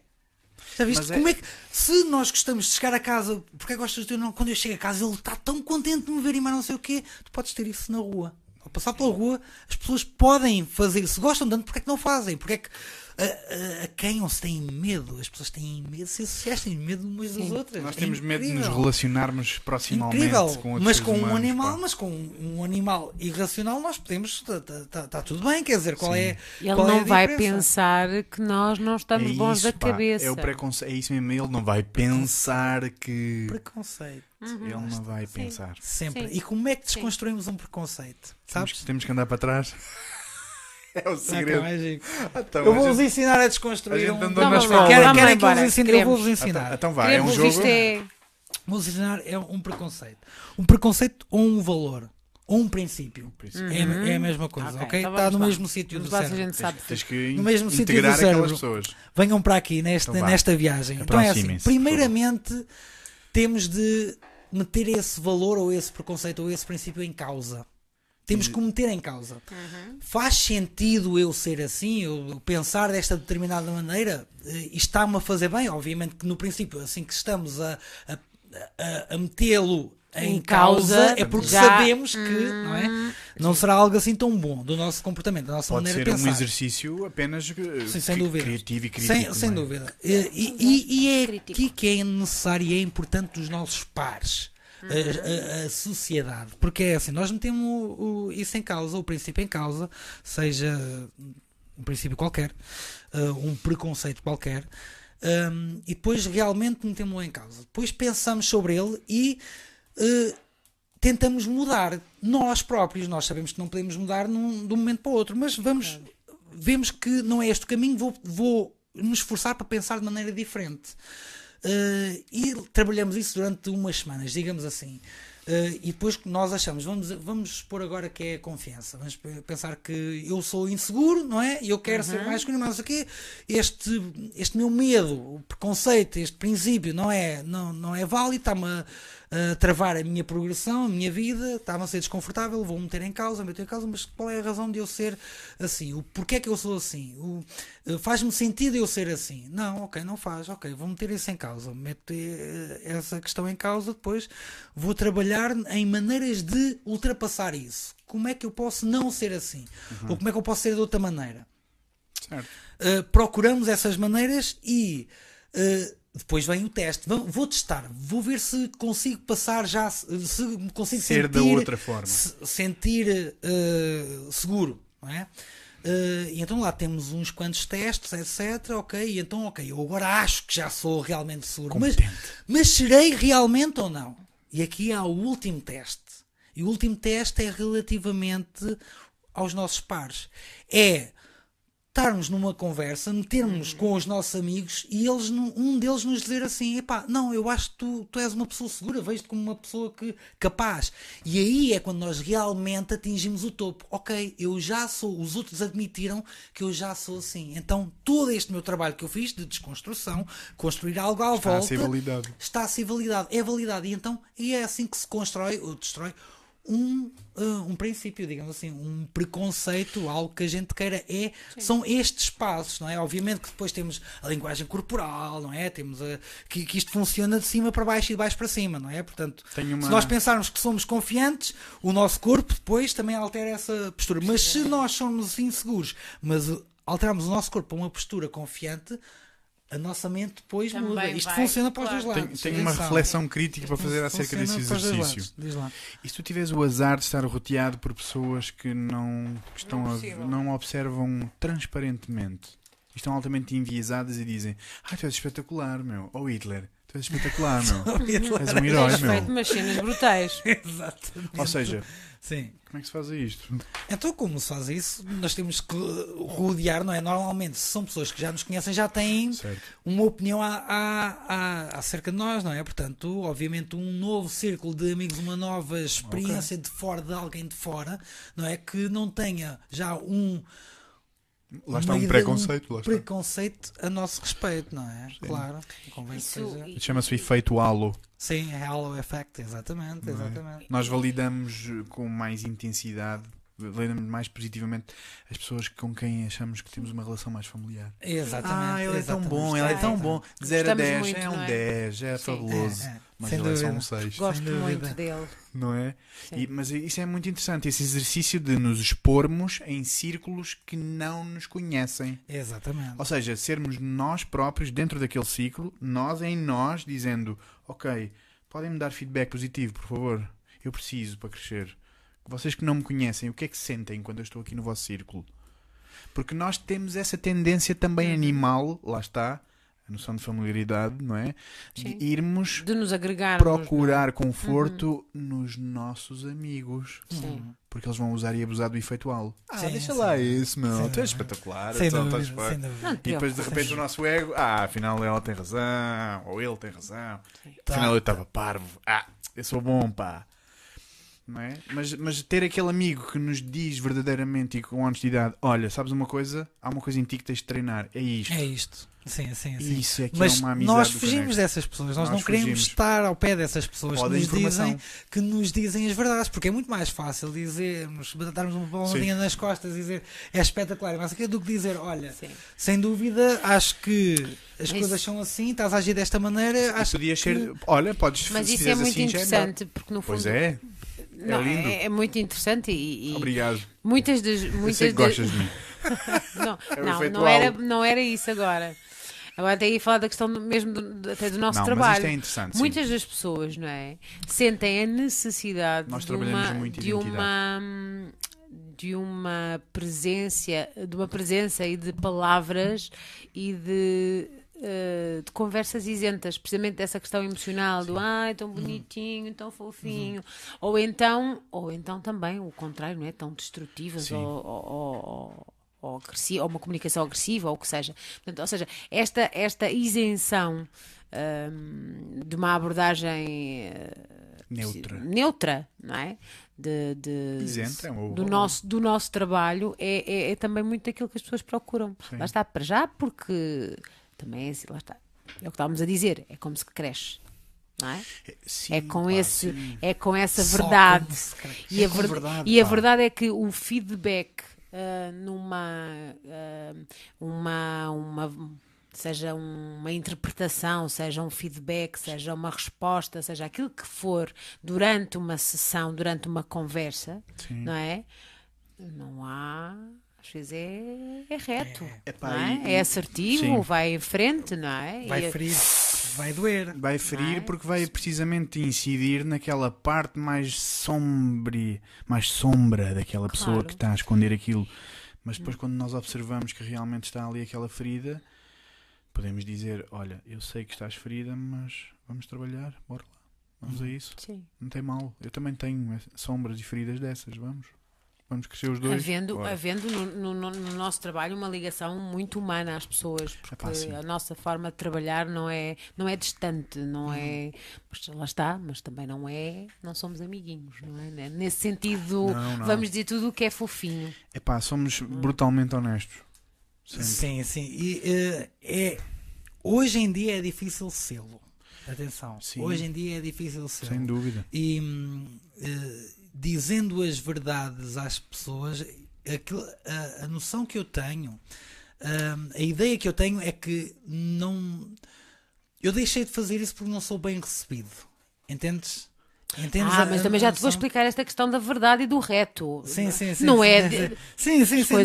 Já viste? Mas é- Como é que. Se nós gostamos de chegar a casa, porque gostas de ter não? Quando eu chego a casa, ele está tão contente de me ver e mais não sei o quê. Tu podes ter isso na rua. Ao passar pela rua, as pessoas podem fazer. Se gostam tanto, porque é que não fazem? Porque é que. A, a, a quem ou se têm medo? As pessoas têm medo de ser sociais, têm medo umas das outras. Nós É temos medo de nos relacionarmos proximamente Incrível, com outros mas com um humanos, animal, pá. mas com um animal irracional nós podemos, está tudo bem, quer dizer, qual é Ele qual é não a vai pensar que nós não estamos É bons isso, da pá, cabeça. É o preconceito. É isso mesmo. Ele não vai pensar que. Preconceito, Ele não vai pensar. sempre. Sim. E como é que desconstruímos um preconceito? Temos, Sabes? temos que andar para trás. É o Não, que é segredo. mágico. Então, Eu a vou-vos gente- ensinar a a desconstruir gente um... Não, na vamos lá, escola. Querem, Vamos querem que eu embora, vos ensine? Eu vou-vos Então, ensinar. então vai, é um jogo. isto é... Vou-vos ensinar é um preconceito. Um preconceito ou um valor. Ou um princípio. É, é a mesma coisa, Ok, ok? então Está no lá. mesmo sítio do se a cérebro. gente sabe. Tens que No mesmo sítio do cérebro. pessoas. Venham para aqui nesta, Então nesta viagem. Então é assim, primeiramente temos de meter esse valor ou esse preconceito ou esse princípio em causa. Temos que o meter em causa. Faz sentido eu ser assim, eu pensar desta determinada maneira? Eh, está-me a fazer bem? Obviamente que no princípio, assim que estamos a, a, a- a metê-lo em, Em causa, causa, é porque já- sabemos que não, é? não será algo assim tão bom do nosso comportamento, da nossa Pode maneira ser de pensar. um exercício apenas eh, Sim, sem dúvida. criativo e crítico. Sem, sem é? dúvida. E, e- e- e é aqui que é necessário e é importante os nossos pares. A, a- sociedade, porque é assim, nós metemos o- o- isso em causa, o princípio em causa, seja um princípio qualquer, uh, um preconceito qualquer, um, e depois realmente metemos-lo em causa. Depois pensamos sobre ele e uh, tentamos mudar nós próprios. Nós sabemos que não podemos mudar num, de um momento para o outro, mas vamos, vemos que não é este o caminho, vou, vou nos esforçar para pensar de maneira diferente. Uh, e trabalhamos isso durante umas semanas, digamos assim. Uh, e depois nós achamos, vamos, vamos expor agora que é a confiança. Vamos pe- pensar que eu sou inseguro, não é? E eu quero ser mais seguro, mas aqui este, este meu medo, o preconceito, este princípio não é, não, não é válido, está-me a, travar a minha progressão, a minha vida, está-me a ser desconfortável, vou meter em causa, meter em causa, mas qual é a razão de eu ser assim? O porquê é que eu sou assim? O, eh, Faz-me sentido eu ser assim? Não, ok, não faz, ok, vou meter isso em causa, meto eh, essa questão em causa, depois vou trabalhar em maneiras de ultrapassar isso. Como é que eu posso não ser assim? Ou como é que eu posso ser de outra maneira? Uh, procuramos essas maneiras e uh, depois vem o teste. Vou, vou testar, vou ver se consigo passar já, se consigo Ser sentir, da outra forma. se- sentir uh, seguro, não é? Uh, e então lá temos uns quantos testes, etc. Ok, e então, ok, eu agora acho que já sou realmente seguro, mas, mas serei realmente ou não? E aqui há o último teste. E o último teste é relativamente aos nossos pares. É estarmos numa conversa, metermos com os nossos amigos e eles, um deles nos dizer assim: epá, não, eu acho que tu, tu és uma pessoa segura, vejo-te como uma pessoa que, capaz. E aí é quando nós realmente atingimos o topo. Ok, eu já sou, os outros admitiram que eu já sou assim. Então todo este meu trabalho que eu fiz de desconstrução, construir algo à Está a volta, ser validado. está a ser validado, é validado. E então e é assim que se constrói ou destrói um, uh, um princípio, digamos assim, um preconceito, algo que a gente queira. É, são estes passos, não é? Obviamente que depois temos a linguagem corporal, não é? Temos a, que, que isto funciona de cima para baixo e de baixo para cima, não é? Portanto, Tenho uma- se nós pensarmos que somos confiantes, o nosso corpo depois também altera essa postura. Mas se nós somos inseguros, mas alteramos o nosso corpo para uma postura confiante, a nossa mente depois Também muda. Isto vai, funciona para os claro. dois Tenho, lados. tenho uma Atenção. reflexão crítica para fazer acerca desse exercício. lados. Diz lá. E se tu tiveres o azar de estar rodeado por pessoas que não, estão Não a- não observam transparentemente e estão altamente enviesadas e dizem: Ah, tu és espetacular, meu. Ou Hitler, tu és espetacular, meu. és um herói, Tens feito meu. umas cenas brutais. Exatamente. Ou seja, Sim. como é que se faz isto? Então, como se faz isso, nós temos que rodear, não é? Normalmente, se são pessoas que já nos conhecem, já têm Certo. uma opinião a- a- a- acerca de nós, não é? Portanto, obviamente, um novo círculo de amigos, uma nova experiência de fora, de alguém de fora, não é? Que não tenha já um. Lá está um preconceito. Lá está. preconceito a nosso respeito, não é? Claro. Convém que Isso, seja- e- Chama-se o efeito halo. Sim, é Halo Effect, exatamente, é? exatamente. Nós validamos com mais intensidade, validamos mais positivamente as pessoas com quem achamos que temos uma relação mais familiar. Exatamente. Ah, ele é tão bom, ele é tão bom. De 0 a Gostamos 10 muito, é um é? 10, é Sim. fabuloso. É, é. Mas Sem ele é só dúvida. um 6. Gosto Sem dúvida. muito dele. Não é? E- mas isso é muito interessante, esse exercício de nos expormos em círculos que não nos conhecem. Exatamente. Ou seja, sermos nós próprios dentro daquele ciclo, nós em nós, dizendo: Ok, podem-me dar feedback positivo, por favor. Eu preciso para crescer. Vocês que não me conhecem, o que é que sentem quando eu estou aqui no vosso círculo? Porque nós temos essa tendência também animal, lá está, a noção de familiaridade, não é? Sim. De irmos De nos agregarmos. procurar conforto nos nossos amigos. é? Sim. Porque eles vão usar e abusar do efeito halo. Ah, Sim, deixa sim. lá isso, meu. Sem tu és espetacular. Sem então dúvida, estás sem dúvida. E depois de repente o nosso ego, ah, afinal ela tem razão, ou ele tem razão, Tá. afinal eu estava parvo, ah, eu sou bom, pá. não é? Mas, mas ter aquele amigo que nos diz verdadeiramente e com honestidade: olha, sabes uma coisa? Há uma coisa em ti que tens de treinar, é isto. É isto. Sim, sim, sim. Isso é que Mas é uma amizade. nós fugimos dessas pessoas, nós, Nós não queremos fugimos. estar ao pé dessas pessoas que nos, dizem, que nos dizem as verdades, porque é muito mais fácil dizermos, darmos uma palmadinha nas costas e dizer é espetacular, mas aqui do que dizer, olha, Sim. sem dúvida, acho que as Mas- coisas são assim, estás a agir desta maneira, acho podias que ser. Olha, podes Mas isso é muito assim, já é interessante, porque no fundo. Pois é, Não, lindo. é, é muito interessante e, e obrigado. muitas das. Eu Muitas sei que das- gostas de mim. Não, É não, não, era, não era isso agora. Agora até aí falar da questão mesmo do- até do nosso Não, mas trabalho. isto é interessante. sim. Muitas das pessoas, não é? Sentem a necessidade Nós de uma, muito de identidade. uma de uma presença, de uma presença e de palavras e de eh, de conversas isentas, precisamente dessa questão emocional do ai, tão bonitinho, tão fofinho, ou então, ou então também o contrário, não é? Tão destrutivas Sim. ou, ou, ou, ou, agressi- ou uma comunicação agressiva ou o que seja. Portanto, ou seja, esta, esta isenção hum, de uma abordagem eh, Neutra. neutra, não é? De, de- Isenta, é do, nosso, do nosso trabalho é, é, é também muito daquilo que as pessoas procuram. Sim. Lá está, para já, porque também é assim, lá está. É o que estávamos a dizer, é como se cresce. Não é? Sim, é com pá, esse sim. é com essa Só verdade e, É a, verdade, e a verdade é que o feedback ah, numa ah, uma uma seja uma interpretação seja um feedback seja uma resposta seja aquilo que for durante uma sessão durante uma conversa Sim. não é não há às vezes é, é reto Epá, não é? e- é assertivo sim. vai em frente não é vai E- ferir, vai doer. Vai ferir é? porque vai precisamente incidir naquela parte mais sombria, mais sombra daquela pessoa Claro. que está a esconder aquilo. Mas depois, quando nós observamos que realmente está ali aquela ferida, podemos dizer: Olha, eu sei que estás ferida, mas vamos trabalhar, bora lá, vamos a isso. sim. Não tem mal, eu também tenho eh, sombras e feridas dessas, vamos. Vamos crescer os dois. Havendo, Bora. havendo no, no- no- no nosso trabalho uma ligação muito humana às pessoas, porque a nossa forma de trabalhar não é, não é distante, não Uhum. é. Mas lá está, mas também não é. Não somos amiguinhos, não é? Né? Nesse sentido, Não, não. vamos dizer tudo o que é fofinho. Epá, somos brutalmente honestos. Sempre. Sim, sim. E eh, é, hoje em dia é difícil sê-lo. Atenção. Sim. Hoje em dia é difícil sê-lo. Sem dúvida. E eh, dizendo as verdades às pessoas, aquilo- a, a noção que eu tenho, hum, a ideia que eu tenho é que não. Eu deixei de fazer isso porque não sou bem recebido. Entendes? Entendes ah, a- mas a também já te vou explicar esta questão da verdade e do reto. Sim, sim, sim. Não sim, é. sim, Sim, sim,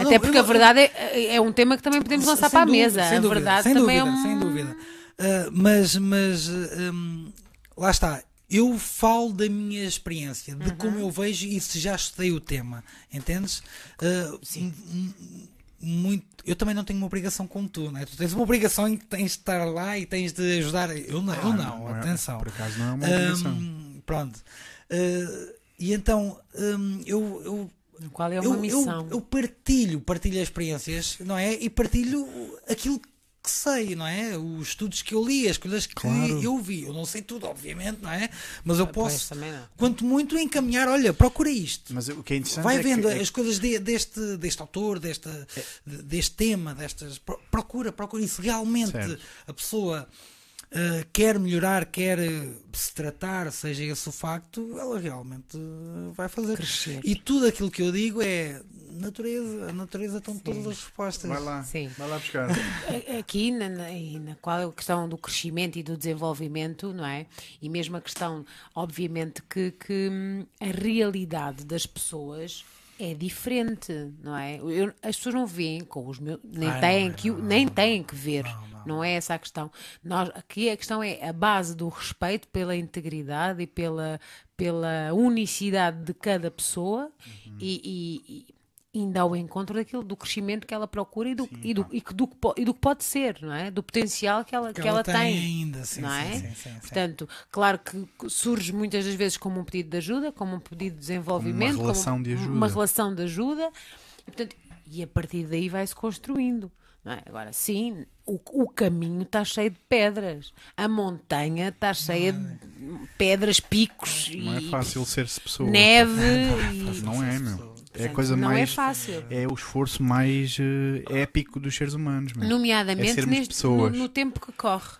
até porque a verdade é, é um tema que também podemos lançar para a mesa. Sem a dúvida, verdade sem também dúvida, é um... sem dúvida. Ah, mas, mas hum, lá está. Eu falo da minha experiência, de Uhum. como eu vejo e se já estudei o tema, entendes? Ah, m- m- muito, eu também não tenho uma obrigação como tu, né? tu tens uma obrigação em que tens de estar lá e tens de ajudar. Eu não, eu Ah, não, é- atenção. Por acaso não é uma obrigação. Hum, pronto. Ah, e então hum, eu, eu Qual é eu, uma eu- missão? Eu, partilho, partilho as experiências, não é? E partilho aquilo que sei, não é? Os estudos que eu li, as coisas que Claro. eu vi. Eu não sei tudo, obviamente, não é? Mas eu Ah, Pois, posso, quanto muito, encaminhar, olha, procura isto. Mas o que é interessante Vai é vendo que, é as coisas de- deste, deste autor, desta, de- deste tema, destas. pro- Procura, procura isso. Realmente Certo. a pessoa ah, quer melhorar, quer eh, se tratar, seja esse o facto, ela realmente eh, vai fazer. Crescer. E tudo aquilo que eu digo é natureza. A natureza estão todas as respostas. Vai lá, Sim. vai lá buscar. Aqui, na, na, na qual é a questão do crescimento e do desenvolvimento, não é? E mesmo a questão, obviamente, que, que hum, a realidade das pessoas é diferente, não é? Eu- as pessoas não veem com os meus. Nem, Ai, têm, não, que, não, nem têm que ver. Não, não. É essa a questão. Nós, aqui a questão é a base do respeito pela integridade e pela, pela unicidade de cada pessoa Uhum. e, e- e indo ao encontro daquilo, do crescimento que ela procura e do, e do, e que- do que e do que pode ser, não é? Do potencial que ela, que ela tem. ainda, sim, não sim, é? sim, sim, sim. Portanto, claro que surge muitas das vezes como um pedido de ajuda, como um pedido de desenvolvimento, Uma relação de ajuda. uma relação de ajuda, e, portanto, e a partir daí vai-se construindo. não é? Agora, sim, o, o caminho está cheio de pedras, a montanha está cheia de. pedras, picos Não é fácil ser-se pessoa. neve. Mas e- não é, meu. É a Portanto, coisa não mais. é fácil. É o esforço mais eh, épico dos seres humanos. É Nomeadamente sermos neste, no, pessoas. no tempo que corre.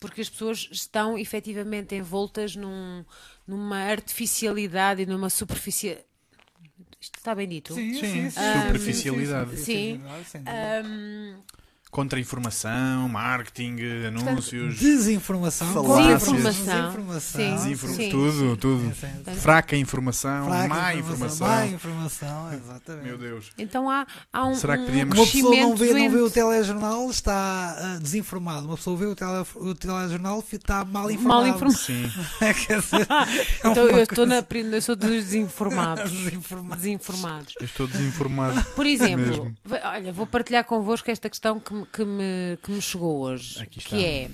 Porque as pessoas estão efetivamente envoltas num, numa artificialidade e numa superfície. Isto está bem dito? Sim, Ahm, superficialidade. sim. Sim. Ahm, Contra-informação, marketing, anúncios. Desinformação. Falácias. Desinformação. Desinformação. Sim. desinfor- sim. Tudo, tudo. Sim, sim. Fraca informação, Fraca má informação. Má informação, exatamente. Meu Deus. então há, há um, Será que um podíamos- Uma pessoa não vê, não vê o telejornal, está ah, desinformado. Uma pessoa vê o, tele, o telejornal, está mal informado. Mal informado. Sim. Quer dizer, é Então eu estou coisa- na eu sou dos desinformados. Desinformados. desinformados. Eu estou desinformado. Por exemplo, Mesmo. olha, vou partilhar convosco esta questão que, me- que me, que me chegou hoje, Aqui está. que é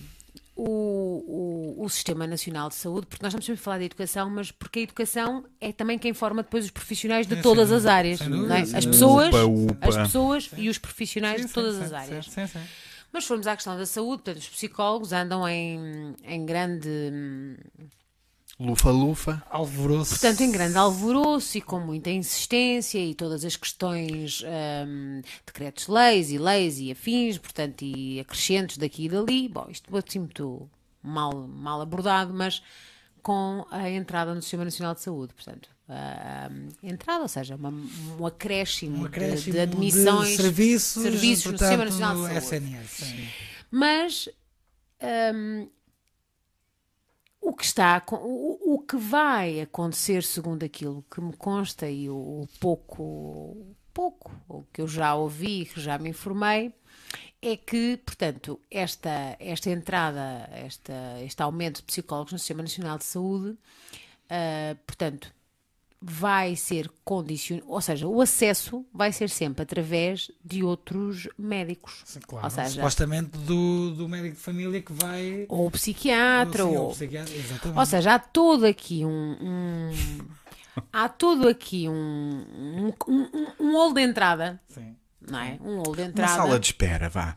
o, o, o Sistema Nacional de Saúde, porque nós estamos sempre a falar de educação, mas porque a educação é também quem forma depois os profissionais de Sim, todas sem as áreas, dúvida, é? as pessoas, Upa, upa. as pessoas e os profissionais Sim, de todas sim, as sim, áreas. sim, sim. Mas formos à questão da saúde, portanto, os psicólogos andam em, em grande hum, Lufa-lufa. Alvoroço. Portanto, em grande alvoroço e com muita insistência e todas as questões, hum, decretos-leis e leis e afins, portanto, e acrescentos daqui e dali. Bom, isto assim muito mal, mal abordado, mas com a entrada no Sistema Nacional de Saúde, portanto, a entrada, ou seja, uma- um acréscimo, um de- acréscimo de, admissões, de serviços, serviços no portanto, Sistema Nacional de no Saúde. SNS. sim. Mas hum, o que está o, o que vai acontecer segundo aquilo que me consta e o, o pouco pouco o que eu já ouvi que já me informei é que, portanto, esta, esta entrada, esta, este aumento de psicólogos no Sistema Nacional de Saúde, ah, portanto, vai ser condicionado, ou seja, o acesso vai ser sempre através de outros médicos. Sim, claro. Ou seja, Supostamente do, do médico de família que vai. ou psiquiatra, Sim, ou, ou psiquiatra, exatamente. ou seja, há todo aqui um, um- há todo aqui um, um, um, um de entrada, Sim. não é? Um hall de Uma entrada sala de espera, vá.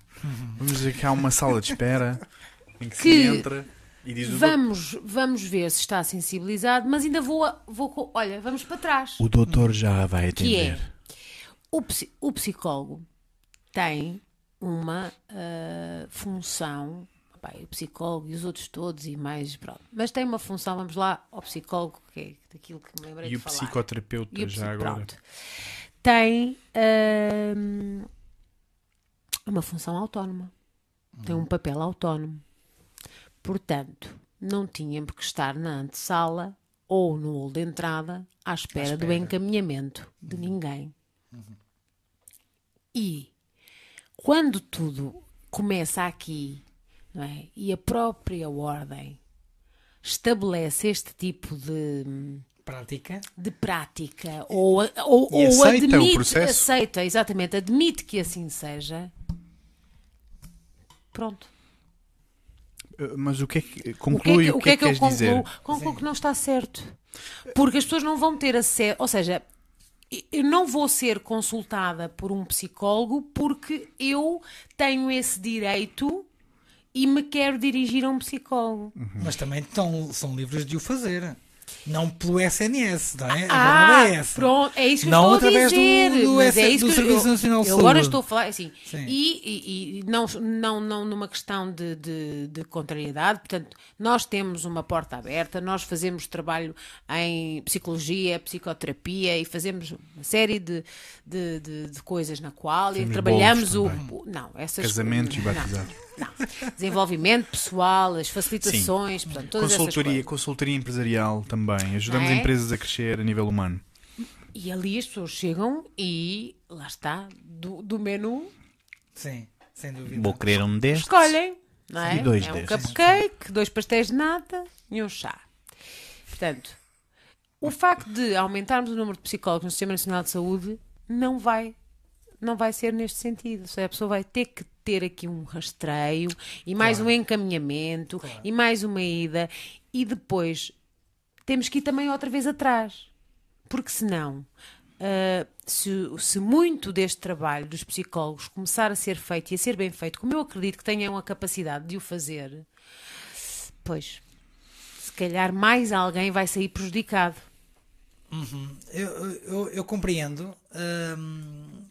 Vamos dizer que há uma sala de espera em que, Que se entra o, Vamos, vamos ver se está sensibilizado, mas ainda vou, vou olha, vamos para trás. o doutor já vai é atender. o, psi- o psicólogo tem uma ah, função, pá, o psicólogo e os outros todos e mais, pronto, mas tem uma função, vamos lá, ao psicólogo, que é daquilo que me lembrei E de o falar. psicoterapeuta E o já psi- agora. pronto. Tem hum, uma função autónoma. Tem um papel autónomo. Portanto, não tinha por que estar na antessala ou no hall de entrada à espera, do espera. encaminhamento de ninguém. E quando tudo começa aqui, é? e a própria ordem estabelece este tipo de Prática. de prática ou, ou, ou aceita o admite, processo. aceita, exatamente, admite que assim seja. Pronto. Uh, Mas o que é que O que é conclui? que, O que é que, eu queres concluo? dizer? Concluo que não está certo. Porque as pessoas não vão ter acesso, ou seja, eu não vou ser consultada por um psicólogo porque eu tenho esse direito e me quero dirigir a um psicólogo. Mas também estão, são livres de o fazer. Não pelo SNS, não é? A Ah, verdade é essa. pronto, é isso que Não eu estou através a do- dizer. do mas é S- isso do que Serviço eu, Nacional de eu agora Saúde. estou a falar assim. Sim. E, e- e não, não, não numa questão de, de, de contrariedade, portanto, nós temos uma porta aberta, nós fazemos trabalho em psicologia, psicoterapia e fazemos uma série de, de, de, de coisas na qual e trabalhamos o, Não, essas Casamentos e batizados. Não, desenvolvimento pessoal, as facilitações, portanto, todas essas Consultoria, coisas. consultoria empresarial também. Ajudamos é? empresas a crescer a nível humano. E ali as pessoas chegam e lá está, do, do menu Sim, sem dúvida. querer um destes. escolhem, não é? E dois é um cupcake, dois pastéis de nata e um chá. Portanto, o facto de aumentarmos o número de psicólogos no Sistema Nacional de Saúde não vai não vai ser neste sentido. Ou seja, a pessoa vai ter que ter aqui um rastreio e mais um encaminhamento e mais uma ida e depois temos que ir também outra vez atrás. Porque senão, ah, se, se muito deste trabalho dos psicólogos começar a ser feito e a ser bem feito, como eu acredito que tenham a capacidade de o fazer, pois, se calhar mais alguém vai sair prejudicado. Uhum. Eu, eu, eu compreendo. Hum,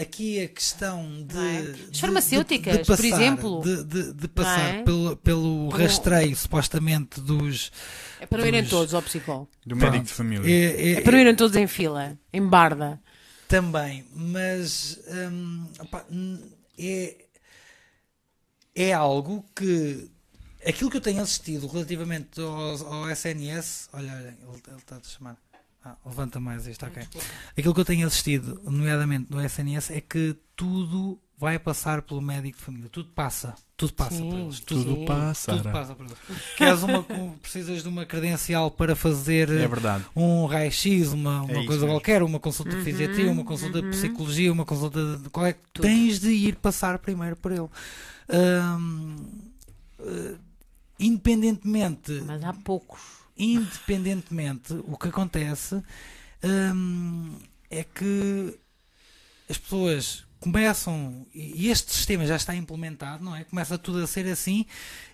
aqui a questão de. é? de- As farmacêuticas, de por passar- exemplo. De, de- de passar é? pelo, pelo Por rastreio, supostamente, dos. É para não irem Dos- todos ao psicólogo. Do Pronto. médico de família. É, É para não irem todos em fila, em barda. Também, mas hum, hum, é, é algo que aquilo que eu tenho assistido relativamente ao, ao SNS, olha, olha, ele, ele está a te chamar. Ah, levanta mais isto, ok. Aquilo que eu tenho assistido, nomeadamente no SNS, é que tudo vai passar pelo médico de família. Tudo passa. Tudo passa Sim, por eles. Tudo Sim. passa. Tudo passa por eles. Queres uma, um- precisas de uma credencial para fazer É verdade. um raio-x, uma, uma isso coisa mesmo. qualquer, uma consulta de fisiatria, uma consulta de psicologia, uma consulta de qual é que tens de ir passar primeiro por ele. Hum, eh, independentemente, Mas há poucos. Independentemente, o que acontece hum, é que as pessoas começam, e este sistema já está implementado, não é? Começa tudo a ser assim,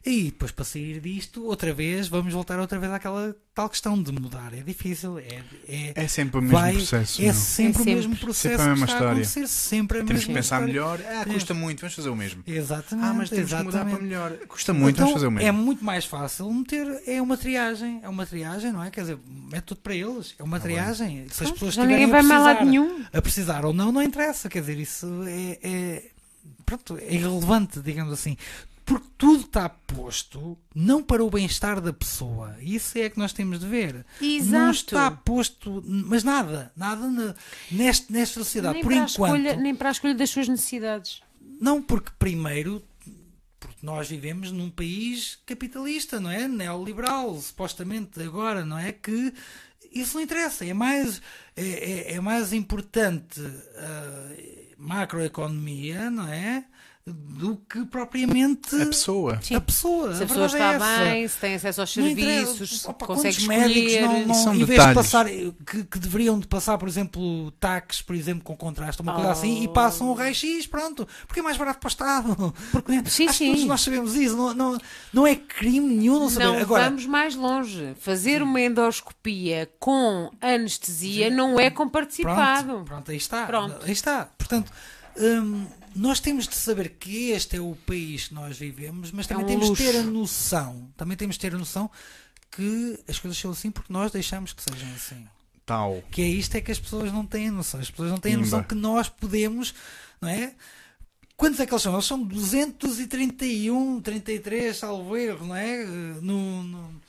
e depois para sair disto, outra vez, vamos voltar outra vez àquela tal questão de mudar. É difícil, é, é, É sempre o mesmo vai- processo. é não? sempre É o sempre. mesmo processo Sempre a mesma que está a história. acontecer, sempre a Temos que pensar história. melhor. Ah, custa muito, vamos fazer o mesmo. Exatamente. Ah, mas temos que mudar para exatamente. melhor. Custa muito, Então, vamos fazer o mesmo. É muito mais fácil meter, é uma triagem, é uma triagem, não é? Quer dizer, é tudo para eles, é uma triagem. Se as pessoas Já ninguém vai a mais lado precisar, nenhum. a precisar ou não, não interessa, quer dizer, isso é, é- pronto, é irrelevante, digamos assim. Porque tudo está posto não para o bem-estar da pessoa. Isso é que nós temos de ver. Não Exato. está posto, mas nada, nada na- neste, nesta sociedade. Nem Por enquanto, escolha, nem para a escolha das suas necessidades. não, porque primeiro, porque nós vivemos num país capitalista, não é? Neoliberal, supostamente agora, não é? Que isso não interessa. É mais, é, é- é mais importante a macroeconomia, não é? Do que propriamente A pessoa. Sim. a pessoa. Se a a pessoa verdade está é bem, se tem acesso aos serviços, se Opa, consegue escolher. não, não- São em vez de detalhes. passar que, que deveriam de passar, por exemplo, taques, por exemplo, com contraste, uma coisa Oh. assim, e passam o raio-x, pronto, porque é mais barato para o Estado. Porque, Sim, acho sim. que todos nós sabemos isso, não, não, não é crime nenhum não saber. Não Agora, vamos mais longe. Fazer uma endoscopia com anestesia não é com participado. Pronto, pronto, aí está. Pronto. Aí está. Portanto, hum, nós temos de saber que este é o país que nós vivemos, mas também um temos de ter a noção, também temos de ter a noção que as coisas são assim porque nós deixamos que sejam assim. Tal. Que é isto é que as pessoas não têm noção. As pessoas não têm a noção que nós podemos, não é? Quantos é que eles são? Eles são 231, 33, salvo erro, não é? Eh, No, no,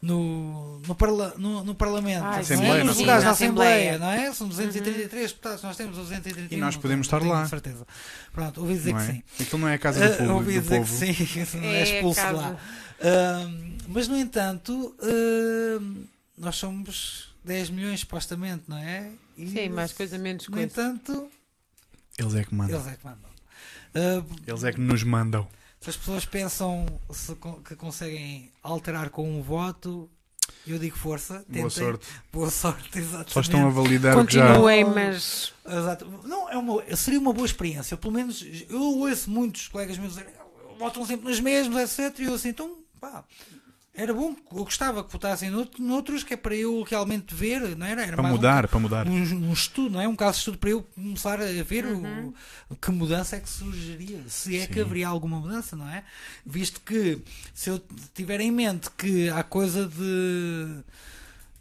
no, no, parla- no- no Parlamento. Ah, é? Assembleia, lugares na da Assembleia, Assembleia. não é? São 233 deputados, nós temos 231. E nós podemos estar lá. certeza. Pronto, ouvi dizer Não que é? sim. Aquilo não é a casa do Ah, povo. ouvi do dizer povo. que sim, que não é É expulso de lá. Ahm, mas, no entanto, ahm, nós somos 10 milhões, supostamente, não é? E, Sim, mais coisa, menos No coisa. entanto, Eles é que mandam. eles é que mandam. Ah, Eles é que nos mandam. Se as pessoas pensam se que conseguem alterar com um voto, eu digo força. Tentem. Boa sorte. Boa sorte, exatamente. Só estão a validar o que já. Continuem, mas Exato. Não, é uma, seria uma boa experiência. Pelo menos eu ouço muitos colegas meus dizer votam sempre nos mesmos, etc. E eu assim, então, pá, era bom. Eu gostava que votassem nout- noutros, que é para eu realmente ver, não era? era Para mais um- mudar, para mudar. Um, um estudo, não é? Um caso de estudo para eu começar a ver o- Uhum. que mudança é que surgiria, se é que Sim. haveria alguma mudança, não é? Visto que se eu tiver em mente que há coisa de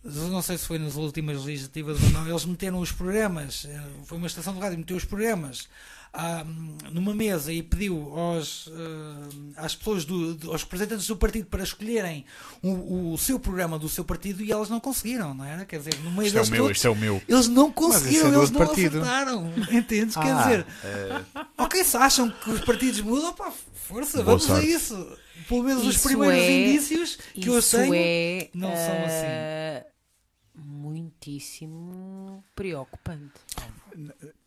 não sei se foi nas últimas legislativas ou não, eles meteram os programas, eh, foi uma estação de rádio, meteu os programas numa mesa e pediu aos, eh, às pessoas, do, do- aos representantes do partido para escolherem o, o seu programa do seu partido e elas não conseguiram, não era? Quer dizer, no meio Isto é o meu, todos, isto é o meu. eles não esse conseguiram, é eles não partido. acertaram. Entendes? Quer Ah, dizer, eh, ok, se acham que os partidos mudam, pá, força, Boa vamos a sorte. isso. Pelo menos os Isso primeiros é- indícios que eu tenho. é não são assim. ah, muitíssimo preocupante.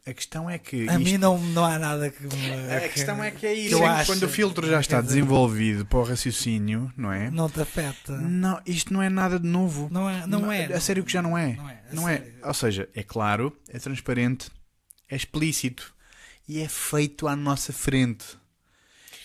a questão é que. A isto- mim não, não há nada que me. A questão é que é isso. que acho. quando o filtro já está desenvolvido para o raciocínio, não é? Não te afeta. Não, isto não é nada de novo. Não é. Não é A sério que já não é. Não é, Não é. Ou seja, é claro, é transparente, é explícito e é feito à nossa frente.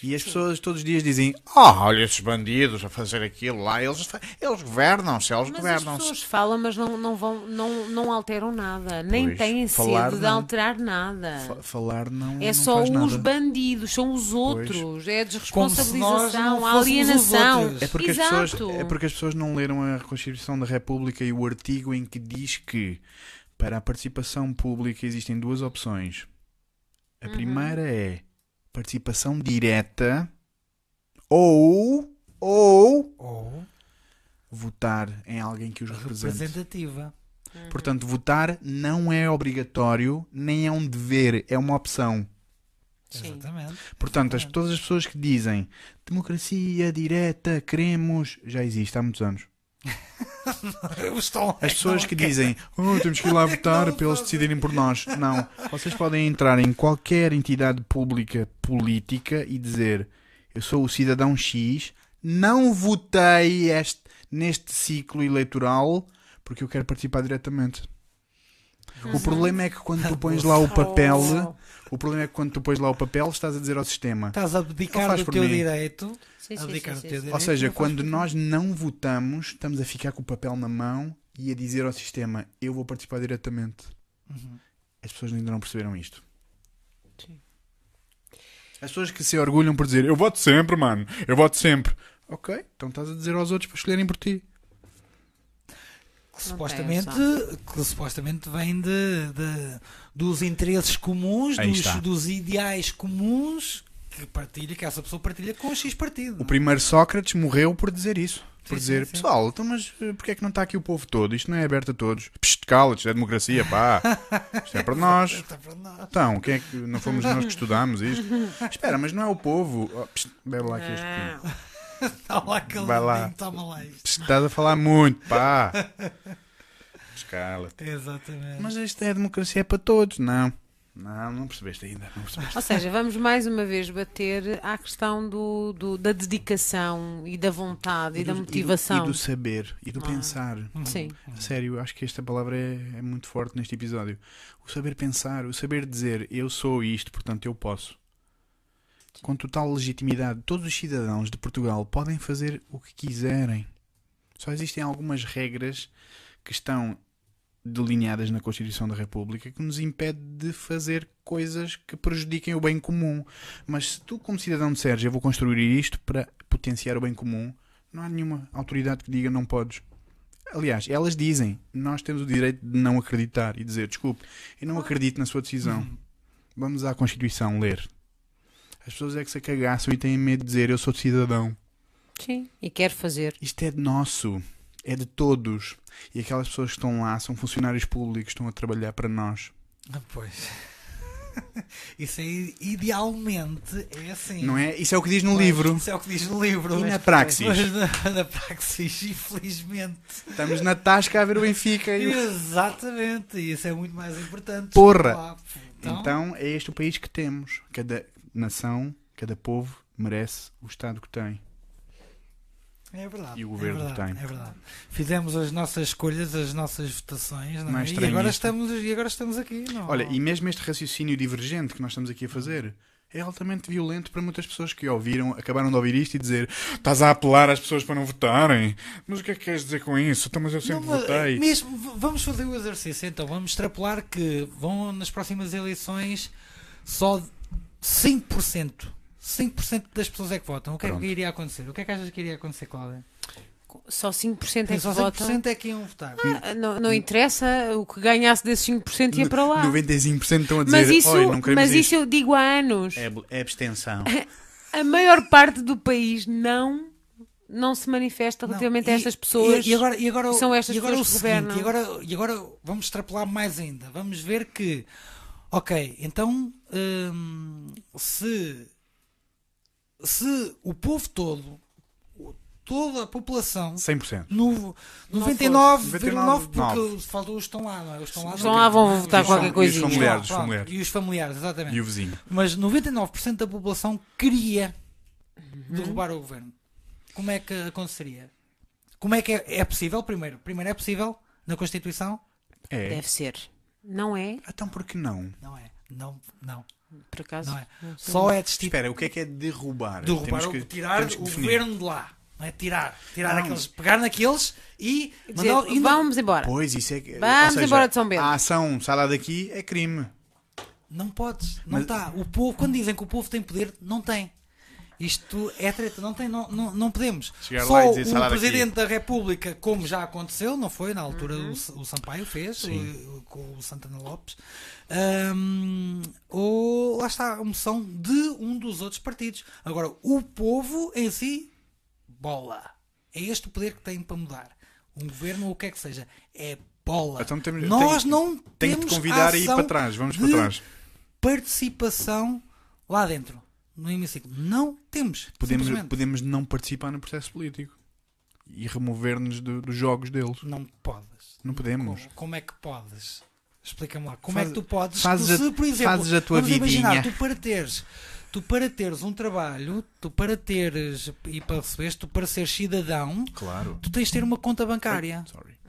E as pessoas todos os dias dizem: Ah, olha esses bandidos a fazer aquilo lá, eles, eles governam-se, eles Mas as governam-se. pessoas falam, mas não, não, vão, não, não alteram nada. Nem Pois, têm sede de não. alterar nada. Fa- Falar não. É não só os nada. bandidos, são os outros. É a desresponsabilização, a alienação. É porque, as pessoas, é porque as pessoas não leram a Constituição da República e o artigo em que diz que para a participação pública existem duas opções. A Uhum. primeira é participação direta ou, ou Ou votar em alguém que os represente. representativa. Portanto, votar não é obrigatório, nem é um dever, é uma opção. Sim. Exatamente. Portanto, as, Exatamente. todas as pessoas que dizem democracia direta, queremos, já existe há muitos anos. As pessoas que dizem oh, temos que ir lá votar para eles decidirem por nós. Não. Vocês podem entrar em qualquer entidade pública política e dizer eu sou o cidadão X, não votei este, neste ciclo eleitoral porque eu quero participar diretamente. O problema é que quando tu pões lá o papel. O problema é que quando tu pões lá o papel estás a dizer ao sistema. Estás a abdicar do teu mim. direito. Sim, sim, abdicar sim, do sim, teu sim. direito. Ou seja, quando nós não votamos, estamos a ficar com o papel na mão e a dizer ao sistema: Eu vou participar diretamente. Uhum. As pessoas ainda não perceberam isto. Sim. As pessoas que se orgulham por dizer: Eu voto sempre, mano, eu voto sempre. Ok, então estás a dizer aos outros para escolherem por ti. Que Não supostamente, que supostamente vem de, de- dos interesses comuns, dos, dos ideais comuns que partilha, que essa pessoa partilha com o X partido. O primeiro Sócrates morreu por dizer isso. Por Sim, dizer, sim, sim. pessoal, então, mas eh, porquê é que não está aqui o povo todo? Isto não é aberto a todos. Psst, cala isto é democracia, pá. Isto é para nós. Então, quem é que não fomos nós que estudámos isto? Espera, mas não é o povo. Oh, psst, bebe lá aqui este. Está lá aquele Vai lá. toma lá isto. Estás a falar muito, pá. Escala-te. Exatamente. Mas isto é democracia é para todos. Não. Não, não percebeste ainda. Não percebeste. Ou seja, vamos mais uma vez bater à questão do, do- da dedicação e da vontade e, da do- motivação. E do, saber. E do Ah. pensar. Sim. A sério, acho que esta palavra é, é muito forte neste episódio. O saber pensar, o saber dizer eu sou isto, portanto eu posso. Com total legitimidade, todos os cidadãos de Portugal podem fazer o que quiserem. Só existem algumas regras que estão delineadas na Constituição da República que nos impede de fazer coisas que prejudiquem o bem comum. Mas se tu, como cidadão disseres eu vou construir isto para potenciar o bem comum, não há nenhuma autoridade que diga não podes. Aliás, elas dizem, nós temos o direito de não acreditar e dizer, desculpe, eu não acredito na sua decisão. Vamos à Constituição ler. As pessoas é que se cagaçam e têm medo de dizer, eu sou cidadão. Sim, e quer fazer. Isto é de nosso, é de todos. E aquelas pessoas que estão lá são funcionários públicos, estão a trabalhar para nós. Ah, Pois. Isso é idealmente é assim. Não é? Isso é o que diz no Pois, livro. Isso é o que diz no livro. E na Mas- praxis? Mas na, na praxis, infelizmente. Estamos na tasca a ver o Benfica. E o... Exatamente. E isso é muito mais importante. Porra! Então, Então é este o país que temos. Cada nação, cada povo merece o Estado que tem. é verdade. E o governo é verdade, tem. É verdade. Fizemos as nossas escolhas, as nossas votações. Não é é? e, agora isto? estamos, e agora estamos aqui. Não. Olha, e mesmo este raciocínio divergente que nós estamos aqui a fazer é altamente violento para muitas pessoas que ouviram, acabaram de ouvir isto e dizer estás a apelar às pessoas para não votarem. Mas o que é que queres dizer com isso? Então, mas eu sempre Não, votei. Mesmo, v- vamos fazer o exercício então. Vamos extrapolar que vão nas próximas eleições só 5%. 5% das pessoas é que votam. O que é Pronto. que iria acontecer? O que é que achas que iria acontecer, Cláudia? Só 5% é que só votam. 5% é que iam votar. Ah, Não, não interessa, o que ganhasse desses 5% ia para lá. 95% estão a dizer Mas isso, "Oi, não queremos mas isso isto." eu digo há anos. É, é abstenção. A maior parte do país não, não se manifesta Não, relativamente e- a estas pessoas. E, e agora, e agora, são estas e agora pessoas o que seguinte, governam. e agora, e agora vamos extrapolar mais ainda. Vamos ver que, ok, então hum, se, se o povo todo, toda a população, 100%. no Não 99,9 porque 99,9. faltam os que estão lá, não é? Os que estão lá, Estão não lá, vão Não é? votar Os- qualquer e os coisinha. familiares, os Pronto, familiares. E os familiares, exatamente. E o vizinho. Mas 99% da população queria Uhum. derrubar o governo. Como é que aconteceria? Como é que é, é possível, primeiro? Primeiro, é possível na Constituição? É. Deve ser. Não é? Então por que não? Não é. Não, não. Por acaso. Não é? não. Só é destituir. Espera, o que é que é derrubar? derrubar, Temos que- tirar temos que o governo de lá. Não é? Tirar. Tirar Não. aqueles. Pegar naqueles e. Dizer, mandar- não- vamos embora. Pois, isso é que. Vamos seja, embora de São Bento. A ação, sai lá daqui, é crime. Não podes, não Mas- está. O povo, quando dizem que o povo tem poder, não tem. Isto é treta, não tem, não, não, não podemos. Chegar Só o. Presidente da República, como já aconteceu, não foi? Na altura o, o Sampaio fez, o- com o Santana Lopes. Ahm, ou lá está, a moção de um dos outros partidos. Agora, o povo em si, bola. É este o poder que tem para mudar. Um governo ou o que é que seja. É bola. Então temos- Nós tenho- não que temos te convidar a ir para trás. Vamos para trás. participação lá dentro, no hemiciclo. Não temos. Podemos, podemos não participar no processo político e remover-nos do- dos jogos deles. Não podes. Não podemos. Como, como é que podes? Explica-me lá. Como Faz- é que tu podes? fazes tu, se, por exemplo, fazes a tua vamos imaginar, vidinha. tu para teres, tu para teres um trabalho, tu para teres e para receberes, tu para seres cidadão, Claro. tu tens de ter uma conta bancária.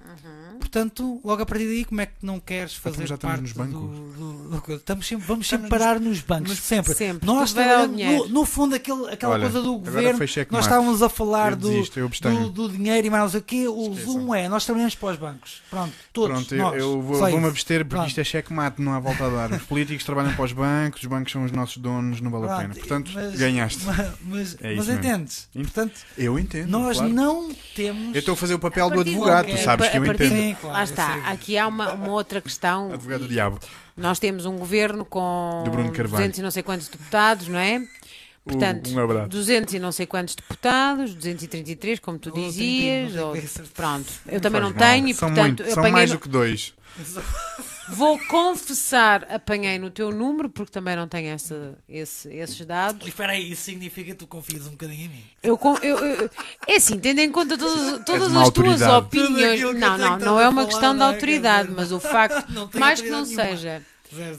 Sorry. Portanto, logo a partir daí, como é que não queres fazer Então já estamos parte nos do, bancos. do- do- estamos sempre, vamos sempre parar nos bancos, sempre. Sempre. Nós no, no fundo, aquele, aquela Olha, coisa do governo, cheque nós mate. estávamos a falar Eu do, desisto, eu do, do dinheiro e mais o quê. O Esqueçam. zoom é, nós trabalhamos para os bancos. Pronto, todos. Pronto, eu, nós. eu vou- vou-me abster porque Pronto. isto é cheque-mate, não há volta a dar. Os políticos trabalham para os bancos, os bancos são os nossos donos, não vale a pena. Pronto, Portanto, mas- ganhaste. Mas, É mas entendes? Ent- Portanto, Eu entendo. nós claro. não temos. Eu estou a fazer o papel do advogado, tu sabes que eu partir entendo. Sim, claro, Lá está. Aqui há uma, uma outra questão. Advogado do diabo. Nós temos um governo com De Bruno Carvalho. 200 e não sei quantos deputados, não é? Portanto, um abraço. 200 e não sei quantos deputados, 233, como tu Ou 30, dizias. ou- tenho certeza. Pronto, eu também não mal. tenho e são portanto muito, eu são apanhei mais no- do que dois. vou confessar, apanhei no teu número, porque também não tenho essa, esse- esses dados. Espera aí, isso significa que tu confias um bocadinho em mim. Eu, eu- eu- é assim, tendo em conta todas, todas as tuas autoridade. Opiniões. Não, não, não a é uma falar, questão de não é? autoridade, mas o facto, mais que não autoridade nenhuma.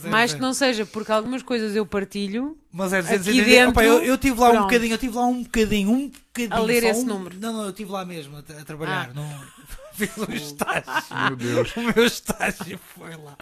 Mais zero. que não seja, porque algumas coisas eu partilho. Mas é Aqui 280. dentro, Opa, eu, eu tive lá um pronto. bocadinho, eu tive lá um bocadinho, um bocadinho. A ler esse um- número. Não, não, eu estive lá mesmo a, a trabalhar. Ah. Não, fiz um estágio. Meu Deus. O meu estágio foi lá.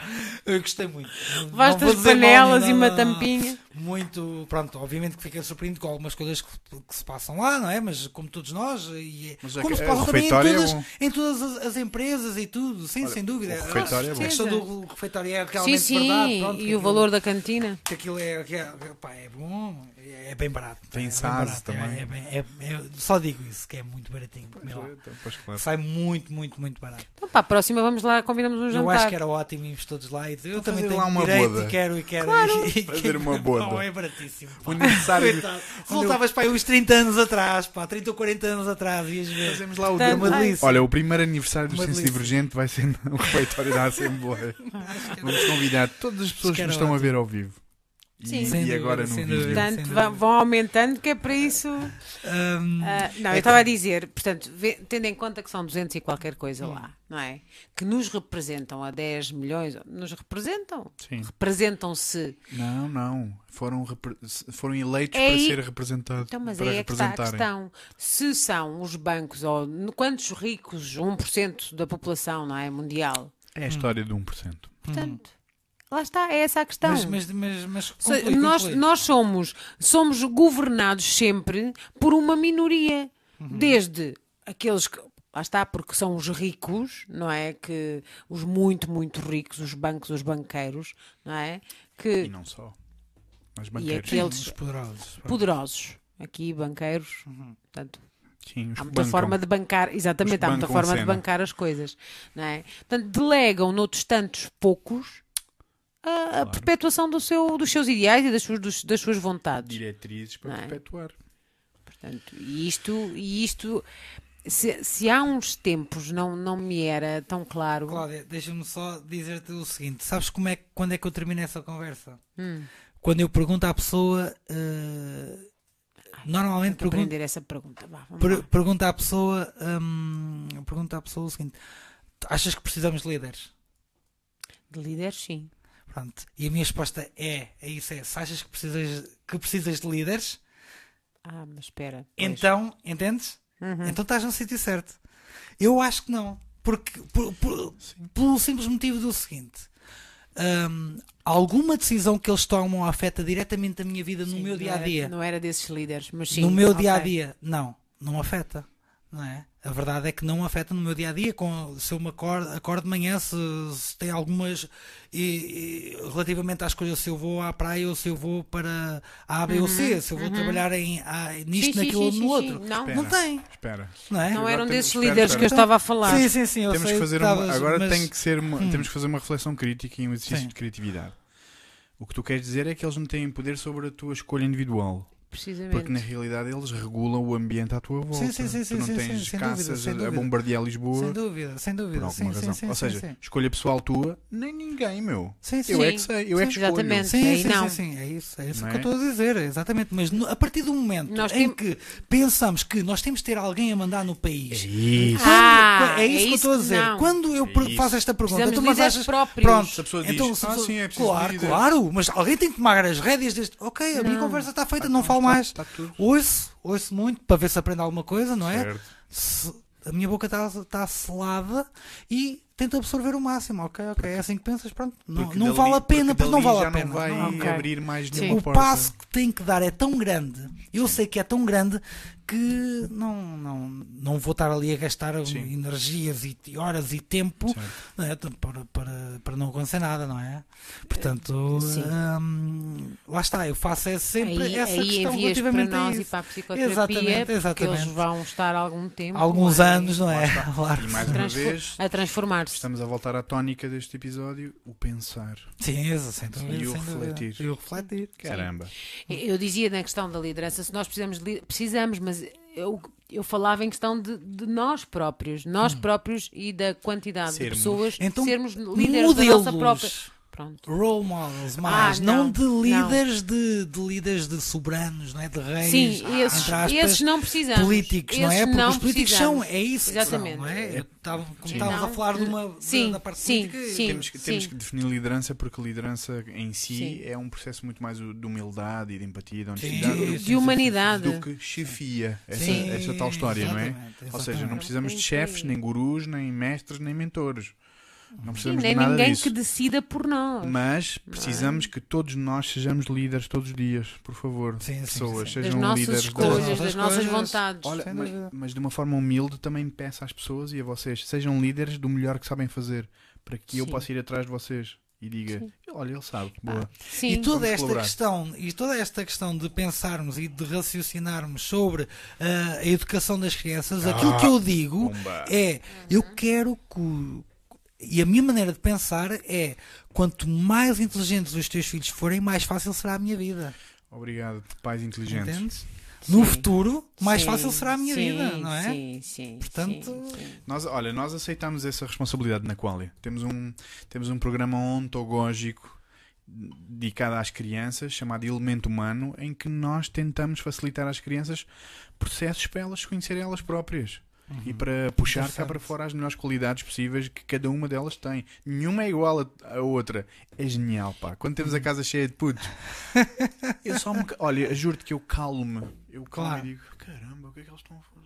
Eu gostei muito. Não- Vais não vou as dizer mal, panelas não, e uma não, não. tampinha. Muito, pronto, obviamente que fiquei surpreendido com algumas coisas que, que se passam lá, não é? Mas como todos nós, e é- Mas é como que se o passa também em refeitório é todas, em todas as, as empresas e tudo, sim, Olha, sem dúvida. o refeitório é a bom. questão do refeitório é realmente Sim, sim, verdade. pronto, e o aquilo- valor da cantina. que aquilo é, que é, pá, é bom, é, é bem barato. Tem é barato, também. É, é bem- é- é- só digo isso, que é muito baratinho. lá. Então, pois, claro. Sai muito, muito, muito barato. Então, para a próxima, vamos lá, convidamos um Eu jantar. acho que era ótimo irmos todos lá e eu Então também tenho lá uma direito boda. e quero e quero e, e Fazer uma boda. Não, é baratíssimo. pá. O aniversário. Coitado. Voltavas para aí uns 30 anos atrás, pá, 30 ou 40 anos atrás, ias ver. Fazemos lá o dia- delícia. Olha, o primeiro aniversário do Senso. Divergente vai ser no refeitório da Assembleia. Vamos convidar todas as pessoas que nos estão a ver ao vivo. Sim. E, Sem e agora vídeo. dúvida. Portanto, va- dúvida. vão aumentando, que é para isso. Hum, Ah, não, é eu estava a como- dizer, portanto, vê- tendo em conta que são 200 e qualquer coisa lá, não é? Que nos representam a 10 milhões, nos representam? Sim. Representam-se. Não, não. Foram, repre- foram eleitos É para aí- ser representados. Então, mas para aí é que está a representarem. questão. Se são os bancos, ou quantos ricos, 1% da população, não é? Mundial. É a história de 1%. Portanto, lá está, é essa a questão. Mas, mas, mas, mas conclui, nós, conclui. nós somos, somos governados sempre por uma minoria. Uhum. Desde aqueles que. Lá está, porque são os ricos, não é? Que os muito, muito ricos, os bancos, os banqueiros, não é? E Que não só. Mas banqueiros. Sim, aqueles os poderosos. poderosos, aqui banqueiros, Uhum. portanto, Sim, os há muita bancam. forma de bancar, exatamente, Os há muita forma de bancar as coisas, não é? Portanto, delegam noutros tantos poucos a, a perpetuação do seu, dos seus ideais e das suas, dos- das suas vontades. Diretrizes para é? perpetuar. Portanto, e isto, e isto se, se há uns tempos não, não me era tão claro. Cláudia, deixa-me só dizer-te o seguinte: sabes como é, quando é que eu termino essa conversa? Hum, Quando eu pergunto à pessoa. eh, normalmente tenho que pergunto, aprender essa pergunta. Vá, per, pergunto à pessoa. hum, pergunto à pessoa o seguinte: "Tu achas que precisamos de líderes? De líderes, sim. Pronto. E a minha resposta é: é isso, é. Se achas que precisas, que precisas de líderes, Ah, mas espera. pois. então, entendes? Uhum. Então estás no sítio certo. Eu acho que não. Porque, por- por- pelo simples motivo do seguinte: hum, alguma decisão que eles tomam afeta diretamente a minha vida no Sim, meu não dia a era- dia? Não era desses líderes, mas sim. no meu ok. dia a dia, não, não afeta. Não é? A verdade é que não afeta no meu dia a dia. Com, se eu me acordo, acordo de manhã, se, se tem algumas. E, e, relativamente às coisas, se eu vou à praia ou se eu vou para a A, B ou C, se eu vou trabalhar em, a, nisto, Uhum, Sim, sim, naquilo ou no sim, outro. sim. Não, Espera, Não tem. Espera. Não é? não eram desses espera, líderes espera. que eu estava a falar. Sim, sim, sim. eu Temos sei que fazer estavas, uma, agora mas- tem que ser uma- Hum. temos que fazer uma reflexão crítica e um exercício Sim. de criatividade. O que tu queres dizer é que eles não têm poder sobre a tua escolha individual. Precisamente. Porque na realidade eles regulam o ambiente à tua volta. Sim, sim, sim, tu sim, não sim, tens sim, sem caças dúvida, sem a- bombardear Sem Lisboa dúvida, sem por dúvida. alguma Sim, razão. sim, sim, Ou seja, sim. escolha pessoal tua, nem ninguém, meu. Sim, sim. Eu é Sim. que sei, eu é que Sim, escolho. exatamente. Sim, sim, não. sim, sim, é isso, é isso Não que é? eu estou a dizer, exatamente. Mas no- a partir do momento Nós em tem- que pensamos que nós temos de ter alguém a mandar no país, Isso. Quando- Ah, é isso é que eu isso estou a dizer. não. Quando eu É isso. faço esta pergunta, então, de mas achas- próprios. Pronto, Se a pessoa então, diz, a "Ah, sim, é preciso claro, líder." claro, mas alguém tem que tomar as rédeas deste. Ok, a minha conversa está feita, não falo mais. Tudo. Ouço, ouço muito para ver se aprende alguma coisa, não é? Certo. Se- a minha boca está está selada e tento absorver o máximo. Ok, ok, é assim que pensas, pronto. Não, Porque não dali- vale a pena, porque porque não vale já a pena. não vai Não, Ok. abrir mais Sim. nenhuma o porta. passo que tem que dar é tão grande, eu sei que é tão grande que não, não, não vou estar ali a gastar Sim. energias e horas e tempo é? para, para, para não acontecer nada, não é? Portanto, Sim. hum, lá está, eu faço é sempre aí, essa aí questão envias para relativamente a nós e isso. para a psicoterapia, Exatamente, exatamente. eles vão estar algum tempo. Alguns não é? anos, não é? Claro. E mais uma vez, a transformar-se. estamos a voltar à tónica deste episódio, o pensar. Sim, isso, sem dúvida. E o refletir. E o refletir. Caramba. Eu dizia na questão da liderança, se nós precisamos, precisamos mas eu, eu falava em questão de, de nós próprios, nós próprios e da quantidade Sermos. de pessoas Então, sermos líderes da nossa própria. Pronto. Role models, mais, Ah, não, não, de líderes de, de líderes de soberanos, não é? De reis, Sim, esses, entre aspas, esses não precisamos. políticos, não é? Esses Porque não os políticos são, precisamos. é isso que são, Exatamente. não é? Eu tava- como Sim. estávamos a Não. falar de uma, da- Sim, da parte sim, política, sim. Temos que, temos que definir liderança porque liderança em si Sim. é um processo muito mais de humildade e de empatia, de Sim, honestidade sim, do, sim, De humanidade. do que chefia. Essa, Sim, essa tal história, não é? exatamente, Ou seja, não precisamos de Sim, chefes, sim. nem gurus, nem mestres, nem mentores. Não Sim, precisamos nem de nada ninguém disso. que decida por nós. Mas precisamos que todos nós sejamos líderes todos os dias, por favor. Sim, sim, Pessoas, sim. das sejam nossas líderes escolhas, das das, nossas nossas coisas. vontades. Olha, mas, mas de uma forma humilde também peço às pessoas e a vocês, sejam líderes do melhor que sabem fazer, para que eu Sim. possa ir atrás de vocês e diga, Sim. olha, ele sabe, boa. Sim. E toda Vamos esta colaborar. questão e toda esta questão de pensarmos e de raciocinarmos sobre ah, a educação das crianças, aquilo que eu digo Bomba. é eu quero que e a minha maneira de pensar é quanto mais inteligentes os teus filhos forem, mais fácil será a minha vida. Obrigado, pais inteligentes. Entendes? No Sim. futuro, mais Sim, fácil será a minha sim, vida, não é? Sim, sim. Portanto. Nós, olha, nós aceitamos essa responsabilidade na Qualia. Temos um, temos um programa ontológico dedicado às crianças, chamado Elemento Humano, em que nós tentamos facilitar às crianças processos para elas se conhecerem elas próprias. E para puxar cá para fora as melhores qualidades possíveis que cada uma delas tem. Nenhuma é igual a, a outra. É genial, pá. Quando temos a casa cheia de putos, eu só me. Olha, juro-te que eu calmo-me. Eu calmo Claro. e digo: caramba, o que é que eles estão a fazer?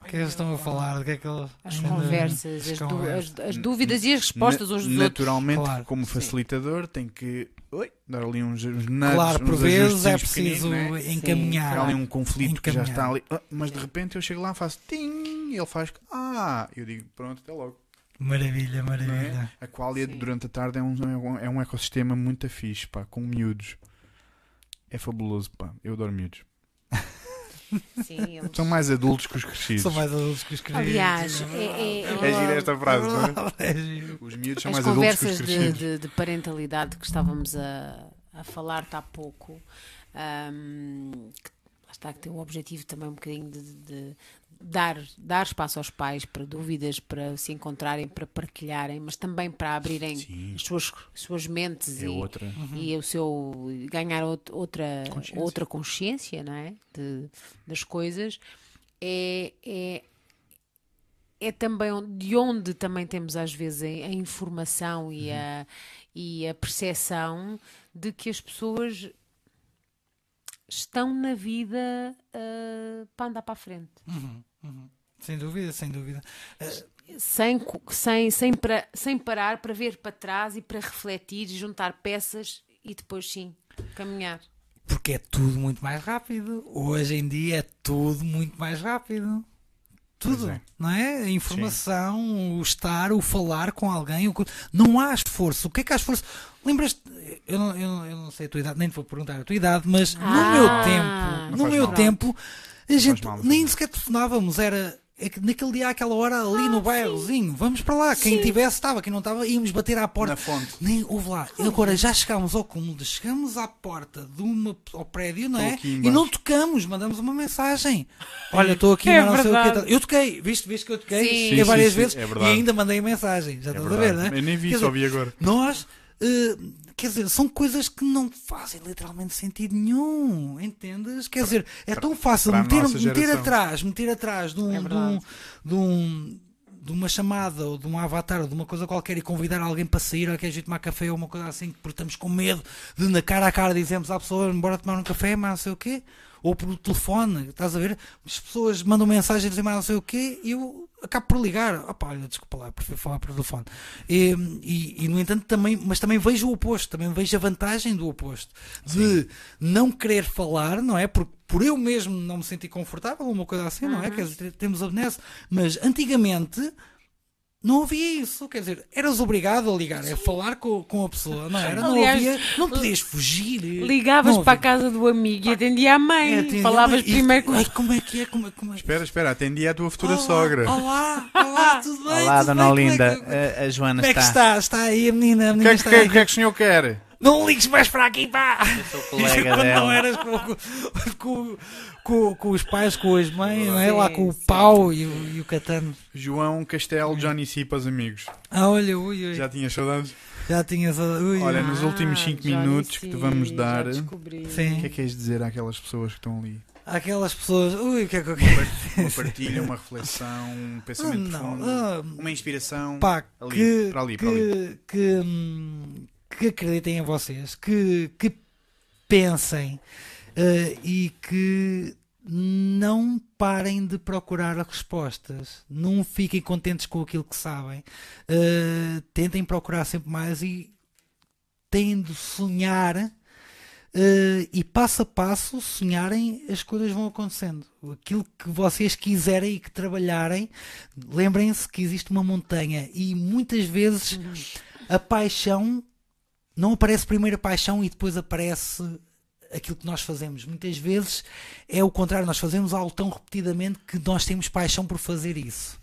o que é que eles estão a falar? O que é que eles... As conversas, as, as as- as dúvidas e as respostas uns dos outros. Naturalmente, Claro. como facilitador, tem que oi, dar ali uns, uns nuts, Claro, por vezes é preciso né? encaminhar. Há ali um conflito que já está Encaminhar. ali, ah, mas de repente eu chego lá, faço tim, e ele faz ah, eu digo pronto, até logo. Maravilha, é? maravilha. A qualia Sim. durante a tarde é um, é um- é um ecossistema muito fixe, pá, com miúdos. É fabuloso, pá. Eu adoro miúdos. Sim, eles- São mais adultos que os crescidos. São mais adultos que os queridos. Aliás, é, é- É gira esta frase, não é? É giro. Os miúdos são as mais adultos que os conversas de, crescidos. de- de parentalidade que estávamos a, a falar há pouco, ahm, que, lá está, que tem o objetivo também um bocadinho de, de dar, dar espaço aos pais para dúvidas, para se encontrarem, para partilharem, mas também para abrirem Sim. as suas, suas mentes É e, outra. e o seu ganhar out- outra Consciência. outra consciência não é de, das coisas é, é é também de onde também temos às vezes a, a informação e, a, e a percepção de que as pessoas estão na vida ah, para andar para a frente. Uhum, uhum. Sem dúvida, sem dúvida. Sem, sem, sem, pra- sem parar para ver para trás e para refletir, juntar peças e depois sim caminhar. Porque é tudo muito mais rápido. Hoje em dia é tudo muito mais rápido. Tudo, é. não é? A informação, o estar, o falar com alguém. o Não há esforço. O que é que há esforço? Lembras-te? Eu não, eu, não- eu não sei a tua idade, nem te vou perguntar a tua idade, mas no Ah. meu Não tempo, no meu mal. tempo, a gente nem sequer telefonávamos. Era é que naquele dia, àquela hora, ali no bairrozinho, vamos para lá. Quem tivesse estava, quem não estava, íamos bater à porta. Na fonte. Nem houve lá. Agora já chegámos ao cúmulo, chegamos à porta de uma, ao prédio, não é? E não tocamos, mandamos uma mensagem. Olha, estou aqui, É mas não sei o quê. verdade. Eu toquei, viste, viste que eu toquei? Sim. Sim, várias sim, vezes é e verdade. ainda mandei mensagem. Já É estás a verdade. ver, não é? Eu nem vi, Quer só vi agora. Nós, eh, quer dizer, são coisas que não fazem literalmente sentido nenhum, entendes? Quer dizer, é tão fácil meter, meter atrás, meter atrás de um, É de, um, de, um- de uma chamada ou de um avatar ou de uma coisa qualquer e convidar alguém para sair ou quer ir tomar café ou uma coisa assim, porque estamos com medo de na cara a cara dizemos à pessoa, bora tomar um café, mas não sei o quê. Ou por telefone, estás a ver? As pessoas mandam mensagem a dizer mais não sei o quê e eu acabo por ligar. Opa, olha, desculpa lá, prefiro falar por telefone. E, e, e, no entanto, também, mas também vejo o oposto, também vejo a vantagem do oposto. De não querer falar, não é? Porque por eu mesmo não me sentir confortável, uma coisa assim, não é? Quer dizer, temos a benesse. Mas antigamente não havia isso, quer dizer, eras obrigado a ligar, é falar com, com a pessoa, não era? Não Aliás, havia, não podias fugir. Ligavas para a casa do amigo e atendia a mãe. É, atendia, Falavas mas- e- primeiro com Ai, como é que é? Como, é- como é que Espera, espera, atendi à tua futura Olá, sogra. Olá, olá, tudo bem? Olá, tudo Dona bem? Como é Olinda. que- A, a Joana Como é que está. está? Está aí a menina, a O que, menina é, que- está que, é- aí. que é que o senhor quer? Não ligues mais para aqui, pá! Sou colega Quando não dela. eras com, com, com, com, os pais, com as mães, não é? Lá com o sim. pau e o, e o catano. João Castelo, Johnny C para os amigos. Ah, olha, ui, ui. Já, Já tinhas saudades? tinhas. Ui, Olha, nos últimos cinco minutos que te vamos dar- Ah, Já. O que é que queres dizer àquelas pessoas que estão ali? Aquelas pessoas. Ui, o que é que eu Uma par- Uma partilha, uma reflexão, um pensamento Não, profundo, ah, uma inspiração. Pá, Ali, que, para ali, que, para ali. que, hum, que acreditem em vocês, que, que pensem eh, e que não parem de procurar respostas, não fiquem contentes com aquilo que sabem, eh, tentem procurar sempre mais e têm de sonhar. eh, e passo a passo sonharem, as coisas vão acontecendo. Aquilo que vocês quiserem e que trabalharem, lembrem-se que existe uma montanha e muitas vezes a paixão não aparece primeiro a paixão e depois aparece aquilo que nós fazemos. Muitas vezes é o contrário, nós fazemos algo tão repetidamente que nós temos paixão por fazer isso.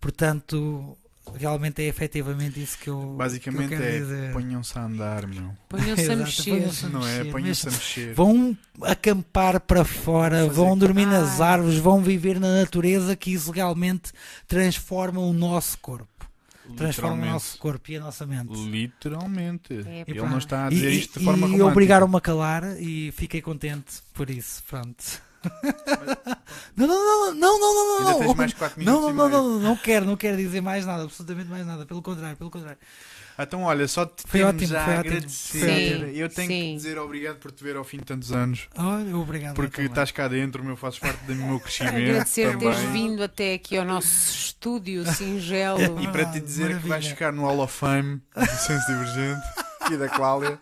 Portanto, realmente é efetivamente isso que eu, Basicamente que eu quero é dizer. ponham-se a andar, meu. Ponham-se a mexer. Não é? Ponham-se a mexer. Vão acampar para fora, Fazer- vão dormir nas árvores, vão viver na natureza que isso realmente transforma o nosso corpo. Transforma o nosso corpo e a nossa mente. Literalmente. É, Ele não está a E, dizer e, isto de forma e romântica. obrigaram-me a calar e fiquei contente por isso. Pronto. não, não, não, não, não, não, não, não. mais 4 Não, não, e não, não quero, não quero dizer mais nada, absolutamente mais nada. Pelo contrário, pelo contrário. Então, olha, só te Foi temos ótimo, a foi ótimo. agradecer. Sim, Eu tenho que sim. te dizer obrigado por te ver ao fim de tantos anos. Olha, obrigado. Porque estás cá dentro, meu, fazes parte do meu crescimento. Agradecer teres também. vindo até aqui ao nosso estúdio singelo. E para te Ah, dizer que vais maravilha. ficar no Hall of Fame do Senso Divergente e da Cláudia.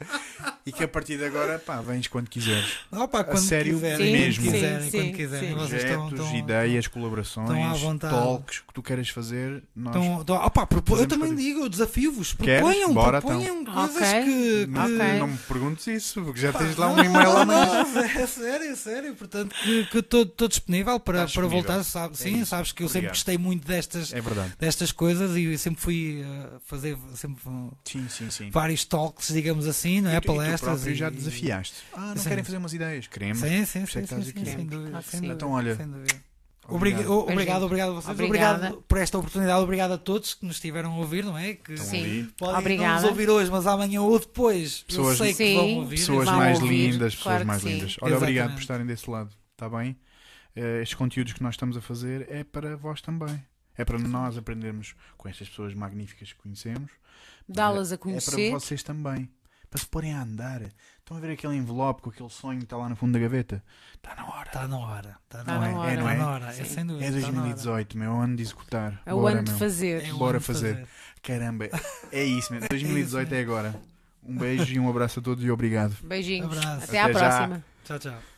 E que a partir de agora, pá, vens quando quiseres. Opa, quando sério quiserem, Sim, mesmo. quando quiserem, sim, quando sim, quiserem. sim. Projetos, estão, ideias, colaborações, talks que tu queiras fazer. Nós Estão, estão, opa, propo- eu também ti. digo, eu desafio-vos. Queres? Proponham, Bora, proponham coisas Ok. que. que... não, Ok. não me perguntes isso, porque já tens lá um e-mail a mais. é sério, é sério. Portanto, que estou disponível para, Estás para disponível. voltar. Sabe, sim, isso. sabes que eu sempre Obrigado. gostei muito destas, É destas coisas e sempre fui uh, fazer sempre, Sim, sim, sim. vários talks, digamos assim, não é? E tu- e tu Palestras. e- já desafiaste. Ah, não Sim. querem fazer umas ideias? Queremos. Sim, sim, é sim, sim, sim, sem dúvida. Então, olha, sem dúvida. Obrigado. Obrigado, obrigado, obrigado a vocês. Obrigada. Obrigado por esta oportunidade. Obrigado a todos que nos estiveram a ouvir, não é? Que Sim. podem não Obrigada. nos ouvir hoje, mas amanhã ou depois. Pessoas- eu sei que Sim. vão ouvir. Pessoas Vão mais ouvir, lindas, pessoas claro mais sim. lindas. Olha, obrigado por estarem desse lado, está bem? Eh, estes conteúdos que nós estamos a fazer é para vós também. É para nós aprendermos com estas pessoas magníficas que conhecemos. Dá-las a É para conhecer. vocês também. Para se porem a andar. Estão a ver aquele envelope com aquele sonho que está lá no fundo da gaveta? Está na hora. Está na hora. Está Tá na na hora. É, não é? É, na hora. é sem dúvida. É está na hora. 2018, meu, é o ano de executar. É o Bora, ano de fazer. É Bora de fazer. Caramba, é isso, meu. 2018 é agora. Um beijo e um abraço a todos e obrigado. Beijinhos. Abraço. Até à Até já. próxima. Tchau, tchau.